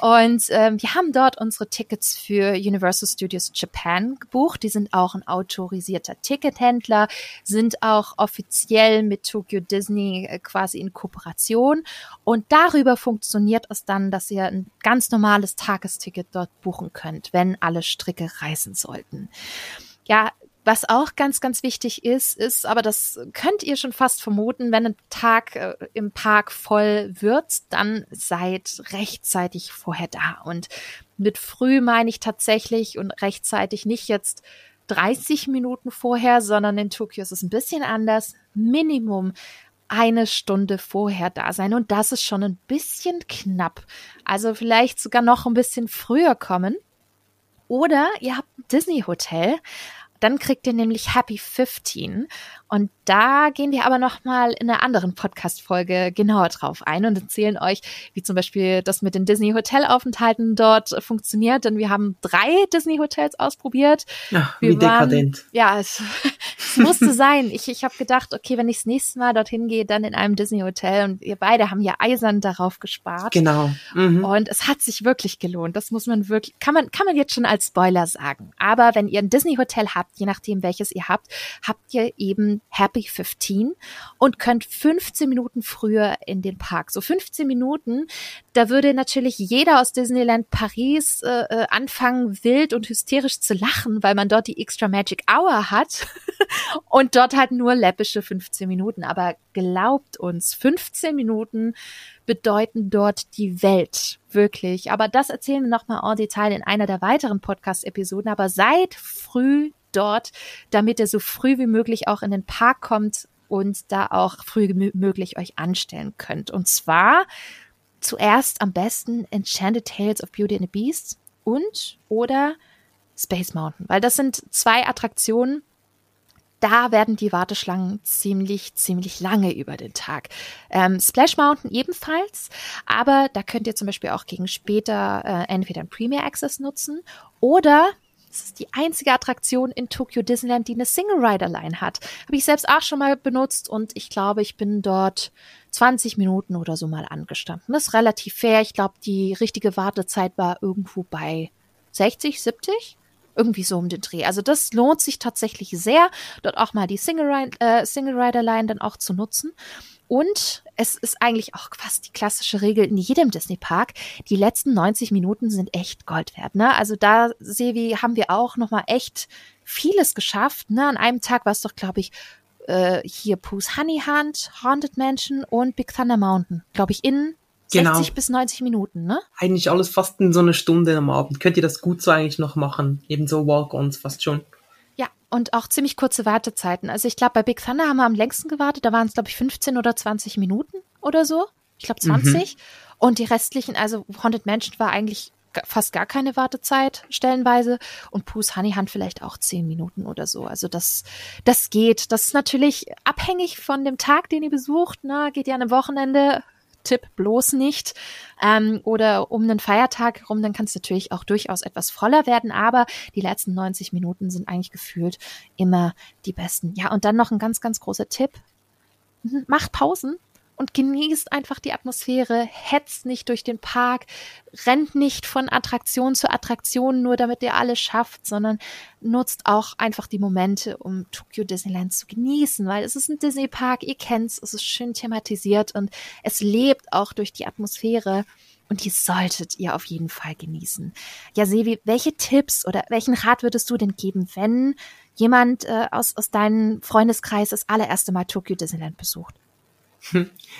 Und ähm, wir haben dort unsere Tickets für Universal Studios Japan gebucht. Die sind auch ein autorisierter Tickethändler, sind auch offiziell mit Tokyo Disney äh, quasi in Kooperation. Und darüber funktioniert es dann, dass ihr ein ganz normales Tagesticket dort buchen könnt, wenn alle Stricke reisen sollten. Ja, was auch ganz, ganz wichtig ist, ist, aber das könnt ihr schon fast vermuten, wenn ein Tag äh, im Park voll wird, dann seid rechtzeitig vorher da. Und mit früh meine ich tatsächlich und rechtzeitig nicht jetzt 30 Minuten vorher, sondern in Tokio ist es ein bisschen anders. Minimum eine Stunde vorher da sein. Und das ist schon ein bisschen knapp. Also vielleicht sogar noch ein bisschen früher kommen. Oder ihr habt ein Disney-Hotel. Dann kriegt ihr nämlich Happy 15 und da gehen wir aber nochmal in einer anderen Podcast-Folge genauer drauf ein und erzählen euch, wie zum Beispiel das mit den Disney-Hotelaufenthalten dort funktioniert. Denn wir haben drei Disney-Hotels ausprobiert. Ach, wie waren, dekadent. Ja, es, es musste <laughs> sein. Ich, ich habe gedacht, okay, wenn ich das nächste Mal dorthin gehe, dann in einem Disney-Hotel. Und ihr beide haben ja eisern darauf gespart. Genau. Mhm. Und es hat sich wirklich gelohnt. Das muss man wirklich, kann man, kann man jetzt schon als Spoiler sagen. Aber wenn ihr ein Disney-Hotel habt, je nachdem welches ihr habt, habt ihr eben Happy 15 und könnt 15 Minuten früher in den Park. So 15 Minuten, da würde natürlich jeder aus Disneyland Paris äh, äh anfangen, wild und hysterisch zu lachen, weil man dort die Extra Magic Hour hat <laughs> und dort halt nur läppische 15 Minuten. Aber glaubt uns, 15 Minuten bedeuten dort die Welt. Wirklich. Aber das erzählen wir nochmal en Detail in einer der weiteren Podcast-Episoden. Aber seid früh dort, damit ihr so früh wie möglich auch in den Park kommt und da auch früh wie möglich euch anstellen könnt. Und zwar zuerst am besten Enchanted Tales of Beauty and the Beast und oder Space Mountain, weil das sind zwei Attraktionen, da werden die Warteschlangen ziemlich, ziemlich lange über den Tag. Ähm, Splash Mountain ebenfalls, aber da könnt ihr zum Beispiel auch gegen später äh, entweder ein Premier Access nutzen oder es ist die einzige Attraktion in Tokyo Disneyland, die eine Single Rider Line hat. Habe ich selbst auch schon mal benutzt und ich glaube, ich bin dort 20 Minuten oder so mal angestanden. Das ist relativ fair. Ich glaube, die richtige Wartezeit war irgendwo bei 60, 70. Irgendwie so um den Dreh. Also das lohnt sich tatsächlich sehr, dort auch mal die Single, Ride, äh, Single Rider Line dann auch zu nutzen. Und es ist eigentlich auch fast die klassische Regel in jedem Disney Park. Die letzten 90 Minuten sind echt Gold wert. Ne? Also da, Sevi, haben wir auch noch mal echt vieles geschafft. Ne? An einem Tag war es doch, glaube ich, äh, hier Pooh's Honey Hunt, Haunted Mansion und Big Thunder Mountain. Glaube ich, in genau. 60 bis 90 Minuten, ne? Eigentlich alles fast in so einer Stunde am Abend. Könnt ihr das gut so eigentlich noch machen? Ebenso Walk-Ons fast schon. Und auch ziemlich kurze Wartezeiten. Also ich glaube, bei Big Thunder haben wir am längsten gewartet. Da waren es, glaube ich, 15 oder 20 Minuten oder so. Ich glaube 20. Mhm. Und die restlichen, also Haunted Mansion war eigentlich fast gar keine Wartezeit stellenweise und Pooh's Honey Hunt vielleicht auch zehn Minuten oder so. Also das, das geht. Das ist natürlich abhängig von dem Tag, den ihr besucht. Ne? Geht ja an einem Wochenende, Tipp bloß nicht. Ähm, oder um einen Feiertag herum, dann kann es natürlich auch durchaus etwas voller werden, aber die letzten 90 Minuten sind eigentlich gefühlt immer die besten. Ja, und dann noch ein ganz, ganz großer Tipp. Macht Pausen und genießt einfach die Atmosphäre, hetzt nicht durch den Park, rennt nicht von Attraktion zu Attraktion, nur damit ihr alles schafft, sondern nutzt auch einfach die Momente, um Tokyo Disneyland zu genießen, weil es ist ein Disney Park, ihr kennt's, es ist schön thematisiert und es lebt auch durch die Atmosphäre. Und die solltet ihr auf jeden Fall genießen. Ja, Sevi, welche Tipps oder welchen Rat würdest du denn geben, wenn jemand äh, aus, aus deinem Freundeskreis das allererste Mal Tokyo Disneyland besucht?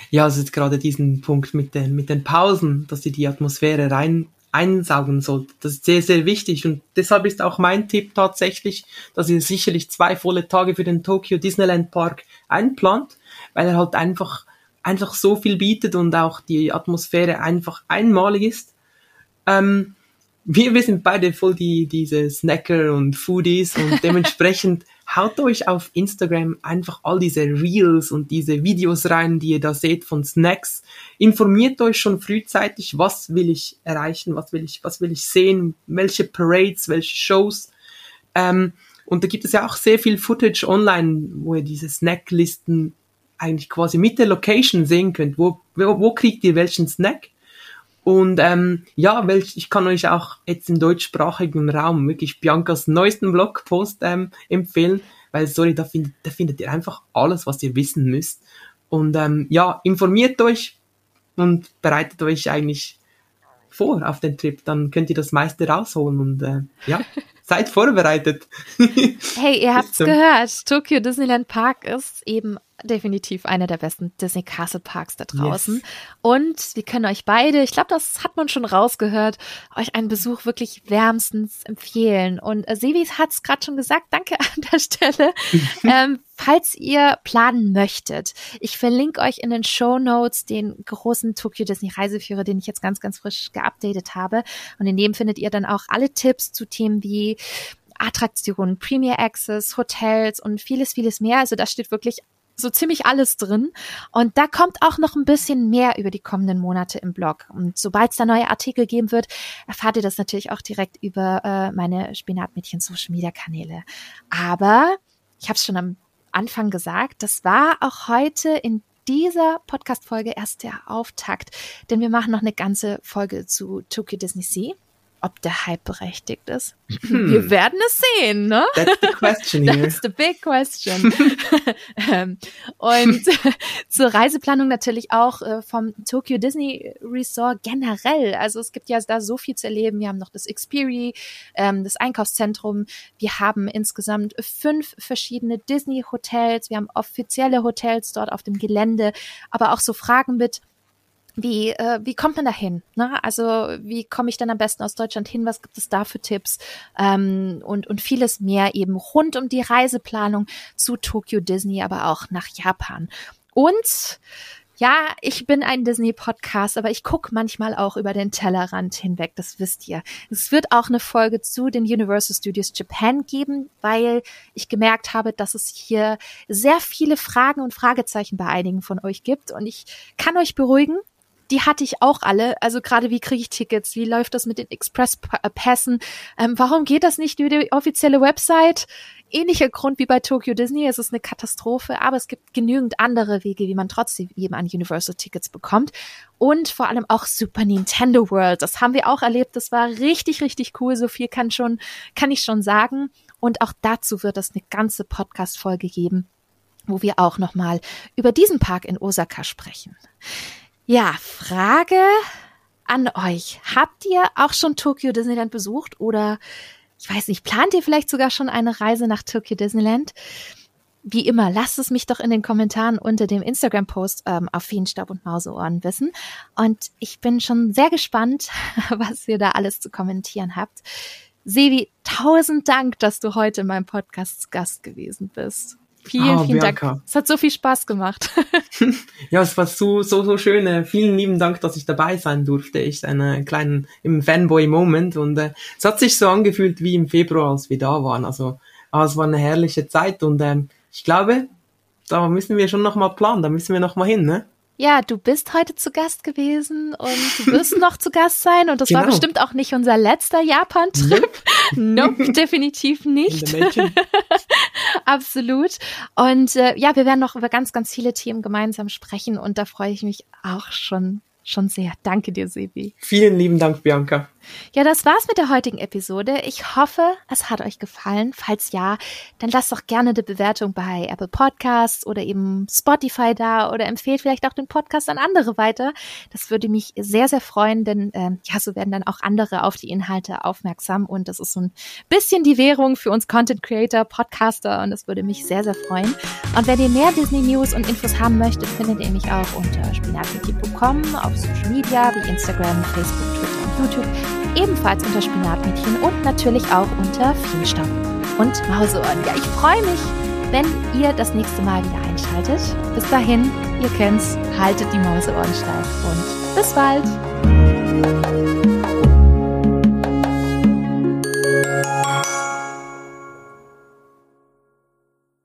Ja, also gerade diesen Punkt mit den, mit den Pausen, dass ihr die Atmosphäre rein einsaugen sollt. Das ist sehr, sehr wichtig und deshalb ist auch mein Tipp tatsächlich, dass ihr sicherlich zwei volle Tage für den Tokyo Disneyland Park einplant, weil er halt einfach, einfach so viel bietet und auch die Atmosphäre einfach einmalig ist. Ähm, wir, wir sind beide voll die, diese Snacker und Foodies und dementsprechend <laughs> haut euch auf Instagram einfach all diese Reels und diese Videos rein, die ihr da seht von Snacks. Informiert euch schon frühzeitig, was will ich erreichen, was will ich, was will ich sehen, welche Parades, welche Shows. Ähm, und da gibt es ja auch sehr viel Footage online, wo ihr diese Snacklisten eigentlich quasi mit der Location sehen könnt. Wo, wo, wo kriegt ihr welchen Snack? Und ähm, ja, welch, ich kann euch auch jetzt im deutschsprachigen Raum wirklich Biancas neuesten Blogpost ähm, empfehlen, weil sorry, da findet, da findet ihr einfach alles, was ihr wissen müsst. Und ähm, ja, informiert euch und bereitet euch eigentlich vor auf den Trip, dann könnt ihr das meiste rausholen und äh, ja, <laughs> seid vorbereitet. hey, ihr <laughs> habt's gehört, Tokyo Disneyland Park ist eben definitiv einer der besten Disney Castle Parks da draußen. Yes. Und wir können euch beide, ich glaube, das hat man schon rausgehört, euch einen Besuch wirklich wärmstens empfehlen. Und äh, Sevis hat es gerade schon gesagt, danke <laughs> an der Stelle. <laughs> ähm, falls ihr planen möchtet, ich verlinke euch in den Show Notes den großen Tokyo Disney Reiseführer, den ich jetzt ganz, ganz frisch geupdatet habe. Und in dem findet ihr dann auch alle Tipps zu Themen wie Attraktionen, Premier Access, Hotels und vieles, vieles mehr. Also da steht wirklich so ziemlich alles drin. Und da kommt auch noch ein bisschen mehr über die kommenden Monate im Blog. Und sobald es da neue Artikel geben wird, erfahrt ihr das natürlich auch direkt über äh, meine Spinatmädchen Social Media Kanäle. Aber ich habe es schon am Anfang gesagt, das war auch heute in dieser Podcast-Folge erst der Auftakt, denn wir machen noch eine ganze Folge zu Tokyo Disney Sea ob der Hype berechtigt ist. Hm. Wir werden es sehen, ne? That's the question <laughs> here. That's the big question. <laughs> Ähm, und <laughs> zur Reiseplanung natürlich auch äh, vom Tokyo Disney Resort generell. Also es gibt ja da so viel zu erleben. Wir haben noch das Xperi, ähm, das Einkaufszentrum. Wir haben insgesamt fünf verschiedene Disney Hotels. Wir haben offizielle Hotels dort auf dem Gelände, aber auch so Fragen mit wie, äh, wie kommt man da hin? Ne? Also wie komme ich dann am besten aus Deutschland hin? Was gibt es da für Tipps? Ähm, und, und vieles mehr eben rund um die Reiseplanung zu Tokyo Disney, aber auch nach Japan. Und ja, ich bin ein Disney-Podcast, aber ich gucke manchmal auch über den Tellerrand hinweg, das wisst ihr. Es wird auch eine Folge zu den Universal Studios Japan geben, weil ich gemerkt habe, dass es hier sehr viele Fragen und Fragezeichen bei einigen von euch gibt. Und ich kann euch beruhigen, die hatte ich auch alle. Also gerade wie kriege ich Tickets? Wie läuft das mit den Express-Pässen? Ähm, warum geht das nicht über die offizielle Website? Ähnlicher Grund wie bei Tokyo Disney. Es ist eine Katastrophe, aber es gibt genügend andere Wege, wie man trotzdem eben an Universal Tickets bekommt. Und vor allem auch Super Nintendo World. Das haben wir auch erlebt. Das war richtig, richtig cool. So viel kann schon, kann ich schon sagen. Und auch dazu wird es eine ganze Podcast-Folge geben, wo wir auch nochmal über diesen Park in Osaka sprechen. Ja, Frage an euch. Habt ihr auch schon Tokyo Disneyland besucht oder ich weiß nicht, plant ihr vielleicht sogar schon eine Reise nach Tokyo Disneyland? Wie immer, lasst es mich doch in den Kommentaren unter dem Instagram-Post ähm, auf Feenstaub und Mauseohren wissen. Und ich bin schon sehr gespannt, <laughs> was ihr da alles zu kommentieren habt. Sevi, tausend Dank, dass du heute in meinem Podcast Gast gewesen bist. Vielen, oh, vielen Bianca. Dank. Es hat so viel Spaß gemacht. <laughs> ja, es war so, so, so schön. Äh, vielen lieben Dank, dass ich dabei sein durfte. Ich einen kleinen im Fanboy-Moment und äh, es hat sich so angefühlt wie im Februar, als wir da waren. Also, ah, es war eine herrliche Zeit und ähm, ich glaube, da müssen wir schon noch mal planen. Da müssen wir noch mal hin, ne? Ja, du bist heute zu Gast gewesen und du wirst <laughs> noch zu Gast sein und das genau. war bestimmt auch nicht unser letzter Japan-Trip. Nope. <laughs> nope, definitiv nicht. Absolut. Und äh, ja, wir werden noch über ganz, ganz viele Themen gemeinsam sprechen und da freue ich mich auch schon schon sehr. Danke dir, Sebi. Vielen lieben Dank, Bianca. Ja, das war's mit der heutigen Episode. Ich hoffe, es hat euch gefallen. Falls ja, dann lasst doch gerne eine Bewertung bei Apple Podcasts oder eben Spotify da oder empfehlt vielleicht auch den Podcast an andere weiter. Das würde mich sehr, sehr freuen, denn ähm, ja, so werden dann auch andere auf die Inhalte aufmerksam und das ist so ein bisschen die Währung für uns Content Creator, Podcaster und das würde mich sehr, sehr freuen. Und wenn ihr mehr Disney News und Infos haben möchtet, findet ihr mich auch unter spinatwiki.com auf Social Media wie Instagram, Facebook, Twitter YouTube, ebenfalls unter Spinatmädchen und natürlich auch unter Vielstaub und Mauseohren. Ja, ich freue mich, wenn ihr das nächste Mal wieder einschaltet. Bis dahin, ihr kennt's, haltet die Mauseohren steif und bis bald!